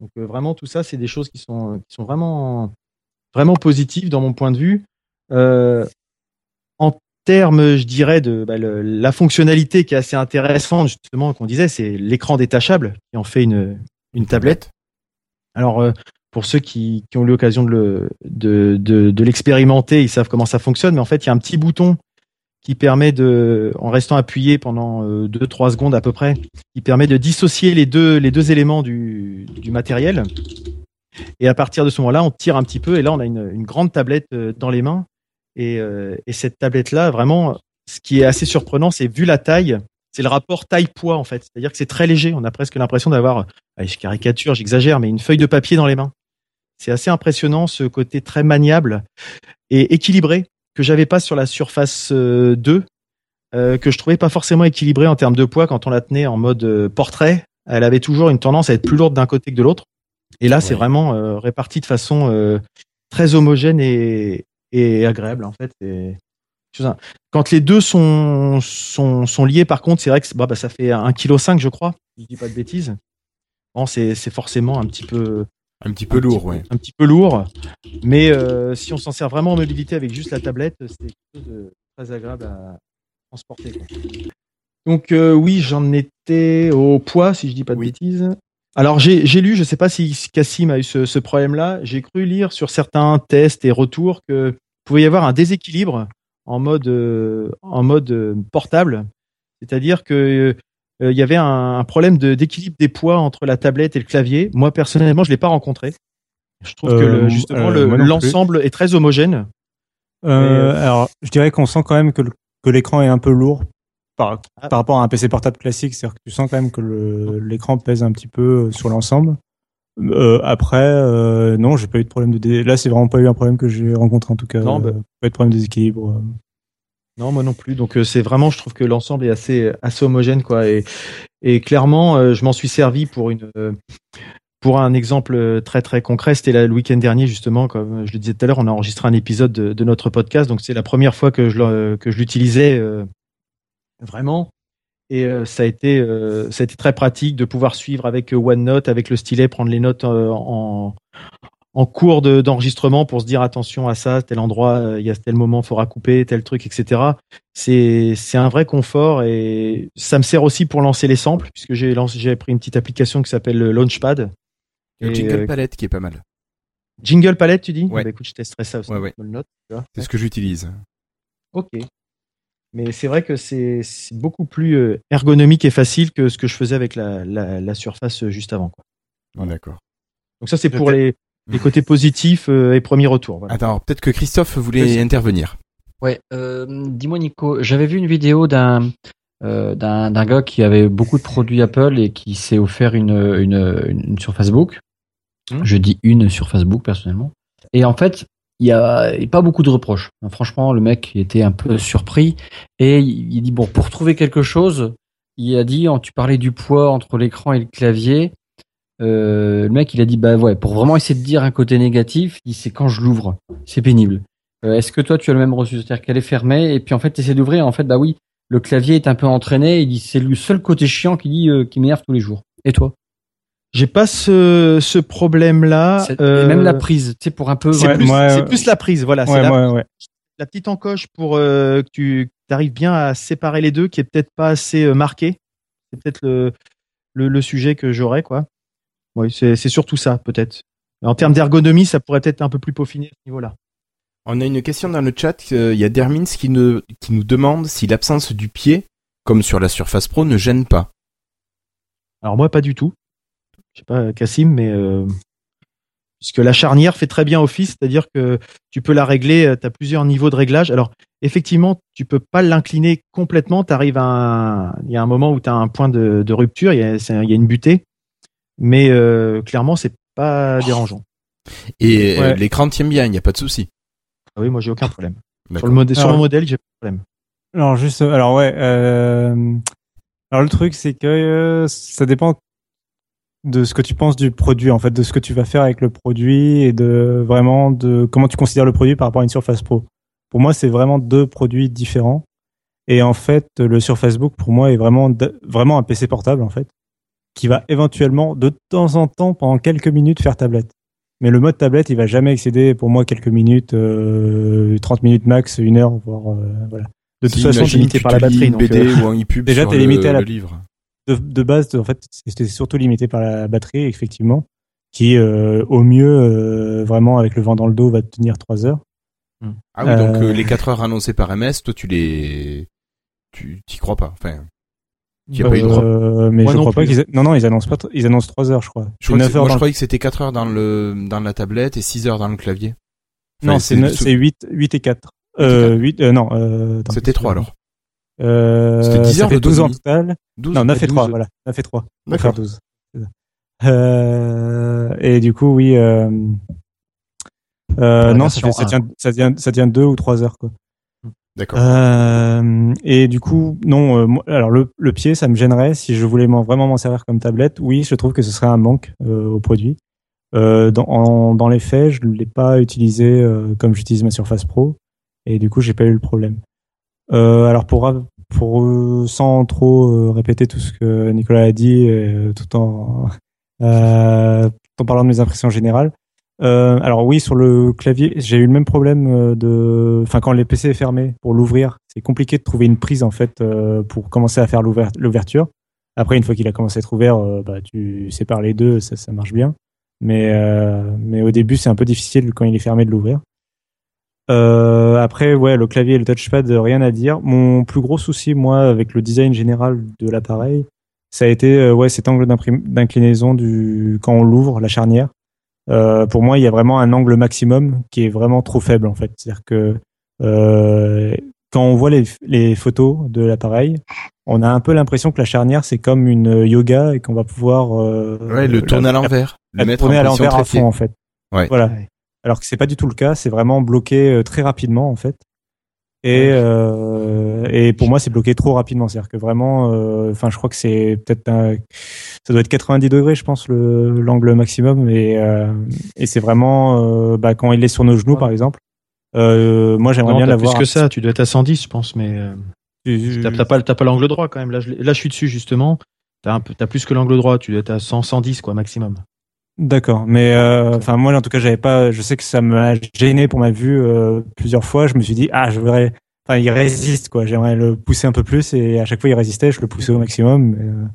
Donc euh, vraiment tout ça, c'est des choses qui sont, qui sont vraiment, vraiment positives dans mon point de vue. Euh, termes, je dirais, de bah, la fonctionnalité qui est assez intéressante, justement, qu'on disait, c'est l'écran détachable qui en fait une, une tablette. Alors, euh, pour ceux qui, ont eu l'occasion de le- de, de, de l'expérimenter, ils savent comment ça fonctionne, mais en fait, il y a un petit bouton qui permet de, en restant appuyé pendant 2-3 secondes à peu près, qui permet de dissocier les deux, les deux éléments du, matériel. Et à partir de ce moment-là, on tire un petit peu et là, on a une, une grande tablette euh, dans les mains. Et, euh, et cette tablette-là, vraiment, ce qui est assez surprenant, c'est vu la taille, c'est le rapport taille-poids en fait. C'est-à-dire que c'est très léger. On a presque l'impression d'avoir, je caricature, j'exagère, mais une feuille de papier dans les mains. C'est assez impressionnant ce côté très maniable et équilibré que j'avais pas sur la Surface euh, 2, euh, que je trouvais pas forcément équilibré en termes de poids quand on la tenait en mode euh, portrait. Elle avait toujours une tendance à être plus lourde d'un côté que de l'autre. Et là, c'est vraiment euh, réparti de façon euh, très homogène et, et agréable en fait. Et-. Quand les deux sont, sont, sont liés, par contre, c'est vrai que bah, bah, ça fait 1,5 kg, je crois. si Je dis pas de bêtises. Bon, c'est forcément un petit peu, Un petit peu un lourd, peu- Un petit peu lourd. Mais euh, si on s'en sert vraiment en mobilité avec juste la tablette, c'est quelque chose de très agréable à transporter. quoi. Donc euh, oui, j'en étais au poids, si je dis pas de Oui. bêtises. Alors j'ai lu, je sais pas si Cassim a eu ce, ce problème-là, j'ai cru lire sur certains tests et retours que pouvait y avoir un déséquilibre en mode euh, en mode euh, portable, c'est-à-dire que euh, il y avait un, un problème de- d'équilibre des poids entre la tablette et le clavier. Moi personnellement, je l'ai pas rencontré. Je trouve que Euh, le- justement le- l'ensemble est très homogène. Euh, euh, alors, je dirais qu'on sent quand même que l'écran est un peu lourd par, Ah. par rapport à un PC portable classique. C'est-à-dire que tu sens quand même que l'écran pèse un petit peu sur l'ensemble. Euh, après, euh, non, j'ai pas eu de problème de dé... là, c'est vraiment pas eu un problème que j'ai rencontré en tout cas. Non, bah- Euh, pas eu de problème de déséquilibre. euh. Non, moi non plus. Donc euh, c'est vraiment, je trouve que l'ensemble est assez assez homogène quoi. Et, et clairement, euh, je m'en suis servi pour une euh, pour un exemple euh, très très concret. C'était le week-end dernier justement, comme je le disais tout à l'heure, on a enregistré un épisode de, de notre podcast. Donc c'est la première fois que je que je l'utilisais euh, vraiment. Et euh, ça a été euh, ça a été très pratique de pouvoir suivre avec euh, OneNote, avec le stylet, prendre les notes euh, en en cours de- d'enregistrement pour se dire attention à ça, tel endroit, euh, il y a tel moment, faudra couper, tel truc, etc. C'est c'est un vrai confort et ça me sert aussi pour lancer les samples puisque j'ai lancé j'ai pris une petite application qui s'appelle le Launchpad. Le Et, Jingle euh, Palette qui est pas mal. Jingle Palette, tu dis? Ouais. Bah, écoute, je testerai ça aussi. Ouais, ouais. C'est ce que j'utilise. Ok. Mais c'est vrai que c'est beaucoup plus euh, ergonomique et facile que ce que je faisais avec la, la, la surface euh, juste avant. Quoi. Ah, D'accord. Donc ça, c'est pour les, les côtés positifs euh, et premiers retours. Voilà. Attends, peut-être que Christophe voulait intervenir. Ouais, euh, dis-moi Nico, j'avais vu une vidéo d'un euh, gars qui avait beaucoup de produits Apple et qui s'est offert une, une, une sur Facebook. Hmm. Je dis une sur Facebook personnellement. Et en fait, il y a, pas beaucoup de reproches. Franchement, le mec était un peu surpris et il, dit bon pour trouver quelque chose, il a dit tu parlais du poids entre l'écran et le clavier. Euh, le mec il a dit bah ouais pour vraiment essayer de dire un côté négatif, il dit c'est quand je l'ouvre, c'est pénible. Euh, Est-ce que toi tu as le même reçu? C'est-à-dire qu'elle est fermée et puis en fait tu essaies d'ouvrir. En fait bah oui, le clavier est un peu entraîné. Il dit c'est le seul côté chiant qui dit euh, qui m'énerve tous les jours. Et toi? J'ai pas ce, ce problème-là. C'est- euh, et Même la prise, tu sais pour un peu. C'est Ouais, plus, euh, plus la prise, voilà. c'est Ouais, la, ouais, ouais. la petite encoche pour euh, que tu arrives bien à séparer les deux, qui est peut-être pas assez euh, marqué. C'est peut-être le, le, le sujet que j'aurais, quoi. Oui, c'est c'est surtout ça, peut-être. En termes d'ergonomie, ça pourrait être un peu plus peaufiné à ce niveau-là. On a une question dans le chat. euh, Il y a Dermins qui nous, qui nous demande si l'absence du pied, comme sur la Surface Pro, ne gêne pas. Alors moi, pas du tout. Je sais pas, Cassim, mais euh, puisque la charnière fait très bien office, c'est-à-dire que tu peux la régler, tu as plusieurs niveaux de réglage. Alors effectivement, tu peux pas l'incliner complètement, tu arrives à un... il y a un moment où tu as un point de, de rupture, il y, a, y une butée, mais euh, clairement, c'est pas dérangeant. Et euh, Ouais. l'écran tient bien, il n'y a pas de souci. Ah oui, moi j'ai aucun problème. Sur le, modèle, sur le modèle, j'ai pas de problème. Alors juste, alors ouais. euh, alors le truc c'est que euh, ça dépend de ce que tu penses du produit, en fait, de ce que tu vas faire avec le produit et de vraiment de comment tu considères le produit par rapport à une Surface Pro. Pour moi, c'est vraiment deux produits différents. Et en fait, le Surface Book pour moi est vraiment vraiment un PC portable en fait, qui va éventuellement de temps en temps pendant quelques minutes faire tablette. Mais le mode tablette, il va jamais excéder pour moi quelques minutes, euh, 30 minutes max, une heure, voire euh, voilà. De toute Si, façon, imagine, limité par la batterie, donc, euh, ou un e-pub déjà, t'es limité à la- livre. De, de base, en fait, c'était surtout limité par la batterie, effectivement, qui euh, au mieux, euh, vraiment avec le vent dans le dos, va te tenir 3 heures. Ah oui, donc Euh, euh, les 4 heures annoncées par MS, toi tu les... Tu t'y crois pas. Enfin, tu y as pas eu droit. Euh, mais Moi je non crois pas qu'ils non non ils annoncent pas ils annoncent 3 heures je crois. Je crois 9 heures moi je croyais que c'était 4 heures dans le dans la tablette et 6 heures dans le clavier. Enfin, Non, c'est ne- c'est 8 8 et 4. Euh, 8 euh, non euh, C'était 3 alors. Euh, C'était 10 ça heures fait 12 en d'autonomie. total. 12 Non, 9 et 3 12. voilà, 9 et 3. On va D'accord. faire 12. C'est ça. Euh, et du coup oui euh, euh, non, ça, fait, ça, 1. tient, ça, tient, ça tient 2 ou 3 heures quoi. D'accord. Euh, et du coup, non. euh, moi- alors le, le pied, ça me gênerait si je voulais m'en- vraiment m'en servir comme tablette. Oui, je trouve que ce serait un manque euh, au produit. Euh, dans, en- dans les faits, je ne l'ai pas utilisé euh, comme j'utilise ma Surface Pro, et du coup, j'ai pas eu le problème. Euh, alors pour pour euh, sans trop euh, répéter tout ce que Nicolas a dit, tout en tout en parlant de mes impressions générales. Euh, alors oui, sur le clavier, j'ai eu le même problème de, enfin quand les PC est fermé pour l'ouvrir, c'est compliqué de trouver une prise en fait pour commencer à faire l'ouver- l'ouverture. Après, une fois qu'il a commencé à être ouvert, bah tu sépares les deux, ça, ça marche bien. Mais mais au début, c'est un peu difficile quand il est fermé de l'ouvrir. Euh, après, ouais, le clavier et le touchpad, euh, rien à dire. Mon plus gros souci, moi, avec le design général de l'appareil, ça a été euh, ouais cet angle d'inclinaison du quand on l'ouvre, la charnière. Euh, pour moi, il y a vraiment un angle maximum qui est vraiment trop faible en fait. C'est-à-dire que euh, quand on voit les, les photos de l'appareil, on a un peu l'impression que la charnière c'est comme une yoga et qu'on va pouvoir euh, Ouais, le tourner à l'envers. la Le mettre tourner à l'envers à fond en fait. Ouais. Voilà. Alors que c'est pas du tout le cas, c'est vraiment bloqué euh, très rapidement en fait. Et euh, et pour moi c'est bloqué trop rapidement, c'est-à-dire que vraiment, euh, enfin je crois que c'est peut-être un- ça doit être 90 degrés je pense le l'angle maximum et euh, et c'est vraiment bah, quand il est sur nos genoux par exemple. Moi j'aimerais Non, bien t'as plus l'avoir. que ça, tu dois être à 110, je pense, mais euh, t'as t'as pas, t'as pas l'angle droit quand même. Là, je, là, je suis dessus justement. T'as un peu, t'as plus que l'angle droit. Tu dois être à 100, 110 quoi maximum. D'accord, mais euh, enfin moi en tout cas j'avais pas, je sais que ça m'a gêné pour ma vue euh, plusieurs fois. Je me suis dit ah je voudrais, enfin il résiste quoi. J'aimerais le pousser un peu plus et à chaque fois il résistait, je le poussais au maximum, mais euh,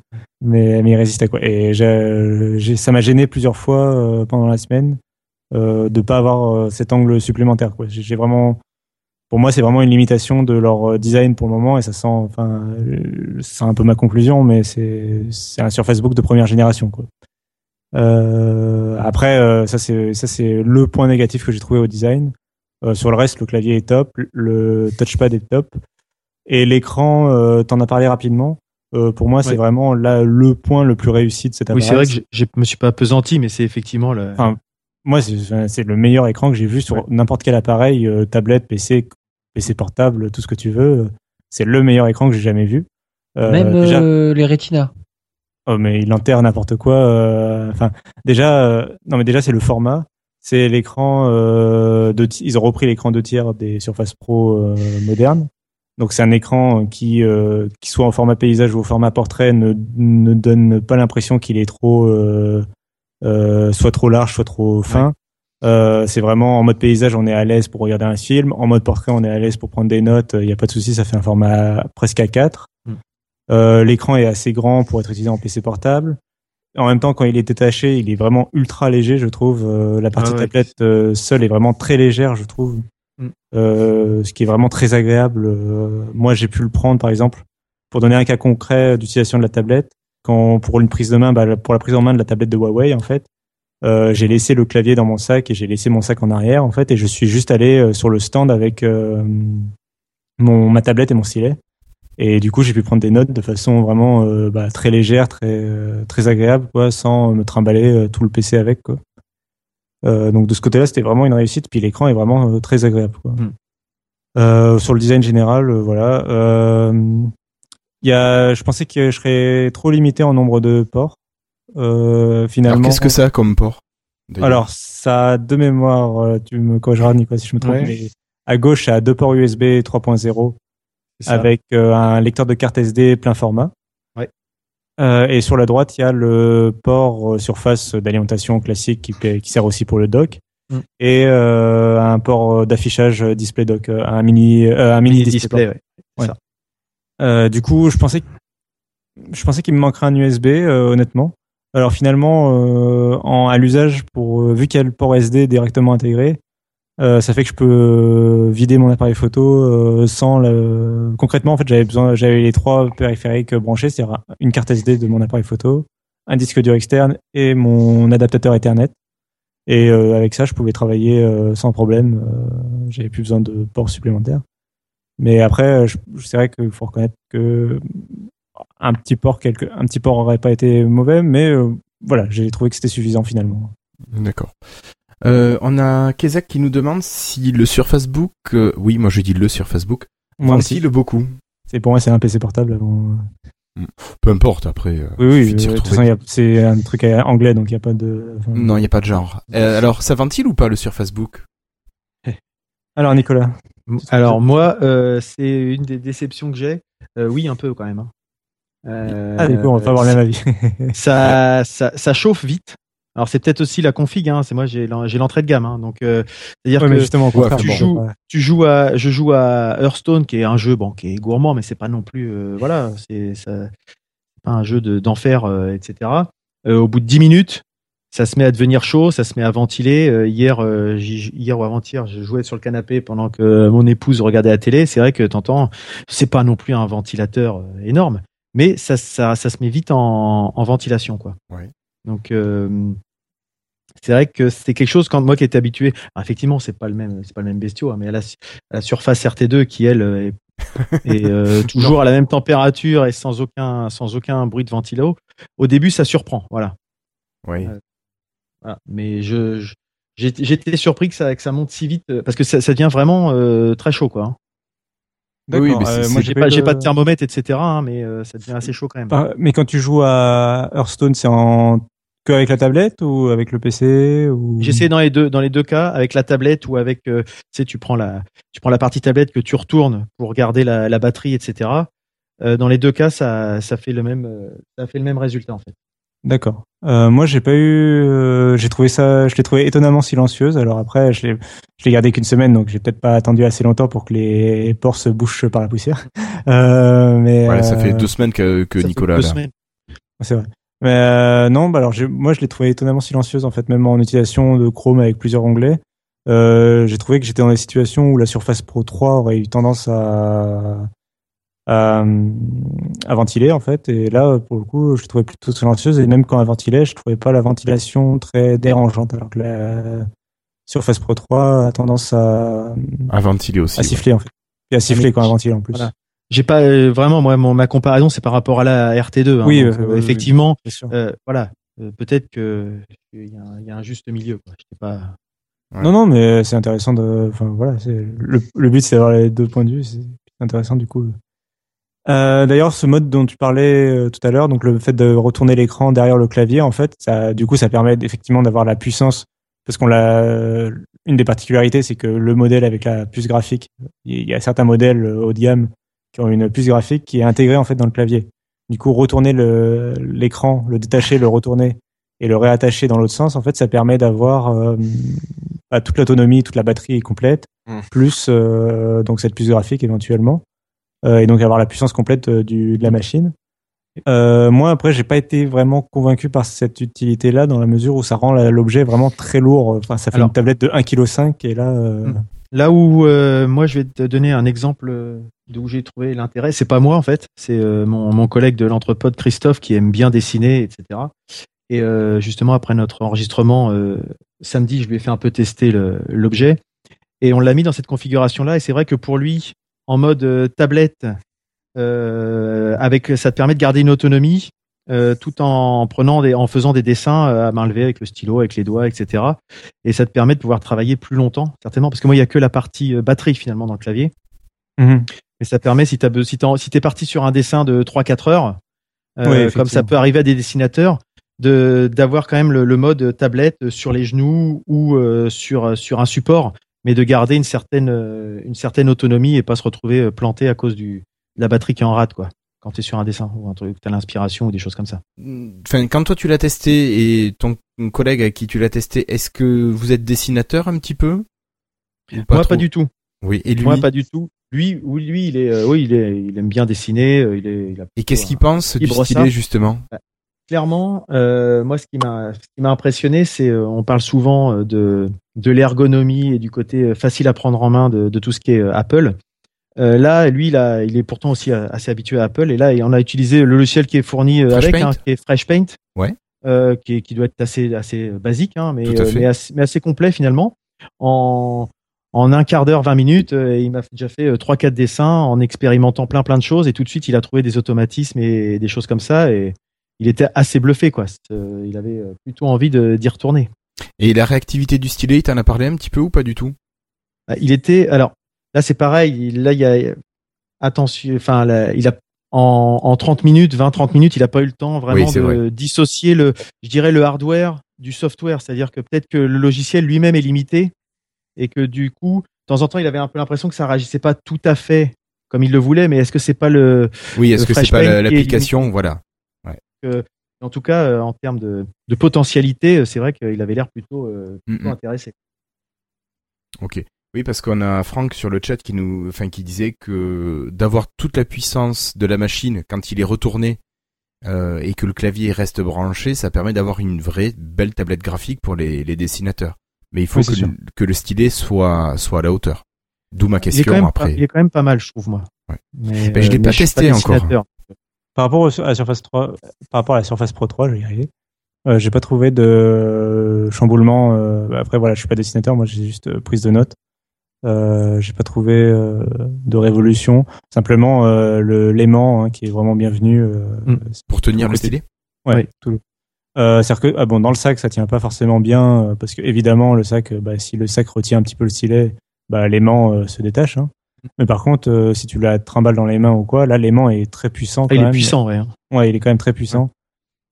mais, mais il résistait quoi. Et ça m'a gêné plusieurs fois euh, pendant la semaine euh, de pas avoir euh, cet angle supplémentaire quoi. J'ai vraiment, pour moi c'est vraiment une limitation de leur design pour le moment et ça sent, enfin c'est un peu ma conclusion, mais c'est c'est un Surface Book de première génération quoi. Euh, après, euh, ça c'est ça c'est le point négatif que j'ai trouvé au design. Euh, sur le reste, le clavier est top, le touchpad est top, et l'écran, euh, t'en as parlé rapidement. Euh, pour moi, c'est Ouais. vraiment là le point le plus réussi de cet Oui, appareil. c'est vrai que je me suis pas pesanti, mais c'est effectivement le. Enfin, moi, c'est c'est le meilleur écran que j'ai vu sur Ouais. n'importe quel appareil, euh, tablette, PC, PC portable, tout ce que tu veux. C'est le meilleur écran que j'ai jamais vu. Euh, Même déjà- euh, les Retina. Oh mais il enterre n'importe quoi. euh, Enfin, déjà, euh, non mais déjà c'est le format. C'est l'écran euh, de. Ils ont repris l'écran de tiers des Surface Pro euh, modernes. Donc c'est un écran qui, euh, qui soit en format paysage ou au format portrait, ne, ne donne pas l'impression qu'il est trop, euh, euh, soit trop large, soit trop fin. Euh, c'est vraiment en mode paysage, on est à l'aise pour regarder un film. En mode portrait, on est à l'aise pour prendre des notes. Il n'y a pas de souci, ça fait un format presque A4. Mm. Euh, L'écran est assez grand pour être utilisé en PC portable. en même temps, quand il est détaché, il est vraiment ultra léger, je trouve. Euh, la partie Ah ouais. tablette euh, seule est vraiment très légère, je trouve. Mm. Euh, ce qui est vraiment très agréable. Euh, moi, j'ai pu le prendre, par exemple, pour donner un cas concret d'utilisation de la tablette. Quand pour une prise de main, bah, pour la prise en main de la tablette de Huawei, en fait, euh, j'ai laissé le clavier dans mon sac et j'ai laissé mon sac en arrière, en fait, et je suis juste allé euh, sur le stand avec euh, mon ma tablette et mon stylet. Et du coup, j'ai pu prendre des notes de façon vraiment euh, bah, très légère, très euh, très agréable, quoi, sans me trimballer euh, tout le PC avec, quoi. Donc de ce côté-là, c'était vraiment une réussite. Puis l'écran est vraiment très agréable, quoi. Mm. Euh, sur le design général, voilà. Il y a, je pensais que je serais trop limité en nombre de ports. Finalement. qu'est-ce que ça a comme port Alors, ça a deux mémoires, tu me corrigeras, Nicolas, si je me trompe, Ouais. mais à gauche, ça a deux ports USB 3.0 C'est ça. Avec euh, un lecteur de carte SD plein format. Ouais. Euh, et sur la droite, il y a le port euh, surface d'alimentation classique qui, qui sert aussi pour le dock. Mm. Et euh, un port d'affichage display dock, un mini, euh, un mini, Mini display. display, ouais. Ouais. Euh, du coup, je pensais, je pensais qu'il me manquerait un USB, euh, honnêtement. Alors finalement, euh, en, à l'usage, pour euh, vu qu'il y a le port SD directement intégré, euh, ça fait que je peux euh, vider mon appareil photo euh, sans le. Concrètement, en fait, j'avais besoin, j'avais les trois périphériques branchés, c'est-à-dire une carte SD de mon appareil photo, un disque dur externe et mon adaptateur Ethernet. Et euh, avec ça, je pouvais travailler euh, sans problème. Euh, j'avais plus besoin de ports supplémentaires. Mais après, euh, je, c'est vrai qu'il faut reconnaître que un petit port, quelque, un petit port aurait pas été mauvais, mais euh, voilà, j'ai trouvé que c'était suffisant finalement. D'accord. Euh, on a Kezak qui nous demande si le Surface Book, euh, oui, moi je dis le Surface Book, Moi aussi, ventile beaucoup. c'est pour moi c'est un PC portable. Avant. Peu importe après. euh, Oui, oui. euh, c'est un truc euh, anglais, donc il y a pas de. enfin- Non, il n'y a pas de genre. Euh, alors, ça ventile ou pas le Surface Book Alors Nicolas. Alors moi, euh, c'est une des déceptions que j'ai. Euh, oui, un peu quand même. hein. Euh, Ah, du coup, on va pas avoir le même avis. ça, ça, ça chauffe vite. Alors c'est peut-être aussi la config. Hein. C'est moi, j'ai l'en- j'ai l'entrée de gamme. Hein. Donc euh, c'est-à-dire Ouais, mais que justement, tu bon, joues- ouais. tu joues à, je joue à Hearthstone, qui est un jeu bon, qui est gourmand, mais c'est pas non plus, euh, voilà, c'est pas un jeu de- d'enfer, euh, etc. Euh, au bout de 10 minutes, ça se met à devenir chaud, ça se met à ventiler. Euh, hier, euh, hier ou avant-hier, je jouais sur le canapé pendant que mon épouse regardait la télé. C'est vrai que t'entends, c'est pas non plus un ventilateur énorme, mais ça, ça, ça se met vite en, en ventilation, quoi. Ouais. Donc euh, c'est vrai que c'est quelque chose quand moi qui étais habitué. alors, effectivement, c'est pas le même, c'est pas le même bestiau, hein, mais à la, à la surface RT2 qui elle euh, est, est, euh, toujours à la même température et sans aucun, sans aucun bruit de ventilo. Au début, ça surprend, voilà. Oui. Voilà. Mais je, j'étais surpris que ça, que ça monte si vite parce que ça, ça devient vraiment euh, très chaud, quoi. hein. Oui, mais euh, moi J'ai pas, le- pas de thermomètre, etc. hein, mais euh, ça devient assez chaud quand même. Par- Mais quand tu joues à Hearthstone, c'est en que avec la tablette ou avec le PC ou? J'ai essayé dans les deux dans les deux cas avec la tablette ou avec euh, tu sais tu prends la tu prends la partie tablette que tu retournes pour regarder la, la batterie etc. Euh, dans les deux cas ça ça fait le même euh, ça fait le même résultat en fait. D'accord. Euh, moi, j'ai pas eu. euh, j'ai trouvé ça. Je l'ai trouvé étonnamment silencieuse. Alors après, je l'ai. Je l'ai gardé qu'une semaine, donc j'ai peut-être pas attendu assez longtemps pour que les ports se bouchent par la poussière. Euh, mais Voilà, ça euh, fait deux semaines que, que Ça fait Nicolas deux là. semaines. C'est vrai. Mais euh, non, bah alors j'ai- moi je l'ai trouvé étonnamment silencieuse en fait, même en utilisation de Chrome avec plusieurs onglets. Euh, j'ai trouvé que j'étais dans des situations où la Surface Pro 3 aurait eu tendance à, à, à ventiler en fait. Et là, pour le coup, je l'ai trouvais plutôt silencieuse. Et même quand elle ventilait, je trouvais pas la ventilation très dérangeante, alors que la Surface Pro 3 a tendance à, À ventiler aussi. à siffler en fait. Et à siffler quand elle ventile en plus. Voilà. J'ai pas euh, vraiment moi mon, ma comparaison c'est par rapport à la RT2. hein, Oui, donc, euh, euh, oui, effectivement euh, voilà Euh, peut-être que il y, a un- il y a un juste milieu. Quoi. J'étais pas Ouais. Non, non, mais c'est intéressant de. Enfin, voilà, le, le but, c'est d'avoir les deux points de vue. C'est intéressant du coup. D'ailleurs, ce mode dont tu parlais tout à l'heure, donc le fait de retourner l'écran derrière le clavier, en fait, ça, du coup, ça permet effectivement d'avoir la puissance, parce qu'on l'a. Une des particularités, c'est que le modèle avec la puce graphique, il y a certains modèles haut de gamme qui ont une puce graphique qui est intégrée en fait dans le clavier. Du coup, retourner le- l'écran, le, détacher, le retourner et le réattacher dans l'autre sens, en fait, ça permet d'avoir euh, bah, toute l'autonomie, toute la batterie est complète, Mm. plus euh, donc cette puce graphique éventuellement, euh, et donc avoir la puissance complète euh, du, de la machine. Euh, moi, après, j'ai pas été vraiment convaincu par cette utilité-là, dans la mesure où ça rend l'objet vraiment très lourd. Enfin, ça fait Alors- une tablette de 1,5 kg et là, euh, Mm. Là où euh, moi je vais te donner un exemple d'où j'ai trouvé l'intérêt, c'est pas moi en fait, c'est euh, mon, mon collègue de l'entrepode Christophe qui aime bien dessiner, etc. Et euh, justement après notre enregistrement euh, samedi, je lui ai fait un peu tester l'objet et on l'a mis dans cette configuration là et c'est vrai que pour lui en mode tablette, avec ça te permet de garder une autonomie tout en prenant des, en faisant des dessins à main levée avec le stylo, avec les doigts, etc. Et ça te permet de pouvoir travailler plus longtemps, certainement, parce que moi il y a que la partie batterie finalement dans le clavier. mhm. Mais ça permet si tu si, t'en- si t'es parti sur un dessin de 3-4 heures, euh, Oui, comme ça peut arriver à des dessinateurs, de d'avoir quand même le, le mode tablette sur les genoux ou euh, sur sur un support, mais de garder une certaine euh, une certaine autonomie et pas se retrouver euh, planté à cause du de la batterie qui est en rate quoi. Quand tu es sur un dessin ou un truc, t'as l'inspiration ou des choses comme ça. Enfin, quand toi tu l'as testé et ton collègue à qui tu l'as testé, est-ce que vous êtes dessinateur un petit peu? Moi trop? pas du tout. Oui, et lui? Moi pas du tout. Lui, oui, lui, il est, euh, oui, il est, il aime bien dessiner. euh, il est, il a Et qu'est-ce qu'il pense du ça. justement? Clairement, euh, moi, ce qui m'a, ce qui m'a impressionné, c'est, euh, on parle souvent euh, de, de l'ergonomie et du côté euh, facile à prendre en main de, de tout ce qui est Apple. Euh, là, lui, il, a, il est pourtant aussi assez habitué à Apple, et là, on a utilisé le logiciel qui est fourni Fresh avec, hein, qui est Fresh Paint, Ouais. euh, qui, qui doit être assez, assez basique, hein, mais, mais, assez, mais assez complet finalement. En, en un quart d'heure, 20 minutes, euh, il m'a déjà fait euh, trois, quatre dessins en expérimentant plein, plein de choses, et tout de suite, il a trouvé des automatismes et des choses comme ça, et il était assez bluffé, quoi. Euh, il avait plutôt envie d'y retourner. Et la réactivité du stylet, il t'en a parlé un petit peu ou pas du tout? Ah, Il était, alors là, c'est pareil. il- Là, il y a attention. Enfin, là, il a en, en 30 minutes, 20-30 minutes, il a pas eu le temps vraiment Oui, de vrai. dissocier le, je dirais, le hardware du software. C'est-à-dire que peut-être que le logiciel lui-même est limité et que du coup, de temps en temps, il avait un peu l'impression que ça réagissait pas tout à fait comme il le voulait. Mais est-ce que c'est pas le, Oui, est-ce que c'est pas l'application Voilà. en tout cas, euh, en termes de, de potentialité, euh, c'est vrai qu'il avait l'air plutôt, euh, plutôt intéressé. Ok. Oui, parce qu'on a Franck sur le chat qui nous, enfin, qui disait que d'avoir toute la puissance de la machine quand il est retourné euh, et que le clavier reste branché, ça permet d'avoir une vraie belle tablette graphique pour les, les dessinateurs. Mais il faut Oui, que, le, que le stylet soit soit à la hauteur. D'où ma Il est, quand question même après. pas, il est quand même pas mal, je trouve moi. Ouais. Mais, Ben, je l'ai mais pas testé encore. par rapport au- à la Surface 3, par rapport à la Surface Pro 3, je vais y arriver. Euh, j'ai pas trouvé de chamboulement. euh, après, voilà, je suis pas dessinateur, moi j'ai juste euh, prise de notes. Euh, j'ai pas trouvé euh, de révolution. Simplement euh, le l'aimant hein, qui est vraiment bienvenu. Euh, Mm. Pour tenir le stylet. Ouais, Oui. tout. Euh, c'est-à-dire que ah bon, dans le sac, ça tient pas forcément bien euh, parce que évidemment le sac, euh, bah, si le sac retient un petit peu le stylet, bah, l'aimant euh, se détache. Hein. Mais par contre, euh, si tu la trimbales dans les mains ou quoi, là l'aimant est très puissant. Ah, Quand il est puissant, ouais. hein. Ouais, il est quand même très puissant.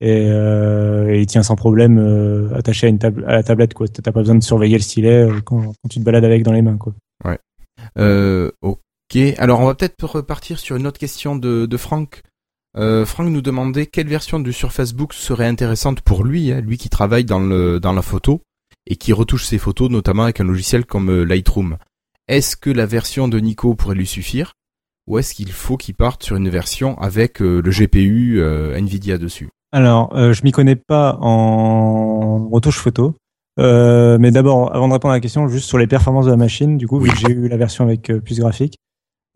Et, euh, et il tient sans problème euh, attaché à une table à la tablette quoi. T'as pas besoin de surveiller le stylet euh, quand, quand tu te balades avec dans les mains quoi. Euh, ok. Alors on va peut-être repartir sur une autre question de, de Franck. Euh, Franck nous demandait quelle version du Surface Book serait intéressante pour lui, hein, lui qui travaille dans le dans la photo et qui retouche ses photos notamment avec un logiciel comme euh, Lightroom. Est-ce que la version de Nico pourrait lui suffire ou est-ce qu'il faut qu'il parte sur une version avec euh, le GPU euh, Nvidia dessus? Alors, euh, je m'y connais pas en retouche photo. Euh, mais d'abord, avant de répondre à la question, juste sur les performances de la machine, du coup, vu Oui. que j'ai eu la version avec puce graphique,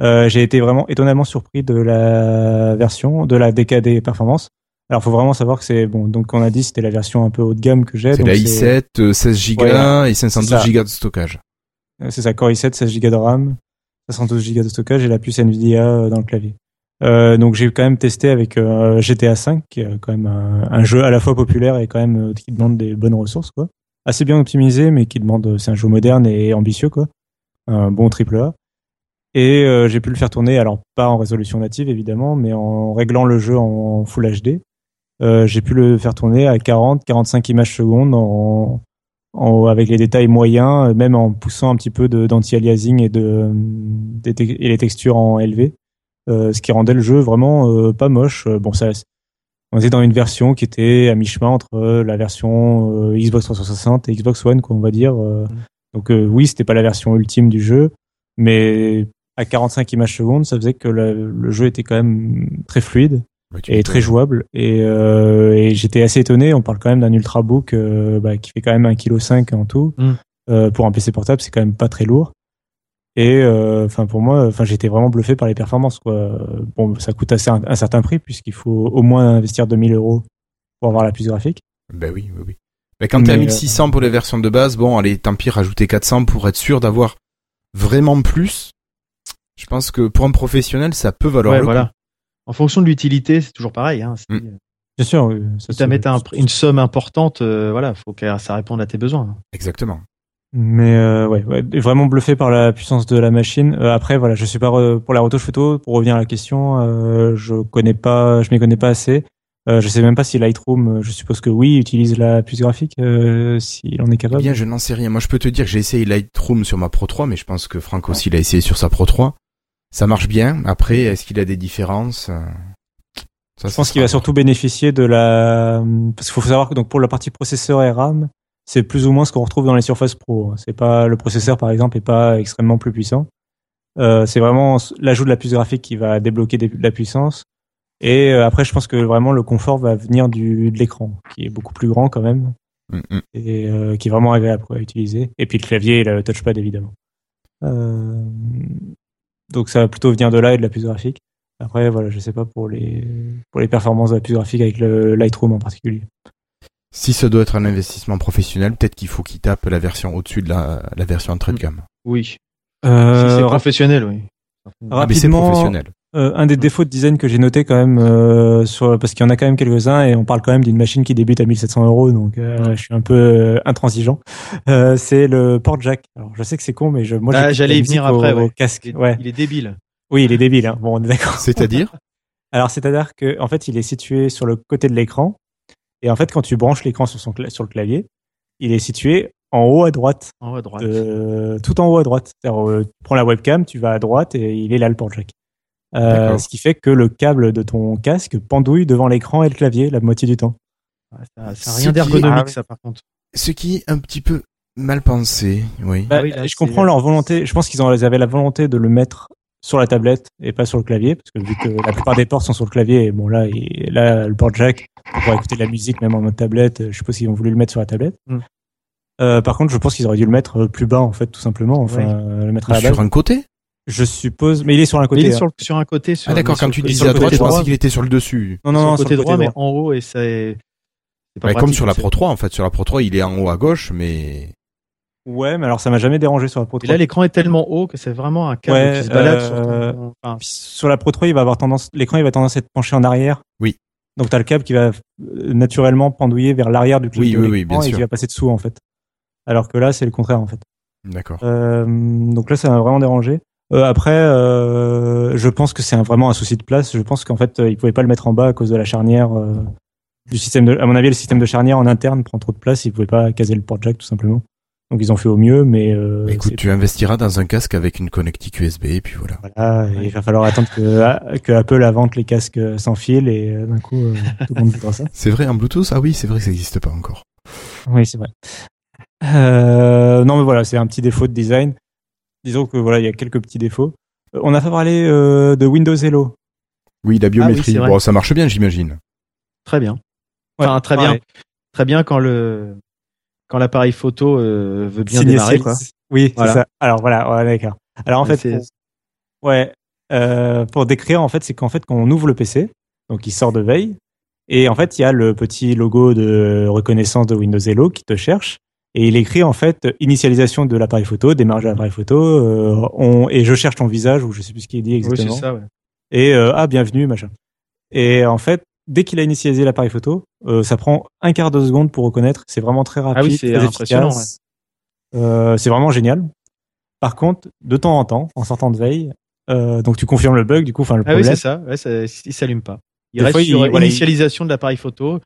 euh, j'ai été vraiment étonnamment surpris de la version, de la DKD performance. Alors, faut vraiment savoir que c'est bon. Donc, on a dit c'était la version un peu haut de gamme que j'ai. C'est la i7, euh, 16 Go Ouais, et 512 c'est ça. Go de stockage. Euh, C'est ça, Core i7, 16 Go de RAM, 512 Go de stockage et la puce Nvidia euh, dans le clavier. Euh, donc j'ai quand même testé avec GTA 5, qui est quand même un, un jeu à la fois populaire et quand même qui demande des bonnes ressources, quoi. Assez bien optimisé, mais qui demande, c'est un jeu moderne et ambitieux, quoi. Un bon triple A. Et euh, j'ai pu le faire tourner, alors pas en résolution native évidemment, mais en réglant le jeu en Full HD. Euh, j'ai pu le faire tourner à 40, 45 images secondes en, en- avec les détails moyens, euh, même en poussant un petit peu d'anti-aliasing et, de, des et les textures en LV, euh, ce qui rendait le jeu vraiment euh, pas moche. Euh, Bon, ça, on était dans une version qui était à mi-chemin entre la version Xbox 360 et Xbox One, quoi, on va dire. Euh, Donc euh, oui, c'était pas la version ultime du jeu, mais à 45 images secondes, ça faisait que le, le jeu était quand même très fluide. Tu et très jouable. Et, euh, et j'étais assez étonné. On parle quand même d'un ultrabook euh, bah, qui fait quand même 1,5 kg en tout. Mm. Euh, pour un PC portable, c'est quand même pas très lourd. Et euh, enfin pour moi, enfin j'étais vraiment bluffé par les performances. Quoi. Bon, ça coûte assez un, un certain prix puisqu'il faut au moins investir 2000 euros pour avoir la puce graphique. Ben oui, oui, oui. Mais quand t'es à Mais, 1600 pour les versions de base, bon, allez, tant pis, rajouter 400 pour être sûr d'avoir vraiment plus. Je pense que pour un professionnel, ça peut valoir Ouais, le coup. voilà. En fonction de l'utilité, c'est toujours pareil. Hein. Mm. euh, Bien sûr. oui, ça, si c'est- mettre un- une somme importante, euh, voilà, faut que ça réponde à tes besoins. Exactement. Mais euh, ouais, ouais, vraiment bluffé par la puissance de la machine. Euh, après, voilà, je suis pas re- pour la retouche photo. Pour revenir à la question, euh, je connais pas, je m'y connais pas assez. Euh, je sais même pas si Lightroom, je suppose que oui, utilise la puce graphique euh, s'il en est Eh capable. bien, je n'en sais rien. Moi, je peux te dire que j'ai essayé Lightroom sur ma Pro 3, mais je pense que Franck aussi l'a essayé sur sa Pro 3. Ça marche bien. Après, est-ce qu'il a des différences euh, ça, je pense qu'il va surtout bénéficier de la, parce qu'il faut savoir que donc pour la partie processeur et RAM, c'est plus ou moins ce qu'on retrouve dans les Surface Pro. C'est pas le processeur par exemple est pas extrêmement plus puissant. Euh, c'est vraiment l'ajout de la puce graphique qui va débloquer de la puissance. Et euh, après, je pense que vraiment le confort va venir du de l'écran, qui est beaucoup plus grand quand même Mm, mm. et euh, qui est vraiment agréable à utiliser. Et puis le clavier et le touchpad évidemment. Donc ça va plutôt venir de là et de la puce graphique. Après voilà, je sais pas pour les pour les performances de la puce graphique avec le Lightroom en particulier. Si ça doit être un investissement professionnel, peut-être qu'il faut qu'il tape la version au-dessus de la, la version entrée de gamme. Oui. si Euh, c'est rap- professionnel, oui. Ah, mais c'est rapidement, professionnel. Euh, un des défauts de design que j'ai noté quand même euh, sur parce qu'il y en a quand même quelques-uns et on parle quand même d'une machine qui débute à 1700 euros donc euh, je suis un peu euh, intransigeant. Euh, c'est le port jack. Alors je sais que c'est con mais je moi Ah, j'écoute j'allais la y venir après, au, ouais. au casque. Il est, Ouais. il est débile. Oui, il est débile. Hein. Bon, on est d'accord. C'est-à-dire? Alors, c'est-à-dire que en fait, il est situé sur le côté de l'écran. Et en fait, quand tu branches l'écran sur, son cla- sur le clavier, il est situé en haut à droite, En haut à droite. euh, tout en haut à droite. C'est-à-dire, euh, tu prends la webcam, tu vas à droite et il est là le port jack. Euh, ce qui fait que le câble de ton casque pendouille devant l'écran et le clavier la moitié du temps. Ça, ça a Ce rien qui- d'ergonomique, Ah ça, par contre. Ce qui est un petit peu mal pensé, oui. Bah, Ah oui, là, je comprends leur volonté. Je pense qu'ils ont- ils avaient la volonté de le mettre sur la tablette et pas sur le clavier, parce que vu que la plupart des ports sont sur le clavier, et bon là, il- là le port jack pour écouter de la musique même en mode tablette, je suppose qu'ils ont voulu le mettre sur la tablette. Mm. Euh, par contre, je pense qu'ils auraient dû le mettre plus bas en fait, tout simplement, enfin le mettre à la base. Sur un côté? Je suppose, mais il est sur un Mais côté. il est hein. sur, sur un côté. Sur, Ah d'accord, le tu côté- disais à le droite, côté je pensais qu'il était sur le dessus. Non, non, sur non, le sur côté le droit, mais en haut, et c'est. c'est pas Ouais, comme pratique, sur la Pro 3, en fait. Sur la Pro 3, il est en haut à gauche, mais... Ouais, mais alors ça m'a jamais dérangé sur la Pro Et 3. là, l'écran est tellement haut que c'est vraiment un câble Ouais, qui se balade euh, sur ton. Enfin, Puis sur la Pro 3, il va avoir tendance, l'écran, il va tendance à être penché en arrière. Oui. Donc t'as le câble qui va euh, naturellement pendouiller vers l'arrière du Oui, de oui, oui, l'écran bien et sûr. qui va passer dessous en fait. Alors que là, c'est le contraire en fait. D'accord. Euh, donc là, ça m'a vraiment dérangé. Euh, après, euh, je pense que c'est vraiment un souci de place. Je pense qu'en fait, euh, ils pouvaient pas le mettre en bas à cause de la charnière euh, du système. De, à mon avis, le système de charnière en interne prend trop de place. Ils pouvaient pas caser le port jack tout simplement. Donc ils ont fait au mieux, mais euh, Écoute, c'est- tu investiras dans un casque avec une connectique USB, et puis voilà. voilà, et il va falloir attendre que, que Apple invente les casques sans fil et euh, d'un coup, euh, tout le monde voudra ça. C'est vrai, en Bluetooth? Ah oui, c'est vrai que ça n'existe pas encore. Oui, c'est vrai. Euh, non, mais voilà, c'est un petit défaut de design. Disons que voilà, il y a quelques petits défauts. Euh, On a pas parlé euh, de Windows Hello. Oui, la biométrie. vrai. bon, ça marche bien, j'imagine. très bien. Ouais, Enfin, très pareil. bien. Très bien quand le quand l'appareil photo euh, veut bien Signé démarrer, quoi. Oui, c'est Voilà. ça. Alors voilà, ouais, d'accord. Alors en Mais fait, pour- ouais, euh, pour décrire, en fait, c'est qu'en fait, quand on ouvre le PC, donc il sort de veille, et en fait, il y a le petit logo de reconnaissance de Windows Hello qui te cherche, et il écrit en fait initialisation de l'appareil photo, démarrage de l'appareil photo, euh, on, et je cherche ton visage, ou je sais plus ce qu'il dit Oui, exactement. ça, ouais. et euh, ah bienvenue machin. Et en fait, dès qu'il a initialisé l'appareil photo, euh, ça prend un quart de seconde pour reconnaître. C'est vraiment très rapide, Ah oui, c'est très impressionnant, efficace. Euh, c'est vraiment génial. Par contre, de temps en temps, en sortant de veille, euh, donc tu confirmes le bug, du coup, enfin le Ah oui, problème. c'est ça. Ouais, ça il s'allume pas. Il Des reste fois, sur voilà, il- initialisation de l'appareil photo.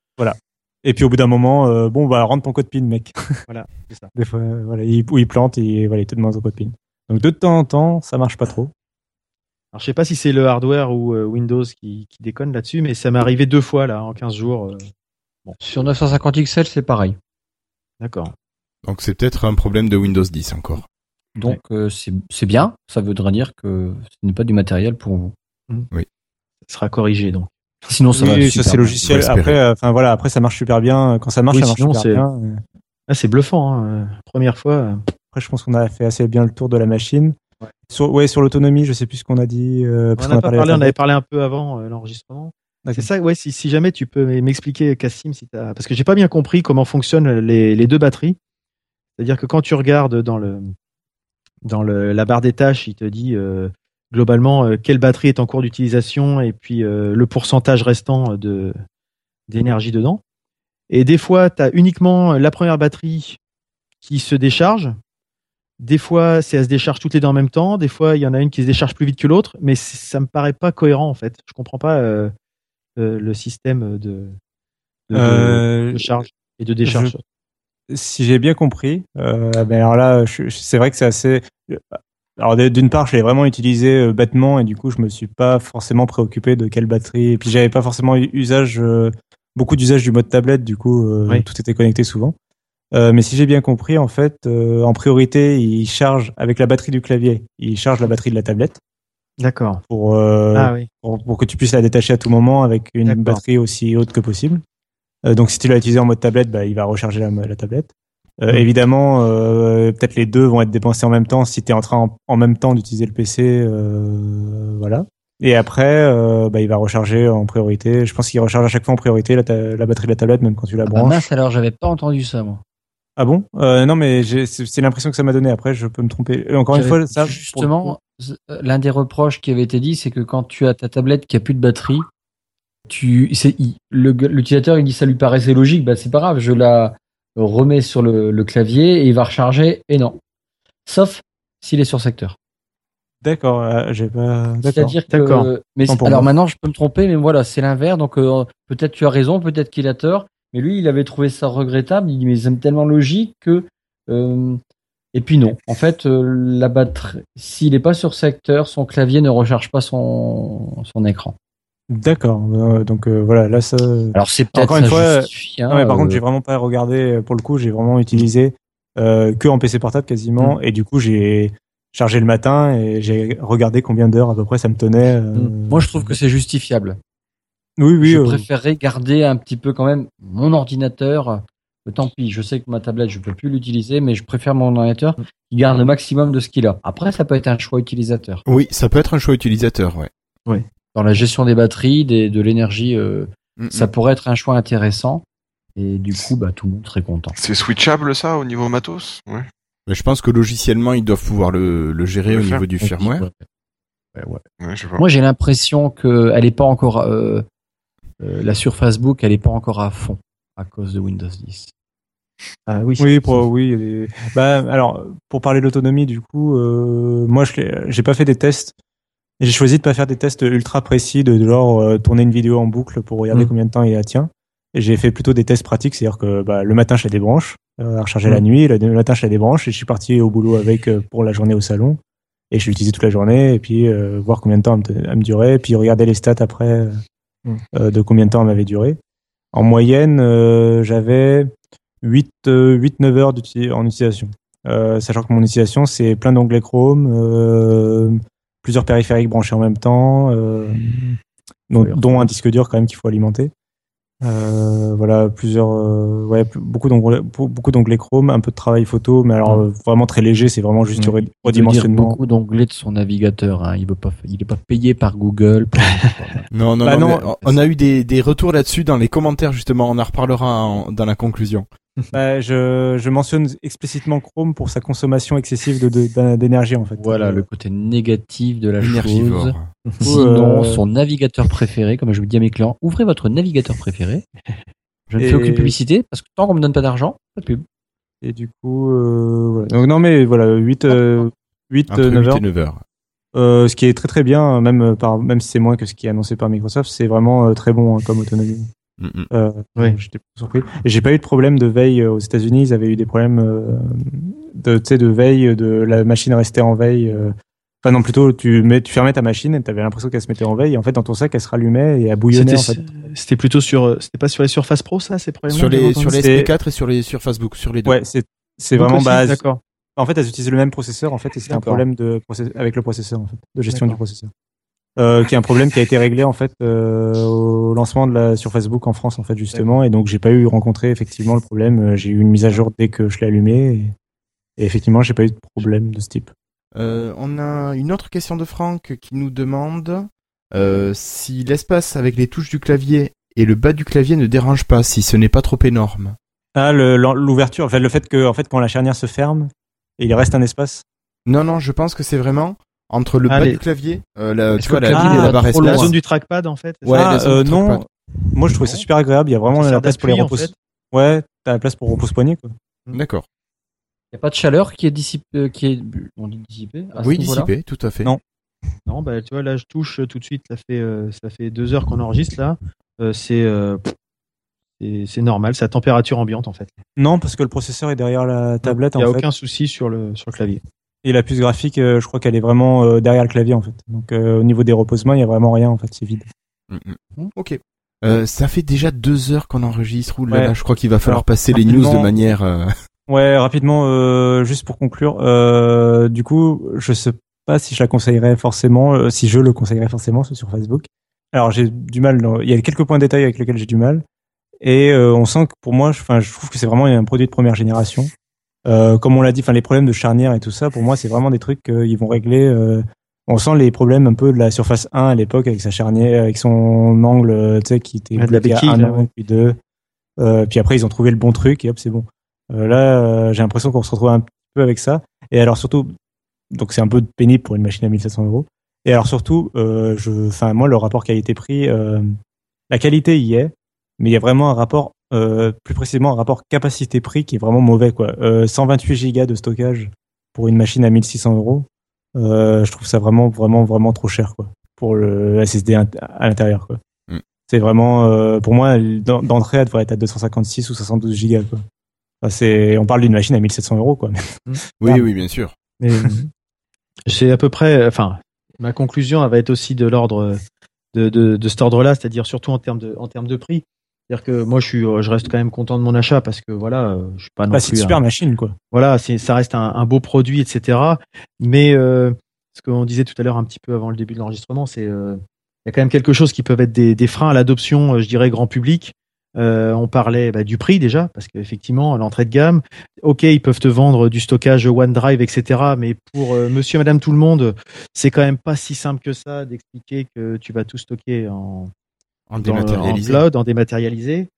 Et puis au bout d'un moment, euh, bon bah rentre ton code PIN, mec. Voilà, c'est ça. Des fois, euh, voilà, il, ou il plante et voilà, il te demande ton code PIN. Donc de temps en temps, ça marche pas trop. Alors, je sais pas si c'est le hardware ou euh, Windows qui, qui déconne là-dessus, mais ça m'est arrivé deux fois là en 15 jours. euh, Sur 950 XL, c'est pareil. D'accord. Donc c'est peut-être un problème de Windows 10 encore. Donc euh, c'est c'est bien. Ça voudrait dire que ce n'est pas du matériel pour vous. Ça sera corrigé donc. Sinon, ça va. Oui, super ça c'est logiciel. Après, euh, enfin voilà, après ça marche super bien. Quand ça marche, Oui, ça marche sinon, super c'est- bien. Ah, c'est bluffant. Hein. Première fois. euh. Après, je pense qu'on a fait assez bien le tour de la machine. Ouais. Sur, ouais, sur l'autonomie, je sais plus ce qu'on a dit. euh, On a de parlé. On avait parlé un peu avant euh, l'enregistrement. C'est ça, ouais. Si, si jamais tu peux m'expliquer, Cassim, si parce que j'ai pas bien compris comment fonctionnent les, les deux batteries. C'est-à-dire que quand tu regardes dans le dans le, la barre des tâches, il te dit euh, globalement euh, quelle batterie est en cours d'utilisation et puis euh, le pourcentage restant de d'énergie dedans. Et des fois, tu as uniquement la première batterie qui se décharge. Des fois, c'est elle se décharge toutes les deux en même temps. Des fois, il y en a une qui se décharge plus vite que l'autre. Mais ça me paraît pas cohérent en fait. Je comprends pas euh, euh, le système de, de, Euh, de charge et de décharge. si j'ai bien compris, euh, ben alors là, c'est vrai que c'est assez. Alors d'une part, je l'ai vraiment utilisé euh, bêtement et du coup, je me suis pas forcément préoccupé de quelle batterie. Et puis j'avais pas forcément usage, euh, beaucoup d'usage du mode tablette. Du coup, euh, Oui. tout était connecté souvent. Mais si j'ai bien compris, en fait, en priorité, il charge avec la batterie du clavier. Il charge la batterie de la tablette D'accord. pour, ah oui. pour, pour que tu puisses la détacher à tout moment avec une batterie aussi haute que possible. Donc si tu l'as utilisé en mode tablette, bah, il va recharger la, la tablette. Euh, Mm. Évidemment, euh, peut-être les deux vont être dépensés en même temps si tu es en train en, en même temps d'utiliser le PC. euh, voilà. Et après, bah, il va recharger en priorité. Je pense qu'il recharge à chaque fois en priorité la, batterie de la tablette, même quand tu la Ah bah branches. mince, alors j'avais pas entendu ça, moi. ah bon? Non, mais c'est l'impression que ça m'a donné. Après, je peux me tromper. Et encore une fois, ça. Justement, l'un des reproches qui avait été dit, c'est que quand tu as ta tablette qui a plus de batterie, tu, l'utilisateur il dit ça lui paraissait logique, bah c'est pas grave, je la remets sur le, le clavier et il va recharger et non. Sauf s'il est sur secteur. D'accord, euh, j'ai pas. C'est-à-dire que, mais alors maintenant je peux me tromper, mais voilà, c'est l'inverse. Donc euh, peut-être tu as raison, peut-être qu'il a tort, mais lui il avait trouvé ça regrettable. Il dit mais c'est tellement logique que. euh, et puis non, en fait, la batterie, s'il n'est pas sur secteur, son clavier ne recharge pas son, son écran. D'accord. euh, donc euh, voilà, là ça. Alors c'est peut-être Encore une ça fois, justifie, hein, Non, mais par euh, contre, j'ai vraiment pas regardé euh, pour le coup. J'ai vraiment utilisé euh, que en PC portable quasiment, et du coup, j'ai chargé le matin et j'ai regardé combien d'heures à peu près ça me tenait. euh, Moi je trouve que c'est justifiable. oui, oui. je euh, préférerais garder un petit peu quand même mon ordinateur. Euh, Tant pis, je sais que ma tablette, je peux plus l'utiliser, mais je préfère mon ordinateur qui garde le maximum de ce qu'il a. Après, ça peut être un choix utilisateur. Oui, ça peut être un choix utilisateur, ouais. Dans la gestion des batteries, des, de l'énergie, euh, Mm, ça pourrait être un choix intéressant. Et du coup, bah, tout le monde serait content. C'est switchable ça au niveau matos? Ouais. Mais je pense que logiciellement, ils doivent pouvoir le, le gérer Le au faire. niveau du firmware. Ouais, ouais. Ouais, je sais pas. Moi, j'ai l'impression qu'elle n'est pas encore. euh, euh, la Surface Book, elle n'est pas encore à fond à cause de Windows 10. Ah oui. Oui, pour, oui. et- Bah, alors, pour parler de l'autonomie, du coup, euh, moi, je j'ai pas fait des tests. J'ai choisi de pas faire des tests ultra précis, de, genre euh, tourner une vidéo en boucle pour regarder Mm. combien de temps il la tient. Et j'ai fait plutôt des tests pratiques, c'est-à-dire que bah, le matin, je la débranche, euh, à recharger la Mm. nuit, le, matin, je la débranche, et je suis parti au boulot avec euh, pour la journée au salon. Et je l'ai utilisé toute la journée, et puis euh, voir combien de temps elle me, elle me durait, et puis regarder les stats après euh, Mm. euh, de combien de temps elle m'avait duré. En moyenne, euh, j'avais 8, 8-9 heures d'uti- en utilisation. Euh, sachant que mon utilisation, c'est plein d'onglets Chrome, euh, plusieurs périphériques branchés en même temps, euh, dont, Oui, dont un disque dur quand même qu'il faut alimenter. Euh, voilà, plusieurs, euh, ouais, beaucoup d'onglets, beaucoup d'onglets Chrome, un peu de travail photo, mais alors euh, vraiment très léger, c'est vraiment juste dire redimensionnement. beaucoup d'onglets de son navigateur. Hein. Il veut pas, il est pas payé par Google. Non, non, Bah non, on a eu des, des retours là-dessus dans les commentaires, justement. On en reparlera en- dans la conclusion. Bah, je, je mentionne explicitement Chrome pour sa consommation excessive de- de- d'énergie en fait. voilà Euh, le côté négatif de la chose. Sinon, Euh, son navigateur préféré, comme je vous dis à mes clients, ouvrez votre navigateur préféré. Je ne Et- fais aucune publicité parce que tant qu'on me donne pas d'argent, pas de pub. Et du coup, euh, voilà. Donc, non, mais voilà, 8, euh, 8 Entre 9 8 heures. et 9 heures. Euh, ce qui est très très bien, même, par, même si c'est moins que ce qui est annoncé par Microsoft, c'est vraiment euh, très bon hein, comme autonomie. Mm. Euh, Oui. J'étais surpris. J'ai pas eu de problème de veille euh, aux États-Unis. Ils avaient eu des problèmes euh, de, tu sais, de veille, de la machine rester en veille. euh. Enfin non, plutôt tu mets, tu fermais ta machine et t'avais l'impression qu'elle se mettait en veille. Et en fait, dans ton sac, elle se rallumait et elle bouillonnait. C'était En fait. c'était plutôt sur, c'était pas sur les Surface Pro ça, ces problèmes Sur les, sur les C'est- SP4 et sur les sur Facebook, sur les deux. Ouais, c'est vraiment base. D'accord. En fait, elles utilisent le même processeur en fait et c'est un problème de avec le processeur en fait, de gestion du processeur. Euh, qui est un problème qui a été réglé en fait euh, au lancement de la sur Facebook en France en fait justement, et donc j'ai pas eu rencontré effectivement le problème. Euh, J'ai eu une mise à jour dès que je l'ai allumé, et, et effectivement j'ai pas eu de problème de ce type. Euh, on a une autre question de Franck qui nous demande euh, si l'espace avec les touches du clavier et le bas du clavier ne dérange pas, si ce n'est pas trop énorme. Ah, le- l'ouverture, enfin le fait que en fait quand la charnière se ferme, et il reste un espace? Non, non, je pense que c'est vraiment entre le bas Allez. du clavier, euh, la, tu vois, clavier barre trop La espace. zone du trackpad en fait. Ouais, ah, euh, non. Moi je trouvais ça super agréable. Il y a vraiment la place pour les en repose. fait. Ouais, t'as la place pour repose poignet quoi. D'accord. Il n'y a pas de chaleur qui est dissipée, qui est, on dit dissipée à Oui, niveau-là dissipé, tout à fait. Non. Non, bah tu vois là je touche tout de suite. Ça fait euh, ça fait deux heures qu'on enregistre là. Euh, c'est euh, normal. C'est à température ambiante en fait. Non, parce que le processeur est derrière la tablette Il y a en fait. aucun souci sur le sur le clavier. Et la puce graphique, euh, je crois qu'elle est vraiment euh, derrière le clavier en fait. Donc euh, au niveau des reposements, il y a vraiment rien en fait, c'est vide. Mm, mm. Ok. Euh, ça fait déjà deux heures qu'on enregistre. Ouh là Ouais. là, je crois qu'il va falloir Alors, passer les news de manière. euh, Ouais, rapidement, euh, juste pour conclure, euh, du coup, je sais pas si je la conseillerais forcément, euh, si je le conseillerais forcément c'est sur Facebook. Alors j'ai du mal, dans- il y a quelques points de détail avec lesquels j'ai du mal, et euh, on sent que pour moi, je- enfin, je trouve que c'est vraiment un produit de première génération. Euh, comme on l'a dit, enfin les problèmes de charnière et tout ça, pour moi, c'est vraiment des trucs qu'ils vont régler. euh, on sent les problèmes un peu de la Surface 1 à l'époque avec sa charnière, avec son angle, euh, tu sais, qui était Ouais, de la à béquille, un là, angle, puis deux. Euh, puis après, ils ont trouvé le bon truc et hop, c'est bon. Euh, là, euh, j'ai l'impression qu'on se retrouve un peu avec ça. Et alors surtout, donc c'est un peu pénible pour une machine à 1700 euros. Et alors surtout, euh, je, enfin moi, le rapport qualité-prix, euh, la qualité y est, mais il y a vraiment un rapport, euh, plus précisément un rapport capacité-prix qui est vraiment mauvais quoi. Euh, 128 gigas de stockage pour une machine à 1600 euros, euh, je trouve ça vraiment, vraiment, vraiment trop cher quoi pour le SSD à l'intérieur quoi. Mm. C'est vraiment, euh, pour moi, d'en- d'entrée, elle devrait être à 256 ou 72 gigas quoi. Enfin, c'est, on parle d'une machine à 1700 euros quoi. Oui, Ah. oui, bien sûr. Mais c'est à peu près. Enfin, ma conclusion elle va être aussi de l'ordre de, de, de cet ordre-là, c'est-à-dire surtout en termes de en termes de prix. C'est-à-dire que moi, je suis, je reste quand même content de mon achat parce que voilà, euh, je suis pas non Bah, c'est une un- super machine quoi. voilà, c'est, ça reste un, un beau produit, etc. Mais euh, ce qu'on disait tout à l'heure un petit peu avant le début de l'enregistrement, c'est euh, il y a quand même quelque chose qui peuvent être des, des freins à l'adoption, euh, je dirais grand public. Euh, on parlait bah, du prix déjà, parce qu'effectivement, l'entrée de gamme, ok, ils peuvent te vendre du stockage OneDrive, etc. Mais pour euh, Monsieur, Madame, tout le monde, c'est quand même pas si simple que ça d'expliquer que tu vas tout stocker en, En dématérialisé. en cloud, en dématérialisé.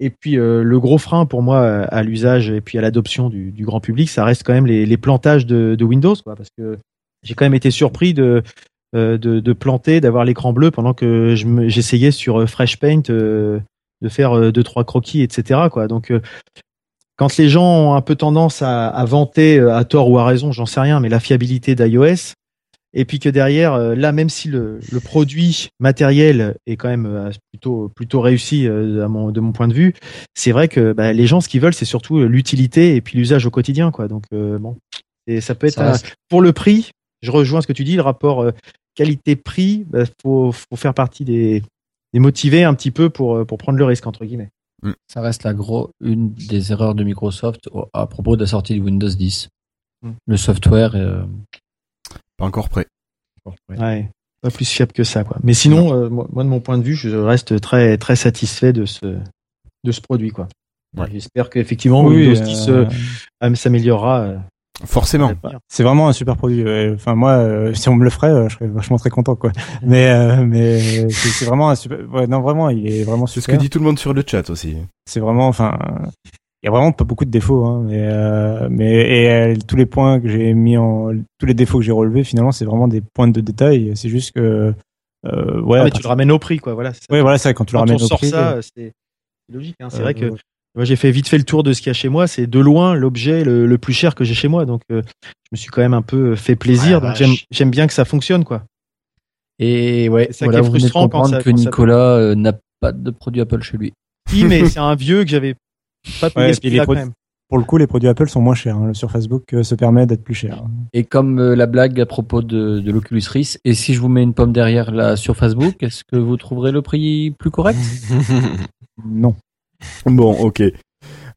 Et puis euh, le gros frein pour moi euh, à l'usage et puis à l'adoption du, du grand public, ça reste quand même les, les plantages de, de Windows, quoi, parce que j'ai quand même été surpris de euh, de, de planter, d'avoir l'écran bleu pendant que je j'essayais sur euh, Fresh Paint euh, de faire deux trois croquis, etc. Quoi. Donc euh, quand les gens ont un peu tendance à, à vanter à tort ou à raison, j'en sais rien, mais la fiabilité d'iOS, et puis que derrière, euh, là, même si le, le produit matériel est quand même euh, plutôt plutôt réussi euh, à mon, de mon point de vue, c'est vrai que bah, les gens, ce qu'ils veulent, c'est surtout l'utilité et puis l'usage au quotidien, quoi. Donc euh, bon, et ça peut être Ça un- reste- pour le prix. Je rejoins ce que tu dis, le rapport qualité-prix, bah, faut faut faire partie des des motivés un petit peu pour pour prendre le risque entre guillemets. Ça reste la gros, une des erreurs de Microsoft à propos de la sortie de Windows 10. Mm. Le software euh, Pas encore prêt. Ouais. Pas plus fiable que ça, quoi. Mais sinon, euh, moi, de mon point de vue, je reste très très satisfait de ce de ce produit, quoi. Ouais. J'espère qu'effectivement Oui, Windows euh, 10 euh, euh, s'améliorera. Forcément. C'est vraiment un super produit. Enfin moi, euh, si on me le ferait, euh, je serais vachement très content quoi. Mais euh, mais c'est vraiment un super. Ouais, non vraiment, il est vraiment C'est ce super. que dit tout le monde sur le chat aussi. C'est vraiment, enfin, il y a vraiment pas beaucoup de défauts. Hein, mais euh, mais et euh, tous les points que j'ai mis en, tous les défauts que j'ai relevés, finalement, c'est vraiment des points de détail. C'est juste que euh, ouais. Ah, mais tu le ramènes au prix, quoi. Voilà. ça. Ouais, voilà, c'est vrai, quand tu le ramènes on au sort prix. ça, euh, c'est c'est logique. Hein. C'est euh, vrai que ouais. moi j'ai fait vite fait le tour de ce qu'il y a chez moi. C'est de loin l'objet le, le plus cher que j'ai chez moi. Donc euh, je me suis quand même un peu fait plaisir. Donc j'aime bien que ça fonctionne, quoi. Et ouais, C'est ça voilà, qui est vous frustrant quand comprendre ça- que quand ça- Nicolas n'a pas de produit Apple chez lui. Oui, mais c'est un vieux que j'avais pas payé Ouais, les quand même. Pour le coup, les produits Apple sont moins chers. Hein. Sur Facebook, euh, se permet d'être plus cher. Et comme euh, la blague à propos de, de l'Oculus Rift, et si je vous mets une pomme derrière là sur Facebook, est-ce que vous trouverez le prix plus correct? Non. Bon, ok.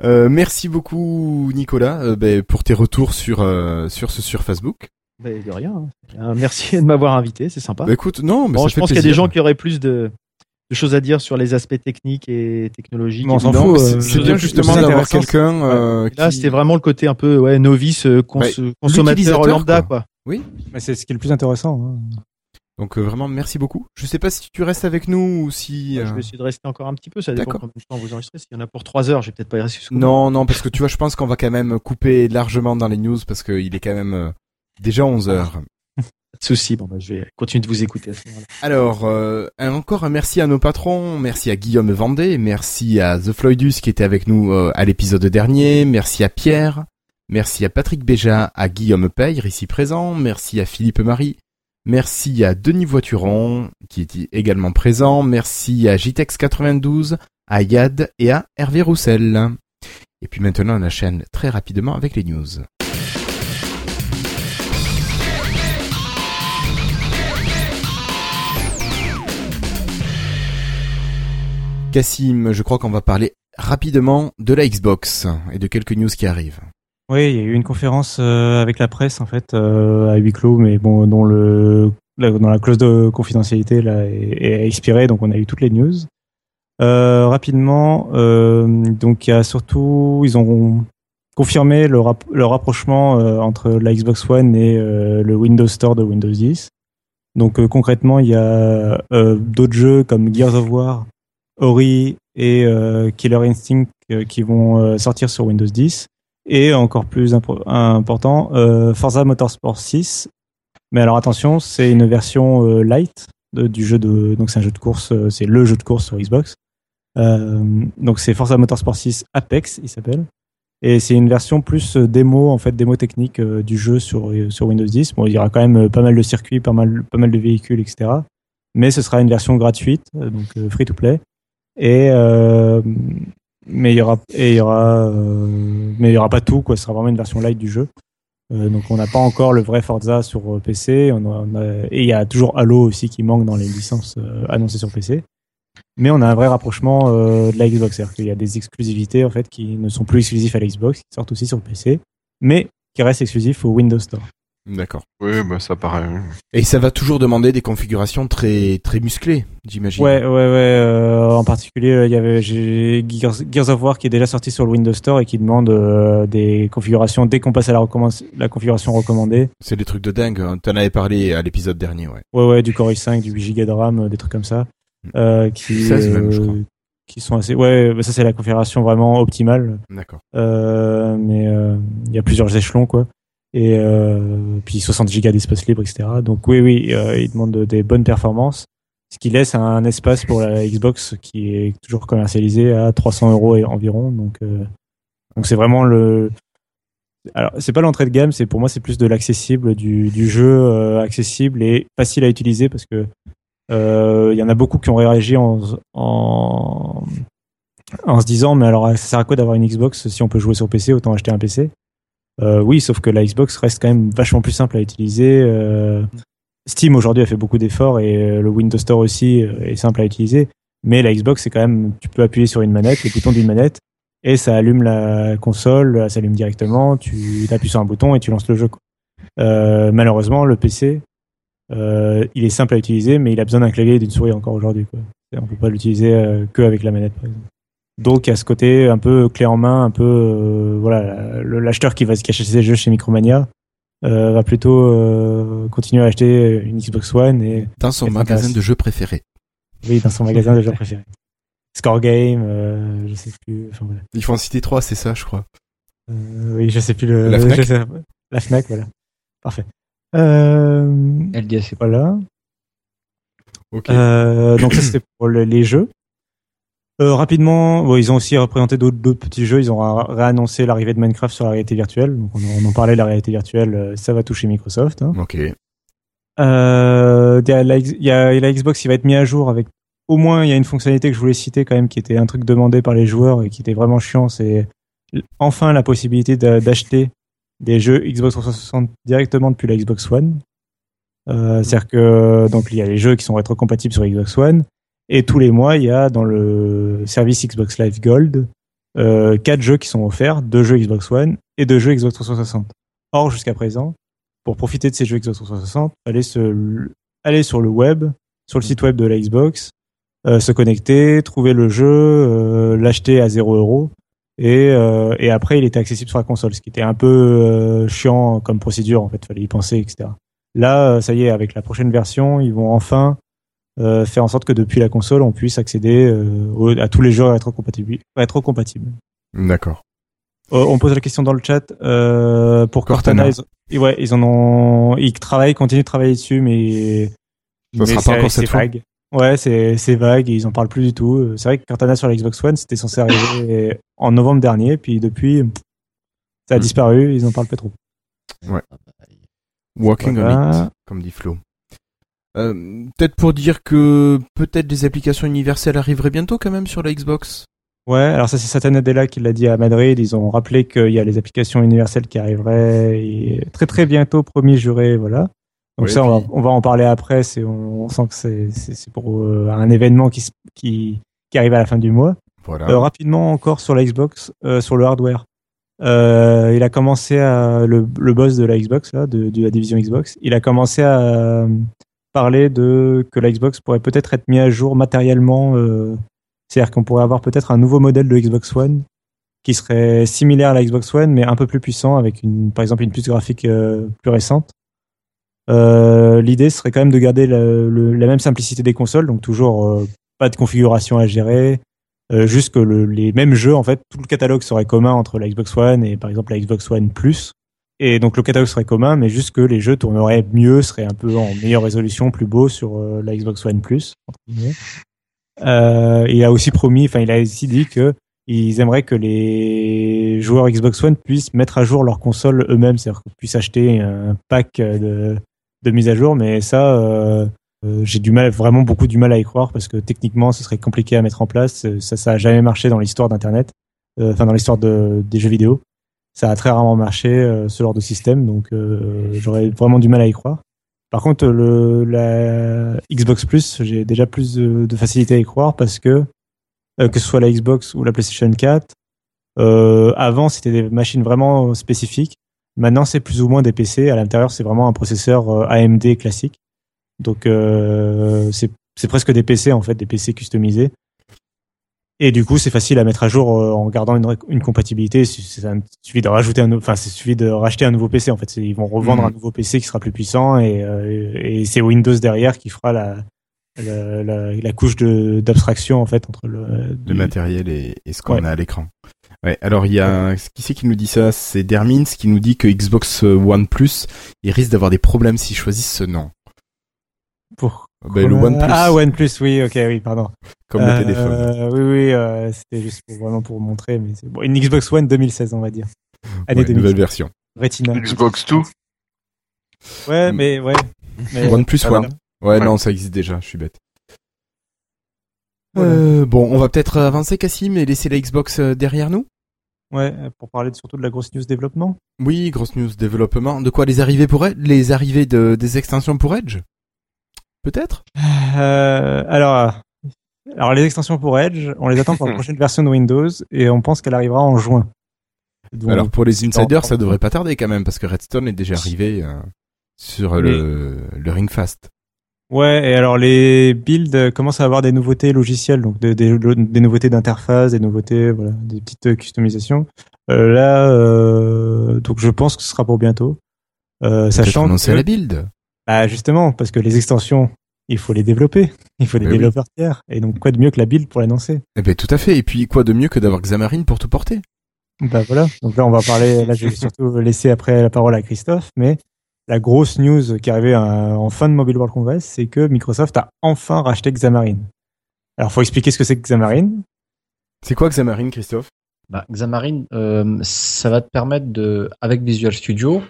Euh, merci beaucoup Nicolas euh, ben, pour tes retours sur euh, sur ce sur Facebook. Bah, de rien. hein. Euh, merci de m'avoir invité, c'est sympa. Bah écoute, non, mais Bon, ça je fait pense qu'il y a des gens qui auraient plus de, de choses à dire sur les aspects techniques et technologiques. On s'en fout, euh, c'est bien justement d'avoir quelqu'un euh, Là, qui- c'était vraiment le côté un peu ouais, novice, euh, cons- Ouais, consommateur lambda, quoi. quoi. Mais c'est ce qui est le plus intéressant. hein. Donc euh, vraiment, merci beaucoup. Je sais pas si tu restes avec nous ou si. Je euh, vais essayer de rester encore un petit peu, ça dépend D'accord. combien de temps vous enregistrez. S'il y en a pour 3 heures, je vais peut-être pas y rester. Non, non, parce que tu vois, je pense qu'on va quand même couper largement dans les news parce qu'il est quand même euh, déjà 11 heures. Souci. Bon, bah, je vais continuer de vous écouter à ce moment-là. Alors, euh, encore un merci à nos patrons, merci à Guillaume Vendée, merci à The Floydus qui était avec nous euh, à l'épisode dernier, merci à Pierre, merci à Patrick Béja, à Guillaume Peyre ici présent, merci à Philippe Marie, merci à Denis Voituron qui est également présent, merci à JTEX92, à Yad et à Hervé Roussel. Et puis maintenant on enchaîne très rapidement avec les news. Cassim, je crois qu'on va parler rapidement de la Xbox et de quelques news qui arrivent. Oui, il y a eu une conférence euh, avec la presse en fait euh, à huis clos, mais bon, dont le la, clause de confidentialité là est, expirée, donc on a eu toutes les news. Euh, rapidement, donc il y a surtout, ils ont confirmé le, rap- le rapprochement entre la Xbox One et le Windows Store de Windows 10. Donc concrètement, il y a d'autres jeux comme Gears of War, Ori et euh, Killer Instinct euh, qui vont euh, sortir sur Windows 10 et encore plus impo- important, Forza Motorsport 6. Mais alors attention, c'est une version light du jeu de, donc c'est un jeu de course, c'est le jeu de course sur Xbox. Donc c'est Forza Motorsport 6 Apex, il s'appelle. Et c'est une version plus démo, en fait, démo technique du jeu sur, sur Windows 10. Bon, il y aura quand même pas mal de circuits, pas mal, pas mal de véhicules, etc. Mais ce sera une version gratuite, donc free to play. Et euh, mais il y aura il y aura euh, mais il y aura pas tout quoi. Ce sera vraiment une version light du jeu. Euh, donc on n'a pas encore le vrai Forza sur PC. On a- on a- et il y a toujours Halo aussi qui manque dans les licences annoncées sur PC. Mais on a un vrai rapprochement de la Xbox, c'est-à-dire qu'il y a des exclusivités en fait qui ne sont plus exclusives à la Xbox, qui sortent aussi sur PC, mais qui restent exclusifs au Windows Store. D'accord. Oui, bah ça paraît. Et ça va toujours demander des configurations très très musclées, j'imagine. Ouais, ouais, ouais. euh, en particulier, euh, il y avait j'ai Gears, Gears of War qui est déjà sorti sur le Windows Store et qui demande euh, des configurations dès qu'on passe à la, la configuration recommandée. C'est des trucs de dingue. hein. T'en avais parlé à l'épisode dernier, ouais. Ouais, ouais, du Core i5, du 8 Go de RAM, euh, des trucs comme ça. Euh, qui, 16 même, je crois. qui sont assez. Ouais, bah ça c'est la configuration vraiment optimale. D'accord. Euh, mais euh, il y a plusieurs échelons quoi. Et euh, puis 60 gigas d'espace libre, etc. Donc oui, oui, euh, il demande des bonnes performances, ce qui laisse un espace pour la Xbox qui est toujours commercialisé à 300 euros environ. Donc euh, donc c'est vraiment le. Alors c'est pas l'entrée de gamme, c'est pour moi c'est plus de l'accessible, du, jeu euh, accessible et facile à utiliser parce que il y en a beaucoup qui ont réagi en en se disant mais alors ça sert à quoi d'avoir une Xbox si on peut jouer sur PC autant acheter un PC euh, oui sauf que la Xbox reste quand même vachement plus simple à utiliser euh, Steam aujourd'hui a fait beaucoup d'efforts et euh, le Windows Store aussi euh, est simple à utiliser mais la Xbox c'est quand même tu peux appuyer sur une manette le bouton d'une manette et ça allume la console ça s'allume directement tu appuies sur un bouton et tu lances le jeu quoi. Malheureusement le PC euh, il est simple à utiliser mais il a besoin d'un clavier et d'une souris encore aujourd'hui on peut pas l'utiliser que la manette par exemple donc il y a ce côté un peu clé en main, un peu euh, voilà, le- l'acheteur qui va se cacher ses jeux chez Micromania euh, va plutôt euh, continuer à acheter une Xbox One et Dans son Et magasin de jeux préféré. oui dans son magasin de jeux préféré. Score Game, euh, je sais plus. Enfin, voilà. Il faut en citer trois, c'est ça, je crois. Euh, oui, je sais plus le. La Fnac je sais- la Fnac, voilà. Parfait. Euh, LDS, voilà. Ok. Euh, donc ça c'était pour le- les jeux. Euh, rapidement, bon, ils ont aussi représenté d'autres petits jeux. Ils ont réannoncé l'arrivée de Minecraft sur la réalité virtuelle. Donc on, en- on en parlait, la réalité virtuelle, euh, ça va toucher Microsoft. hein. Ok. Euh, il y, a la, y a la Xbox qui va être mis à jour avec au moins il y a une fonctionnalité que je voulais citer quand même qui était un truc demandé par les joueurs et qui était vraiment chiant. C'est enfin la possibilité d'a- d'acheter des jeux Xbox 360 directement depuis la Xbox One. Euh, C'est-à-dire que donc il y a les jeux qui sont rétrocompatibles sur Xbox One et tous les mois il y a dans le service Xbox Live Gold euh, quatre jeux qui sont offerts, deux jeux Xbox One et deux jeux Xbox 360. Or jusqu'à présent pour profiter de ces jeux Xbox 360, aller se aller sur le web, sur le site web de la Xbox, euh, se connecter, trouver le jeu, euh, l'acheter à 0 euros. Et, euh, et après, il était accessible sur la console, ce qui était un peu euh, chiant comme procédure, en fait, fallait y penser, etc. Là, euh, ça y est, avec la prochaine version, ils vont enfin euh, faire en sorte que depuis la console, on puisse accéder euh, à tous les jeux rétrocompatibles. rétrocompatibles. D'accord. Euh, on pose la question dans le chat pour Cortana. Cortana. Ils, ouais, ils en ont, ils travaillent, continuent de travailler dessus, mais, Ça mais sera pas encore cette fois. vague. Ouais, c'est c'est vague et ils en parlent plus du tout. C'est vrai que Cortana sur la Xbox One, c'était censé arriver en novembre dernier, puis depuis, ça a Hmm. disparu. Ils en parlent pas trop. Walking on Voilà. it, comme dit Flo. Euh, peut-être pour dire que peut-être des applications universelles arriveraient bientôt quand même sur la Xbox. Ouais, alors ça c'est Satya Nadella qui l'a dit à Madrid. Ils ont rappelé qu'il y a les applications universelles qui arriveraient et très très bientôt, promis juré, voilà. Donc ça, on, va, on va en parler après. C'est, on, on sent que c'est, c'est, pour euh, un événement qui, qui, qui arrive à la fin du mois. Voilà. Euh, rapidement encore sur la Xbox, euh, sur le hardware. Il a commencé à le, le boss de la Xbox là, de, de la division Xbox. Il a commencé à parler de que la Xbox pourrait peut-être être mis à jour matériellement. euh, c'est-à-dire qu'on pourrait avoir peut-être un nouveau modèle de Xbox One qui serait similaire à la Xbox One mais un peu plus puissant avec une, par exemple une puce graphique euh, plus récente. Euh, L'idée serait quand même de garder la même simplicité des consoles, donc toujours pas de configuration à gérer, juste que le- les mêmes jeux, en fait, tout le catalogue serait commun entre la Xbox One et par exemple la Xbox One Plus. Et donc le catalogue serait commun, mais juste que les jeux tourneraient mieux, seraient un peu en meilleure résolution, plus beau sur euh, la Xbox One Plus. Euh, il a aussi promis, enfin il a aussi dit que ils aimeraient que les joueurs Xbox One puissent mettre à jour leur console eux-mêmes, c'est-à-dire qu'ils puissent acheter un pack de, de mise à jour, mais ça, euh, euh, j'ai du mal, vraiment beaucoup du mal à y croire parce que techniquement, ce serait compliqué à mettre en place. Ça, ça a jamais marché dans l'histoire d'Internet, euh, enfin dans l'histoire de, des jeux vidéo. Ça a très rarement marché euh, ce genre de système, donc euh, j'aurais vraiment du mal à y croire. Par contre, le, la Xbox Plus, j'ai déjà plus de, de facilité à y croire parce que euh, que ce soit la Xbox ou la PlayStation 4, euh, avant c'était des machines vraiment spécifiques. Maintenant, c'est plus ou moins des PC. À l'intérieur, c'est vraiment un processeur AMD classique. Donc, euh, c'est presque des PC en fait, des PC customisés. Et du coup, c'est facile à mettre à jour euh, en gardant une, une compatibilité. Il suffit de rajouter un, enfin, c'est suffit de racheter un nouveau PC. En fait, ils vont revendre Mhm. un nouveau PC qui sera plus puissant et, euh, et c'est Windows derrière qui fera la la, la, la couche d'abstraction en fait entre le, Le matériel et, et ce qu'on Ouais. a à l'écran. Ouais, alors il y a qui c'est qui nous dit ça? C'est Dermins qui nous dit que Xbox One Plus, il risque d'avoir des problèmes s'ils choisissent ce nom. pour Ben, le OnePlus, Ah, OnePlus, oui, ok, oui, pardon. comme le Euh, téléphone. Oui, oui, euh, c'était juste pour, vraiment pour montrer, mais bon. Une Xbox One 2016, on va dire. Année Ouais, 2016. nouvelle version. Retina. Xbox 2 Ouais, mais ouais. Mais, One Plus voilà. One. Ouais, Ouais. non, ça existe déjà, je suis bête. Voilà. Euh, bon, on va peut-être avancer, Cassim, et laisser la Xbox derrière nous Ouais, pour parler de- surtout de la grosse news développement. Oui, grosse news développement. De quoi les arrivées pour Edge Les arrivées de, des extensions pour Edge? Peut-être Euh, alors, alors, les extensions pour Edge, on les attend pour la prochaine version de Windows et on pense qu'elle arrivera en juin. Donc, Alors pour les insiders, ça devrait pas tarder quand même, parce que Redstone est déjà arrivé euh, sur le, le Ring Fast. Ouais, et alors les builds commencent à avoir des nouveautés logicielles, donc des, des, des nouveautés d'interface, des nouveautés, voilà, des petites euh, customisations. Euh, là, euh, donc je pense que ce sera pour bientôt. Euh, sachant annoncer que, la build. Bah, justement, parce que les extensions, il faut les développer, il faut des Mais oui. développeurs tiers, et donc quoi de mieux que la build pour l'annoncer? Eh ben tout à fait. Et puis quoi de mieux que d'avoir Xamarin pour tout porter? Bah voilà. Donc là, on va parler. Là, je vais surtout laisser après la parole à Christophe, mais la grosse news qui est arrivée euh, en fin de Mobile World Congress, c'est que Microsoft a enfin racheté Xamarin. Alors, faut expliquer ce que c'est que Xamarin. C'est quoi Xamarin, Christophe? Bah, Xamarin, euh, ça va te permettre de, avec Visual Studio,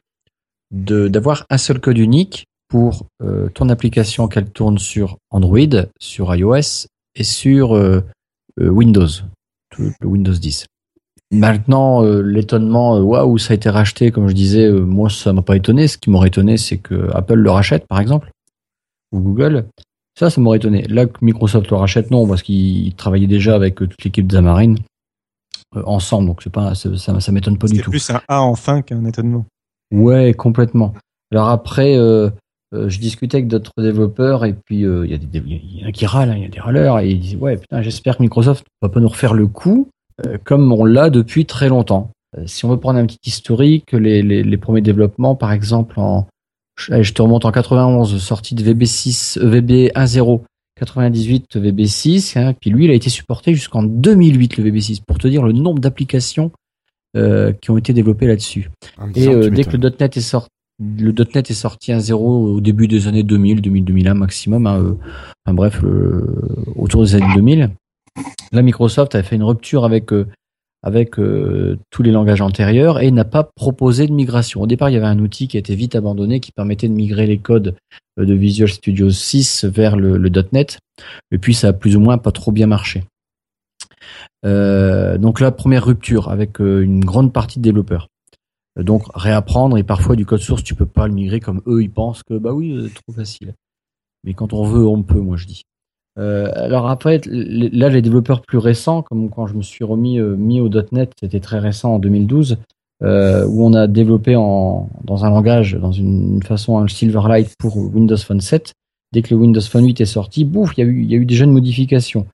de d'avoir un seul code unique pour euh, ton application qu'elle tourne sur Android, sur iOS et sur euh, euh, Windows, le Windows 10. Maintenant, euh, l'étonnement, waouh, ça a été racheté, comme je disais, moi ça m'a pas étonné. Ce qui m'aurait étonné, c'est que Apple le rachète, par exemple, ou Google. Ça, ça m'aurait étonné. Là, que Microsoft le rachète, non, parce qu'ils travaillaient déjà avec toute l'équipe Xamarin ensemble, donc c'est pas, ça, ça, m'étonne pas du tout. plus un A en fin qu'un étonnement. Ouais, complètement. Alors après, euh, euh, je discutais avec d'autres développeurs et puis euh, il y a des y en a qui râlent, hein, il y a des râleurs et ils disent ouais putain j'espère que Microsoft va pas nous refaire le coup euh, comme on l'a depuis très longtemps. Si on veut prendre un petit historique, les, les, les premiers développements par exemple en je te remonte en 91 sortie de VB6 euh, VB 1.0 98 VB6 hein, puis lui il a été supporté jusqu'en 2008 le VB6 pour te dire le nombre d'applications qui ont été développées là-dessus. Me Et dès que le .NET est sorti, le .NET est sorti à zéro au début des années 2000, 2000, 2001 maximum. hein, euh, enfin bref, le- autour des années 2000. Là, Microsoft a fait une rupture avec euh, avec euh, tous les langages antérieurs et n'a pas proposé de migration. Au départ, il y avait un outil qui a été vite abandonné qui permettait de migrer les codes euh, de Visual Studio 6 vers le, le .NET. Et puis, ça a plus ou moins pas trop bien marché. Euh, donc là, première rupture avec euh, une grande partie de développeurs. Euh, Donc réapprendre et parfois du code source, tu peux pas le migrer comme eux ils pensent que bah oui, c'est trop facile. Mais quand on veut, on peut, moi je dis. Euh, alors après, là les développeurs plus récents, comme quand je me suis remis euh, mis au .NET, c'était très récent en 2012, euh, où on a développé en, dans un langage, dans une façon un Silverlight pour Windows Phone 7. Dès que le Windows Phone 8 est sorti, bouf, il y a eu il y a eu déjà une modification.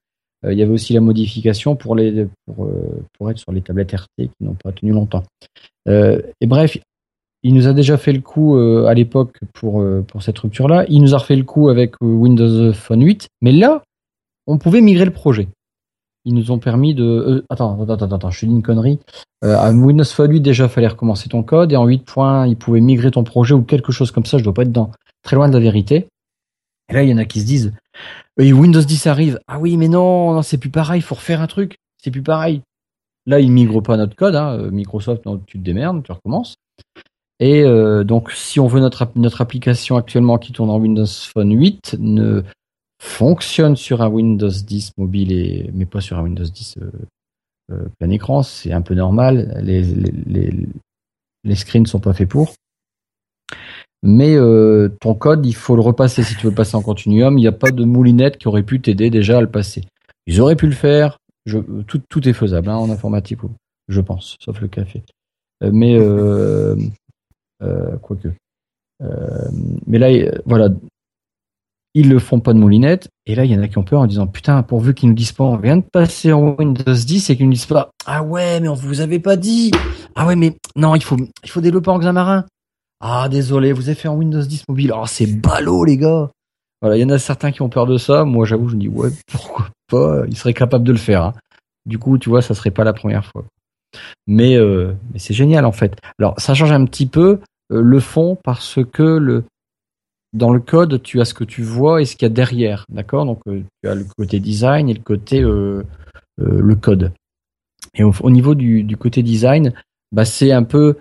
Euh, il y avait aussi la modification pour euh, être sur les tablettes RT qui n'ont pas tenu longtemps. Euh, et bref, il nous a déjà fait le coup à l'époque pour, cette rupture-là. Il nous a refait le coup avec Windows Phone 8. Mais là, on pouvait migrer le projet. Ils nous ont permis de... attends, attends, attends, attends, je dit une connerie. À Windows Phone 8, déjà, il fallait recommencer ton code. Et en 8 points, il pouvait migrer ton projet ou quelque chose comme ça. Je dois pas être dans très loin de la vérité. Et là, il y en a qui se disent, Windows 10 arrive. Ah oui, mais non, non c'est plus pareil. Il faut refaire un truc. C'est plus pareil. Là, ils migrent pas notre code. Hein. Microsoft, non, tu te démerdes, tu recommences. Et euh, donc, si on veut notre, app- notre application actuellement qui tourne en Windows Phone 8 ne fonctionne sur un Windows 10 mobile mais pas sur un Windows 10 euh, euh, plein écran, c'est un peu normal. Les, les, les, screens sont pas faits pour. Mais euh, ton code, il faut le repasser si tu veux passer en continuum. Il n'y a pas de moulinette qui aurait pu t'aider déjà à le passer. Ils auraient pu le faire. Tout, tout est faisable hein, en informatique, je pense, sauf le café. Euh, mais euh, euh, quoique. Euh, mais là, voilà, ils le font pas de moulinette. Et là, il y en a qui ont peur en disant putain, pourvu qu'ils nous disent pas, on vient de passer en Windows 10 et qu'ils nous disent pas, ah ouais, mais on vous avait pas dit. Ah ouais, mais non, il faut, il faut développer en Xamarin. Ah désolé, vous avez fait en Windows 10 mobile. Oh, c'est ballot, les gars. Voilà, il y en a certains qui ont peur de ça. Moi, j'avoue, je me dis ouais, pourquoi pas? Ils seraient capables de le faire. hein. Du coup, tu vois, ça serait pas la première fois. Mais, euh, mais c'est génial en fait. Alors, ça change un petit peu euh, le fond parce que le dans le code, tu as ce que tu vois et ce qu'il y a derrière, d'accord? Donc, euh, tu as le côté design et le côté le code. Et au, au niveau du, du côté design, bah, c'est un peu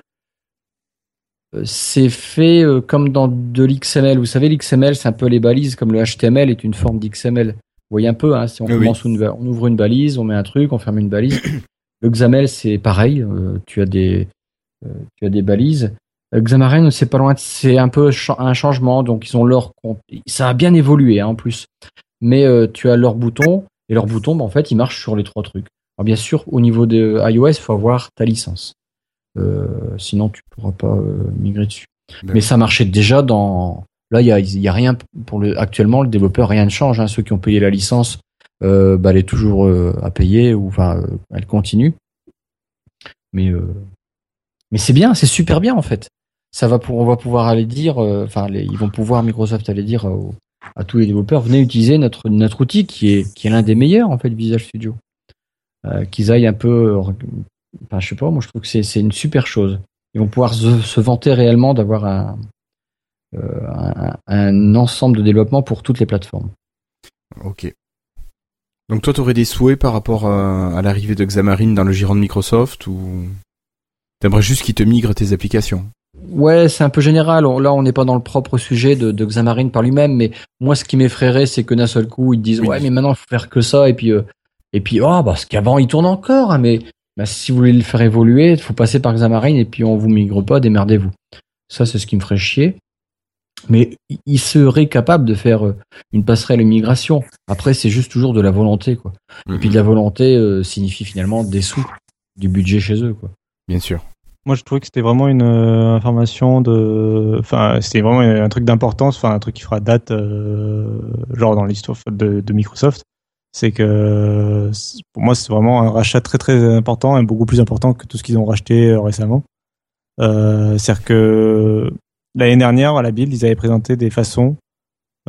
c'est fait euh, comme dans de l'XML. Vous savez, l'XML, c'est un peu les balises, comme le HTML est une forme d'XML. Vous voyez un peu, hein, si on, Oui, oui. commence une, on ouvre une balise, on met un truc, on ferme une balise. Le XAML, c'est pareil. euh, tu as des, euh, tu as des balises. Euh, Xamarin, c'est pas loin, de- c'est un peu cha- un changement. Donc ils ont leur, compte- ça a bien évolué hein, en plus. Mais euh, tu as leur bouton et leur bouton, bah, en fait, il marche sur les trois trucs. Alors bien sûr, au niveau de iOS, il faut avoir ta licence. Euh, sinon, tu pourras pas euh, migrer dessus. Mais ça marchait déjà dans. Là, il y a, y a rien pour le. Actuellement, le développeur, rien ne change. hein. Ceux qui ont payé la licence, euh, bah, elle est toujours euh, à payer ou enfin, euh, elle continue. Mais mais c'est bien, c'est super bien en fait. Ça va pour, on va pouvoir aller dire, enfin, ils vont pouvoir Microsoft aller dire à tous les développeurs, venez utiliser notre notre outil qui est qui est l'un des meilleurs en fait, Visual Studio. Qu'ils aillent un peu, enfin, je sais pas, moi je trouve que c'est une super chose. Ils vont pouvoir se, se vanter réellement d'avoir un, euh, un un ensemble de développement pour toutes les plateformes. Ok. Donc toi, t'aurais des souhaits par rapport à, à l'arrivée de Xamarin dans le giron de Microsoft ou t'aimerais juste qu'ils te migrent tes applications? Ouais, c'est un peu général. Là, on n'est pas dans le propre sujet de, de Xamarin par lui-même, mais moi, ce qui m'effraierait, c'est que d'un seul coup, ils te disent Oui. ouais, mais maintenant, il faut faire que ça, et puis euh, et puis oh, parce qu'avant, il tourne encore, hein, mais bah, si vous voulez le faire évoluer, il faut passer par Xamarin, et puis on vous migre pas, démerdez-vous. Ça, c'est ce qui me ferait chier. Mais il- serait capable de faire euh, une passerelle de migration. Après, c'est juste toujours de la volonté, quoi. Et puis de la volonté euh, signifie finalement des sous, du budget chez eux, quoi. Bien sûr. Moi, je trouvais que c'était vraiment une euh, information de, enfin, c'était vraiment un truc d'importance, enfin, un truc qui fera date, euh, genre dans l'histoire de, de Microsoft. C'est que, pour moi, c'est vraiment un rachat très très important et beaucoup plus important que tout ce qu'ils ont racheté euh, récemment. Euh, C'est-à-dire que l'année dernière, à la Build, ils avaient présenté des façons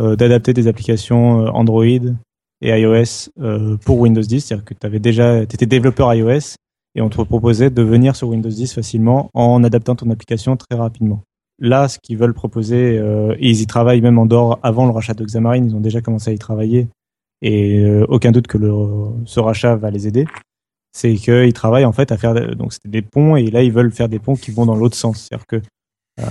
euh, d'adapter des applications euh, Android et iOS euh, pour Windows 10. C'est-à-dire que tu avais déjà, étais développeur iOS et on te proposait de venir sur Windows 10 facilement en adaptant ton application très rapidement. Là, ce qu'ils veulent proposer, euh, et ils y travaillent même en dehors avant le rachat de Xamarin, ils ont déjà commencé à y travailler, et euh, aucun doute que le, ce rachat va les aider. C'est qu'ils travaillent en fait à faire donc des ponts et là ils veulent faire des ponts qui vont dans l'autre sens, c'est-à-dire que euh,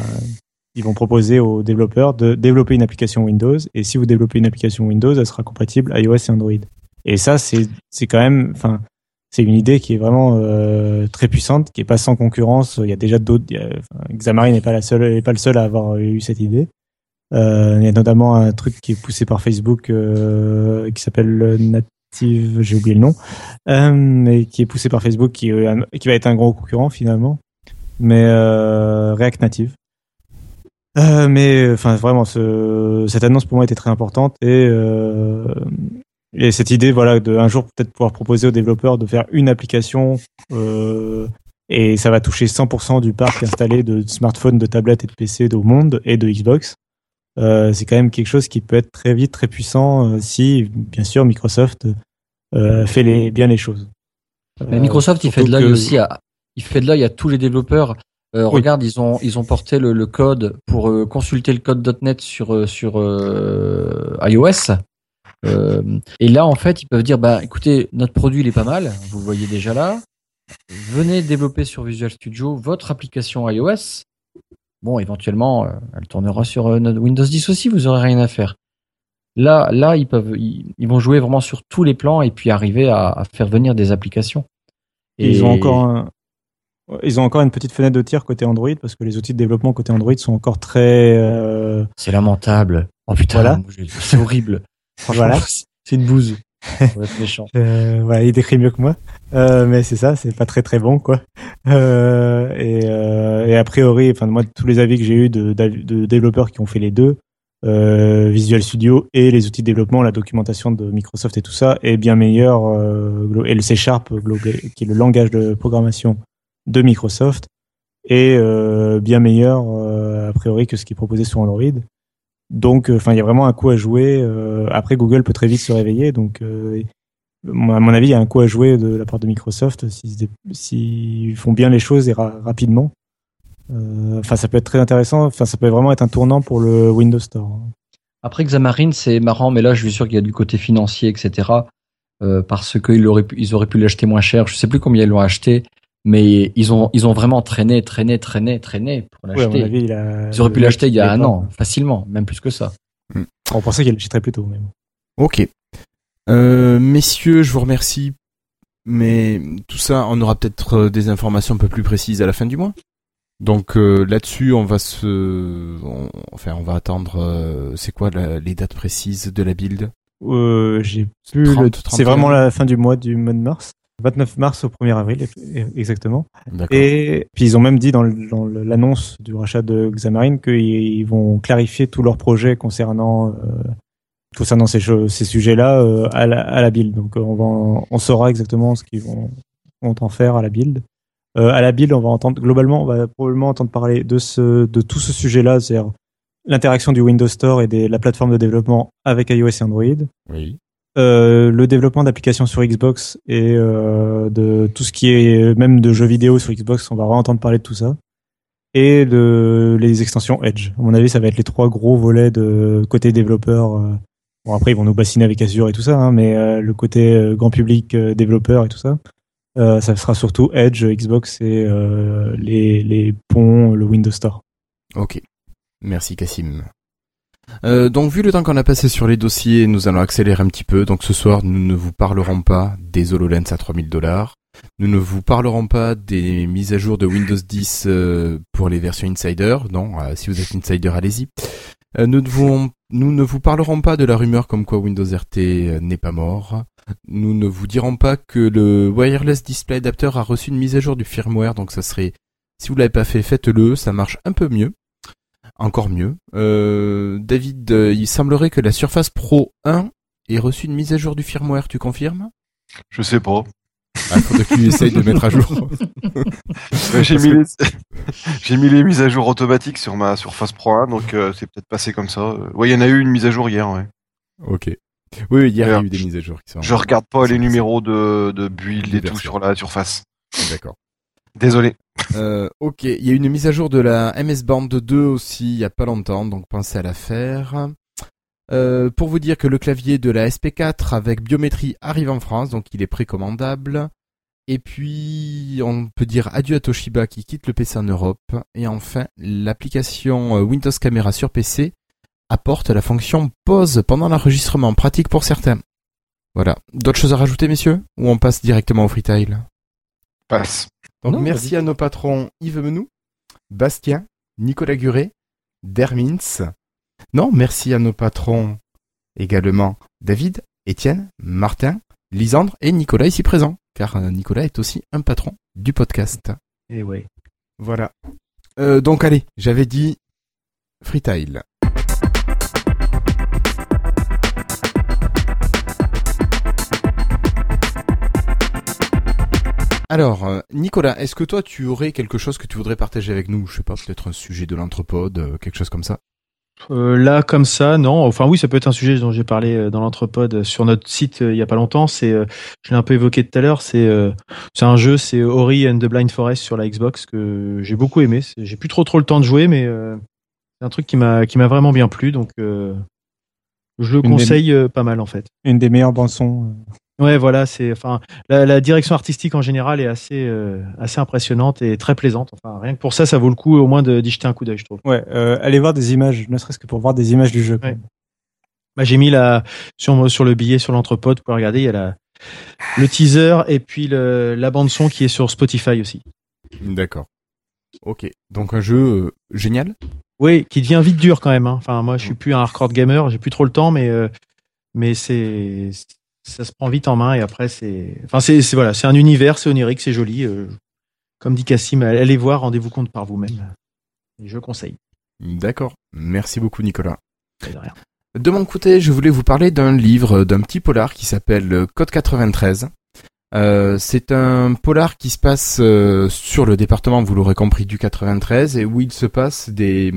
ils vont proposer aux développeurs de développer une application Windows et si vous développez une application Windows, elle sera compatible iOS et Android. Et ça c'est c'est quand même enfin c'est une idée qui est vraiment euh, très puissante, qui est pas sans concurrence. Il y a déjà d'autres. Xamarin n'est pas la seule, n'est pas le seul à avoir eu cette idée. Euh, il y a notamment un truc qui est poussé par Facebook euh, qui s'appelle le Native, j'ai oublié le nom, euh, mais qui est poussé par Facebook, qui, qui va être un gros concurrent finalement, mais React Native. Euh, mais enfin vraiment, ce, cette annonce pour moi était très importante et euh, et cette idée, voilà, de un jour peut-être pouvoir proposer aux développeurs de faire une application euh, et ça va toucher 100% du parc installé de smartphones, de tablettes et de PC au monde et de Xbox. Euh, c'est quand même quelque chose qui peut être très vite très puissant euh, si, bien sûr, Microsoft euh, fait les, bien les choses. Mais Microsoft, il fait de l'œil que- aussi à, il fait de l'œil à tous les développeurs. Oui. Regarde, ils ont, ils ont porté le, le code pour consulter le code .NET sur, sur iOS. Et là, en fait, ils peuvent dire, bah, écoutez, notre produit, il est pas mal. Vous le voyez déjà là. Venez développer sur Visual Studio votre application iOS. Bon, éventuellement, euh, elle tournera sur euh, Windows 10 aussi. Vous aurez rien à faire. Là, là, ils peuvent, ils, ils vont jouer vraiment sur tous les plans et puis arriver à, à faire venir des applications. Et Ils ont encore un- ils ont encore une petite fenêtre de tir côté Android parce que les outils de développement côté Android sont encore très euh, C'est lamentable. Oh putain, Voilà. c'est horrible. Franchement, Voilà. c'est une bouse. Méchant. Euh, il décrit mieux que moi, euh, mais c'est ça, c'est pas très très bon quoi. Euh, et, euh, et a priori, enfin moi tous les avis que j'ai eu de, développeurs qui ont fait les deux, euh, Visual Studio et les outils de développement, la documentation de Microsoft et tout ça est bien meilleur et le C Sharp qui est le langage de programmation de Microsoft est bien meilleur a priori que ce qui est proposé sur Android. Donc, euh, enfin, il y a vraiment un coup à jouer. euh, après, Google peut très vite se réveiller, donc euh, à mon avis, il y a un coup à jouer de la part de Microsoft s'ils font bien les choses et ra- rapidement. Enfin, ça peut être très intéressant. Enfin, ça peut vraiment être un tournant pour le Windows Store. Après Xamarin, c'est marrant, mais là, je suis sûr qu'il y a du côté financier, etc. euh, parce qu'ils auraient pu, auraient pu l'acheter moins cher. Je sais plus combien ils l'ont acheté, mais ils ont, ils ont vraiment traîné, traîné, traîné, traîné pour Ouais, à mon l'acheter. avis, il a- ils auraient pu l'acheter il y a un an, facilement, même plus que ça. pas- On pensait qu'il l'achèterait plus tôt. Mais bon. Ok. Euh, messieurs, je vous remercie. Mais tout ça, on aura peut-être euh, des informations un peu plus précises à la fin du mois. Donc euh, là-dessus, on va se, on- enfin, on va attendre. euh, c'est quoi la- les dates précises de la build? Euh, j'ai plus 30, le- 31. C'est vraiment la fin du mois du mois de mars. 29 mars au 1er avril, exactement. Et puis ils ont même dit dans l'annonce du rachat de Xamarin qu'ils vont clarifier tous leurs projets concernant euh, concernant ces, sujets-là euh, à, la, à la build. Donc on va en- on saura exactement ce qu'ils vont, vont en faire à la build. Euh, à la build, on va entendre globalement, on va probablement entendre parler de ce de tout ce sujet-là, c'est-à-dire l'interaction du Windows Store et de la plateforme de développement avec iOS et Android Oui. Euh, le développement d'applications sur Xbox et euh, de tout ce qui est même de jeux vidéo sur Xbox, on va entendre parler de tout ça. Et les extensions Edge. À mon avis, ça va être les trois gros volets de côté développeur. euh. Bon après, ils vont nous bassiner avec Azure et tout ça, hein, mais le côté grand public, développeur et tout ça, ça sera surtout Edge, Xbox et les, les ponts, le Windows Store. Ok. Merci Cassim. Euh, donc vu le temps qu'on a passé sur les dossiers, nous allons accélérer un petit peu. Donc ce soir, nous ne vous parlerons pas des HoloLens à 3000 dollars. Nous ne vous parlerons pas des mises à jour de Windows 10 euh, pour les versions Insider. Non, euh, si vous êtes Insider, allez-y. Nous, ne vous, nous ne vous parlerons pas de la rumeur comme quoi Windows RT n'est pas mort. Nous ne vous dirons pas que le Wireless Display Adapter a reçu une mise à jour du firmware, donc ça serait Si vous l'avez pas fait, faites-le, ça marche un peu mieux. Encore mieux. Euh, David, euh, il semblerait que la Surface Pro 1 ait reçu une mise à jour du firmware, tu confirmes? Je sais pas. Ah, faudrait que tu essayes de mettre à jour. Ouais, J'ai mis, les... j'ai mis les mises à jour automatiques sur ma Surface Pro 1, donc euh, c'est peut-être passé comme ça. Ouais, il y en a eu une mise à jour hier, ouais. ok. Oui, oui, hier, il y a eu des mises à jour qui sont... Je regarde pas les numéros de, de build et tout sur la Surface. D'accord. Désolé. Euh, ok, il y a une mise à jour de la MS Band 2 aussi il y a pas longtemps, donc pensez à la faire. Euh, pour vous dire que le clavier de la SP4 avec biométrie arrive en France, donc il est précommandable. Et puis, on peut dire adieu à Toshiba qui quitte le PC en Europe. Et enfin, l'application euh, Windows Camera sur PC apporte la fonction pause pendant l'enregistrement, pratique pour certains. Voilà. D'autres choses à rajouter, messieurs? Ou on passe directement au freetail Passe. Donc Non, merci à nos patrons Yves Menou, Bastien, Nicolas Guret, Dermins. Non, merci à nos patrons également David, Étienne, Martin, Lisandre et Nicolas ici présent, car euh, Nicolas est aussi un patron du podcast. Et ouais. Voilà. Euh, donc allez, j'avais dit freetail. Alors, euh, Nicolas, est-ce que toi tu aurais quelque chose que tu voudrais partager avec nous? Je sais pas, peut-être un sujet de l'anthropode, euh, quelque chose comme ça. Euh, là, comme ça, non. Enfin, oui, ça peut être un sujet dont j'ai parlé dans l'anthropode sur notre site euh, il y a pas longtemps. C'est, euh, je l'ai un peu évoqué tout à l'heure. C'est, euh, c'est un jeu, c'est Ori and the Blind Forest sur la Xbox que j'ai beaucoup aimé. J'ai plus trop trop le temps de jouer, mais euh, c'est un truc qui m'a qui m'a vraiment bien plu. Donc, euh, je le Une conseille pas mal en fait. Une des meilleures bandes son. Ouais, voilà, c'est enfin la, la direction artistique en général est assez euh, assez impressionnante et très plaisante. Enfin, rien que pour ça, ça vaut le coup au moins de- d'y jeter un coup d'œil, je trouve. Ouais, euh, allez voir des images, ne serait-ce que pour voir des images du jeu. Ouais. Bah, j'ai mis la sur sur le billet sur l'entrepôt, pouvez regarder, il y a la le teaser et puis le, la bande son qui est sur Spotify aussi. D'accord. Ok. Donc un jeu euh, génial? Oui, qui devient vite dur quand même. hein. Enfin, moi, je suis plus un hardcore gamer, j'ai plus trop le temps, mais euh, mais c'est ça se prend vite en main et après c'est enfin c'est voilà, c'est un univers, c'est onirique, c'est joli. euh, comme dit Cassim, allez voir, rendez-vous compte par vous-même. Je conseille. D'accord. Merci beaucoup, Nicolas. De rien. De mon côté, je voulais vous parler d'un livre, d'un petit polar qui s'appelle Code 93. Euh, c'est un polar qui se passe euh, sur le département, vous l'aurez compris, du 93 et où il se passe des,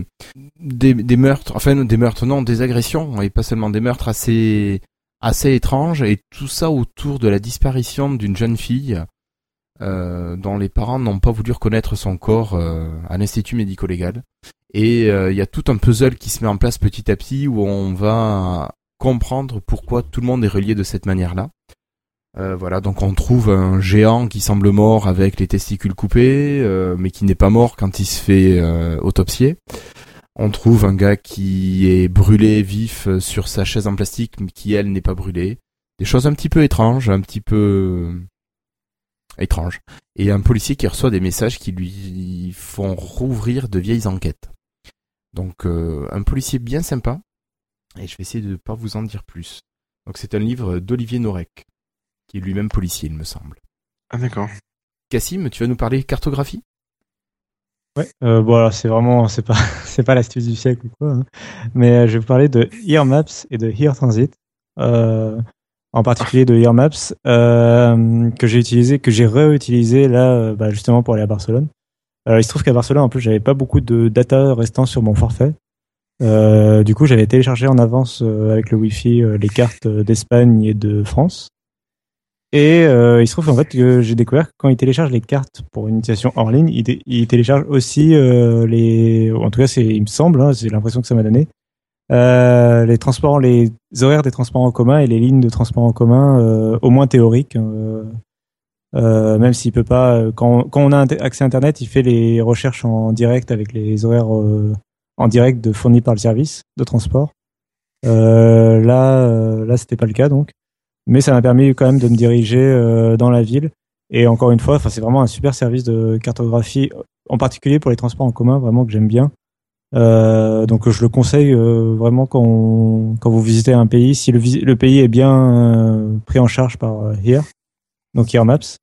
des des meurtres, enfin des meurtres, non, des agressions et pas seulement des meurtres assez assez étranges et tout ça autour de la disparition d'une jeune fille euh, dont les parents n'ont pas voulu reconnaître son corps euh, à l'institut médico-légal. Et euh, il y a tout un puzzle qui se met en place petit à petit où on va comprendre pourquoi tout le monde est relié de cette manière-là. Voilà, donc on trouve un géant qui semble mort avec les testicules coupés, mais qui n'est pas mort quand il se fait autopsier. On trouve un gars qui est brûlé vif euh, sur sa chaise en plastique, mais qui elle n'est pas brûlée. Des choses un petit peu étranges, un petit peu euh, étranges. Et un policier qui reçoit des messages qui lui font rouvrir de vieilles enquêtes. Donc euh, un policier bien sympa. Et je vais essayer de ne pas vous en dire plus. Donc c'est un livre d'Olivier Norek, qui est lui-même policier, il me semble. Ah d'accord. Cassim, tu vas nous parler cartographie? Ouais. Euh, bon alors c'est vraiment c'est pas c'est pas l'astuce du siècle ou quoi, hein. mais euh, je vais vous parler de Ear Maps et de Ear Transit. Euh, en particulier de Ear Maps euh, que j'ai utilisé que j'ai réutilisé là euh, bah, justement pour aller à Barcelone. Alors il se trouve qu'à Barcelone en plus j'avais pas beaucoup de data restant sur mon forfait. Euh, du coup j'avais téléchargé en avance avec le Wi-Fi les cartes d'Espagne et de France. Et euh, il se trouve en fait que j'ai découvert que quand il télécharge les cartes pour une utilisation hors ligne, il, dé- il télécharge aussi euh, les, en tout cas c'est, il me semble, hein, c'est l'impression que ça m'a donné, euh, les transports, les horaires des transports en commun et les lignes de transport en commun, euh, au moins théoriques. euh, euh, même s'il peut pas, quand, quand on a accès à Internet, il fait les recherches en direct avec les horaires en direct de, fournis par le service de transport. Là, là, c'était pas le cas donc mais ça m'a permis quand même de me diriger euh, dans la ville. Et encore une fois, c'est vraiment un super service de cartographie, en particulier pour les transports en commun, vraiment que j'aime bien. Euh, donc je le conseille euh, vraiment quand, quand vous visitez un pays, si le, le pays est bien euh, pris en charge par euh, Here, donc Here Maps.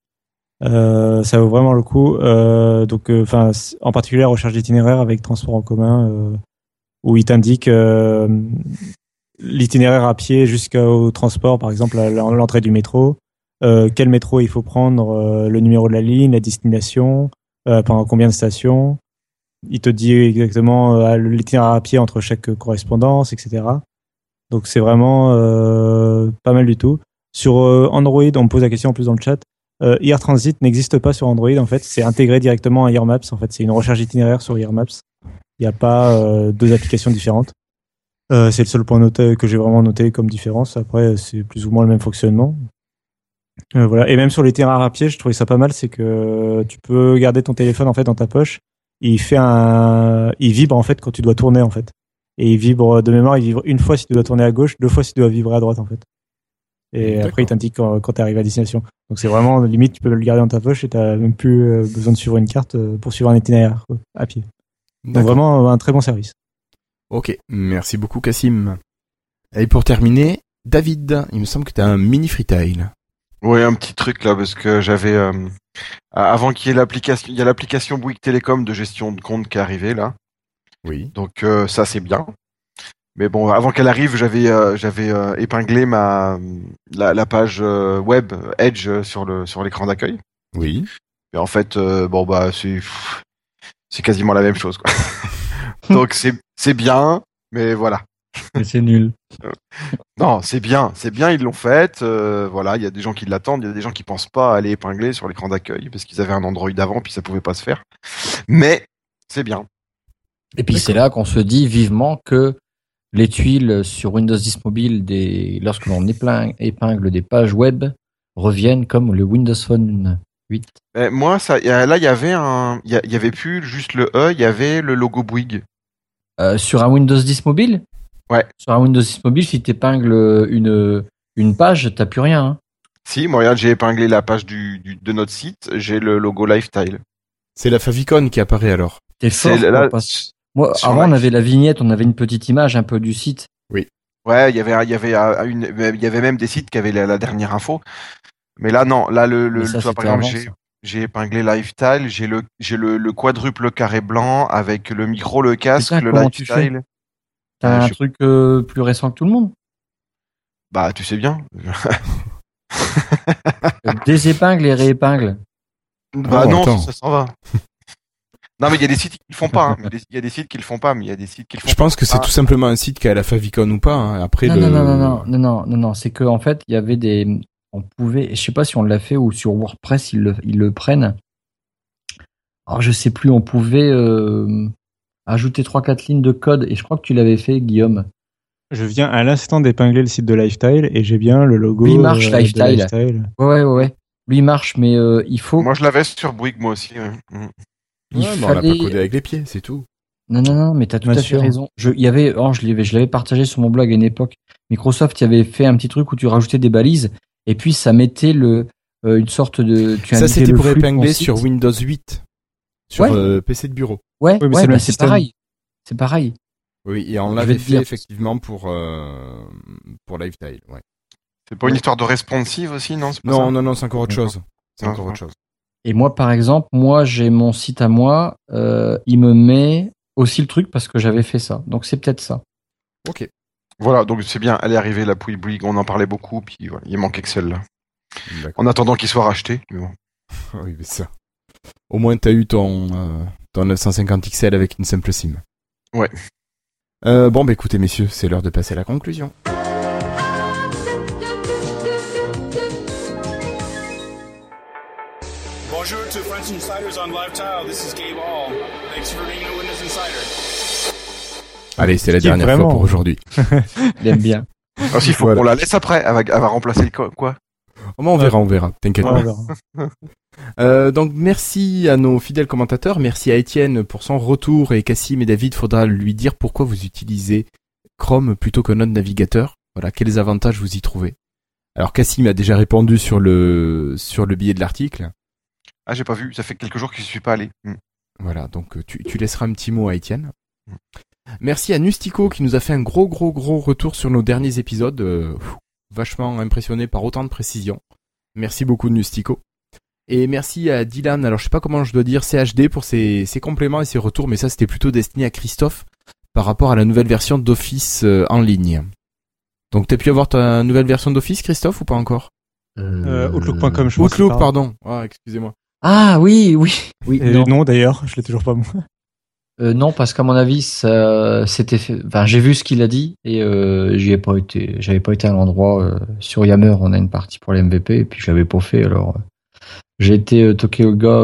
Ça vaut vraiment le coup. Donc, enfin, en particulier recherche d'itinéraire avec transport en commun, où il t'indique l'itinéraire à pied jusqu'au transport, par exemple à l'entrée du métro, euh, quel métro il faut prendre, euh, le numéro de la ligne, la destination, euh, pendant combien de stations. Il te dit exactement euh, l'itinéraire à pied entre chaque correspondance, etc. Donc c'est vraiment euh, pas mal du tout. Sur euh, Android, on me pose la question en plus dans le chat. Euh, Air Transit n'existe pas sur Android en fait, c'est intégré directement à Air Maps. En fait, c'est une recherche itinéraire sur Air Maps. Il n'y a pas deux applications différentes. Euh, c'est le seul point noté que j'ai vraiment noté comme différence. Après, c'est plus ou moins le même fonctionnement. Euh, voilà. Et même sur les terrains à pied, je trouvais ça pas mal, c'est que tu peux garder ton téléphone en fait dans ta poche. Et il fait un, il vibre en fait quand tu dois tourner en fait. Et il vibre de mémoire, il vibre une fois si tu dois tourner à gauche, deux fois si tu dois vibrer à droite en fait. Et après, il t'indique quand, quand tu arrives à destination. Donc c'est vraiment limite, tu peux le garder dans ta poche et t'as même plus euh, besoin de suivre une carte pour suivre un itinéraire quoi, à pied. Donc vraiment un très bon service. Ok, merci beaucoup Cassim. Et pour terminer, David, il me semble que tu as un mini freetail. Oui, un petit truc là, parce que j'avais euh, avant qu'il y ait l'application, il y a l'application Bouygues Télécom de gestion de compte qui est arrivée là. Oui. Donc euh, ça c'est bien. Mais bon, avant qu'elle arrive, j'avais euh, j'avais euh, épinglé ma la, la page euh, web Edge euh, sur le sur l'écran d'accueil. Oui. Et en fait, euh, bon bah c'est c'est quasiment la même chose quoi. Donc c'est c'est bien, mais voilà. Mais c'est nul. Non, c'est bien, c'est bien, ils l'ont fait. euh, voilà, il y a des gens qui l'attendent, il y a des gens qui pensent pas à aller épingler sur l'écran d'accueil parce qu'ils avaient un Android avant puis ça pouvait pas se faire. Mais c'est bien. Et puis c'est là qu'on se dit vivement que les tuiles sur Windows 10 Mobile, des... lorsque l'on épingle, des pages web, reviennent comme le Windows Phone 8. Mais moi, ça, là, il y avait un, il y, a- il y avait plus juste le E, il y avait le logo Bouygues. Euh, sur un Windows 10 Mobile? Ouais. Sur un Windows 10 Mobile, si tu épingles une, une page, t'as plus rien. hein. Si, moi, regarde, j'ai épinglé la page du, du- de notre site, j'ai le logo Lifestyle. C'est la favicon qui apparaît alors. T'es fort. Parce- Moi, sur avant, on avait la vignette, on avait une petite image un peu du site. ouais, il y avait, il y avait une, il y avait même des sites qui avaient la, la dernière info. Mais là, non, là, le, le, ça, tu vois, par exemple, j'ai, ça. épinglé Lifestyle, j'ai le, j'ai le, le quadruple carré blanc avec le micro, le casque, Putain, le Lifestyle. T'as Euh, un je- truc euh, plus récent que tout le monde. Bah, tu sais bien. Euh, Désépingle et réépingle. Bah Oh, non, attends. ça, ça s'en va. non, mais il y a des sites qui le font pas. hein. Il y a des- Il y a des sites qui le font pas, mais il y a des sites qui le font Je pense que c'est Ah. tout simplement un site qui a la favicon ou pas. hein. Après Non, le. non, non, non, non, non, non, non, non, c'est que en fait, il y avait des, on pouvait, je sais pas si on l'a fait ou sur WordPress ils le, ils le prennent. Alors je sais plus, on pouvait euh, ajouter trois quatre lignes de code et je crois que tu l'avais fait, Guillaume. Je viens à l'instant d'épingler le site de Lifestyle et j'ai bien le logo Oui, il marche, euh, de Lifestyle. Lifestyle. Ouais, ouais. Lui marche, mais euh, il faut, Moi, je l'avais sur Bouygues, moi aussi. ouais. Mm. il Ouais, mais on l'a pas fallait- codé avec les pieds, c'est tout. Non, non, non, mais t'as tout Bien à fait raison. Je, il y avait, oh, je l'avais, je l'avais partagé sur mon blog à une époque. Microsoft, y avait fait un petit truc où tu rajoutais des balises et puis ça mettait le, euh, une sorte de, tu Ça c'était pour épingler sur Windows 8. Sur Ouais. euh, PC de bureau. Ouais, Oui, mais ouais, c'est le bah, même c'est système. pareil. C'est pareil. Oui, et on l'avait fait dire. effectivement pour euh, pour Lifestyle. Ouais. C'est pas une histoire de responsive aussi, non pas Non, ça non, non, c'est encore autre chose. C'est encore autre chose. Et moi, par exemple, moi, j'ai mon site à moi, euh, il me met aussi le truc parce que j'avais fait ça. Donc c'est peut-être ça. Ok. Voilà, donc c'est bien, elle est arrivée, la Pouille Bouygues, on en parlait beaucoup, puis voilà, il manquait que celle-là. En attendant qu'il soit racheté, mais bon. Oui, mais ça. Au moins, t'as eu ton euh, ton 950 XL avec une simple SIM. Ouais. Euh, bon, bah écoutez, messieurs, c'est l'heure de passer à la conclusion. Bonjour to French Insiders on Live Tile. This is Gabe Hall. Thanks for being a Windows Insider. Allez, c'est la dernière vraiment- fois pour aujourd'hui. Il aime bien. Ah si, faut Voilà. qu'on la laisse après, elle va, elle va remplacer quoi Oh, mais on verra, on verra. T'inquiète Ouais, pas. on verra. Euh, donc merci à nos fidèles commentateurs, merci à Étienne pour son retour et Cassim et David faudra lui dire pourquoi vous utilisez Chrome plutôt que notre navigateur. Voilà, quels avantages vous y trouvez. Alors Cassim a déjà répondu sur le sur le billet de l'article. Ah, j'ai pas vu, ça fait quelques jours que je suis pas allé. Hmm. Voilà, donc euh, tu, tu laisseras un petit mot à Étienne. Merci à Nustico qui nous a fait un gros gros gros retour sur nos derniers épisodes. euh, vachement impressionné par autant de précision. Merci beaucoup Nustico. Et merci à Dylan, alors je sais pas comment je dois dire CHD pour ses, ses compléments et ses retours, mais ça c'était plutôt destiné à Christophe par rapport à la nouvelle version d'Office euh, en ligne. Donc t'as pu avoir ta nouvelle version d'Office Christophe ou pas encore? Euh, Outlook.com, je pense. Outlook, pardon. Ah, excusez-moi. Ah oui, oui, oui. Et non. non, d'ailleurs, je l'ai toujours pas moi. Euh, non, parce qu'à mon avis, c'était. Enfin, j'ai vu ce qu'il a dit et euh, j'y ai pas été. J'avais pas été à l'endroit euh, sur Yammer. On a une partie pour les MVP et puis je l'avais pas fait. Alors, euh, j'ai été toqué au gars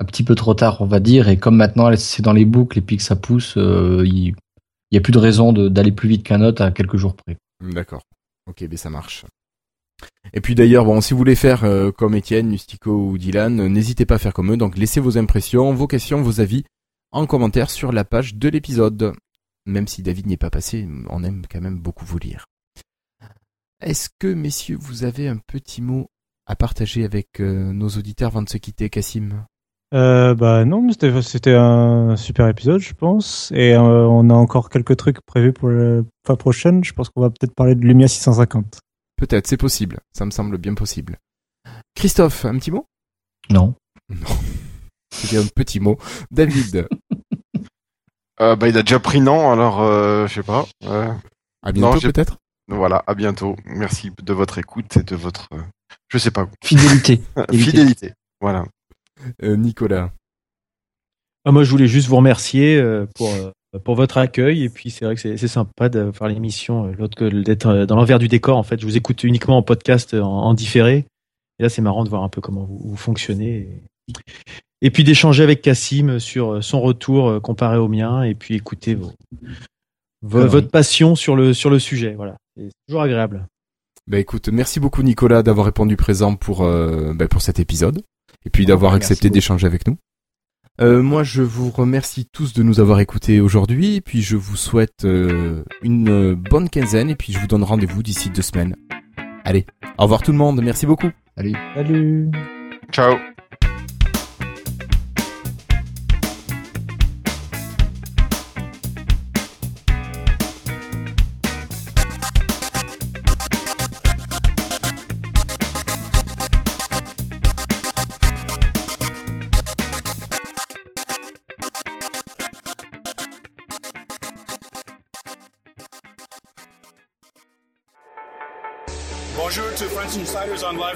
un petit peu trop tard, on va dire. Et comme maintenant c'est dans les boucles et puis que ça pousse, il il y a plus de raison d'aller plus vite qu'un autre à quelques jours près. D'accord. Ok, mais ça marche. Et puis d'ailleurs, bon, si vous voulez faire comme Étienne, Nustico ou Dylan, n'hésitez pas à faire comme eux. Donc laissez vos impressions, vos questions, vos avis en commentaire sur la page de l'épisode. Même si David n'y est pas passé, on aime quand même beaucoup vous lire. Est-ce que, messieurs, vous avez un petit mot à partager avec euh, nos auditeurs avant de se quitter, Cassim Euh, bah non, mais c'était c'était un super épisode, je pense. Et euh, on a encore quelques trucs prévus pour la fois prochaine. Je pense qu'on va peut-être parler de Lumia 650. Peut-être, c'est possible. Ça me semble bien possible. Christophe, un petit mot? Non. Non. C'était un petit mot. David, Euh, bah, il a déjà pris non, alors euh, je sais pas. Euh, à bientôt peut-être? Voilà, à bientôt. Merci de votre écoute et de votre, euh, je sais pas, Fidélité. Fidélité. fidélité. Voilà. Euh, Nicolas. Ah, moi, je voulais juste vous remercier euh, pour, euh, pour votre accueil. Et puis, c'est vrai que c'est sympa de faire l'émission, l'autre que d'être euh, dans l'envers du décor. En fait, je vous écoute uniquement en podcast, en, en différé. Et là, c'est marrant de voir un peu comment vous, vous fonctionnez. Et, et puis d'échanger avec Cassim sur euh, son retour euh, comparé au mien. Et puis écouter vos, votre passion sur le, sur le sujet. Voilà. C'est toujours agréable. Bah écoute, merci beaucoup Nicolas d'avoir répondu présent pour euh, bah, pour cet épisode et puis d'avoir accepté d'échanger avec nous. Euh, moi, je vous remercie tous de nous avoir écoutés aujourd'hui, et puis je vous souhaite euh, une bonne quinzaine, et puis je vous donne rendez-vous d'ici deux semaines. Allez, au revoir tout le monde, merci beaucoup. Salut. Ciao.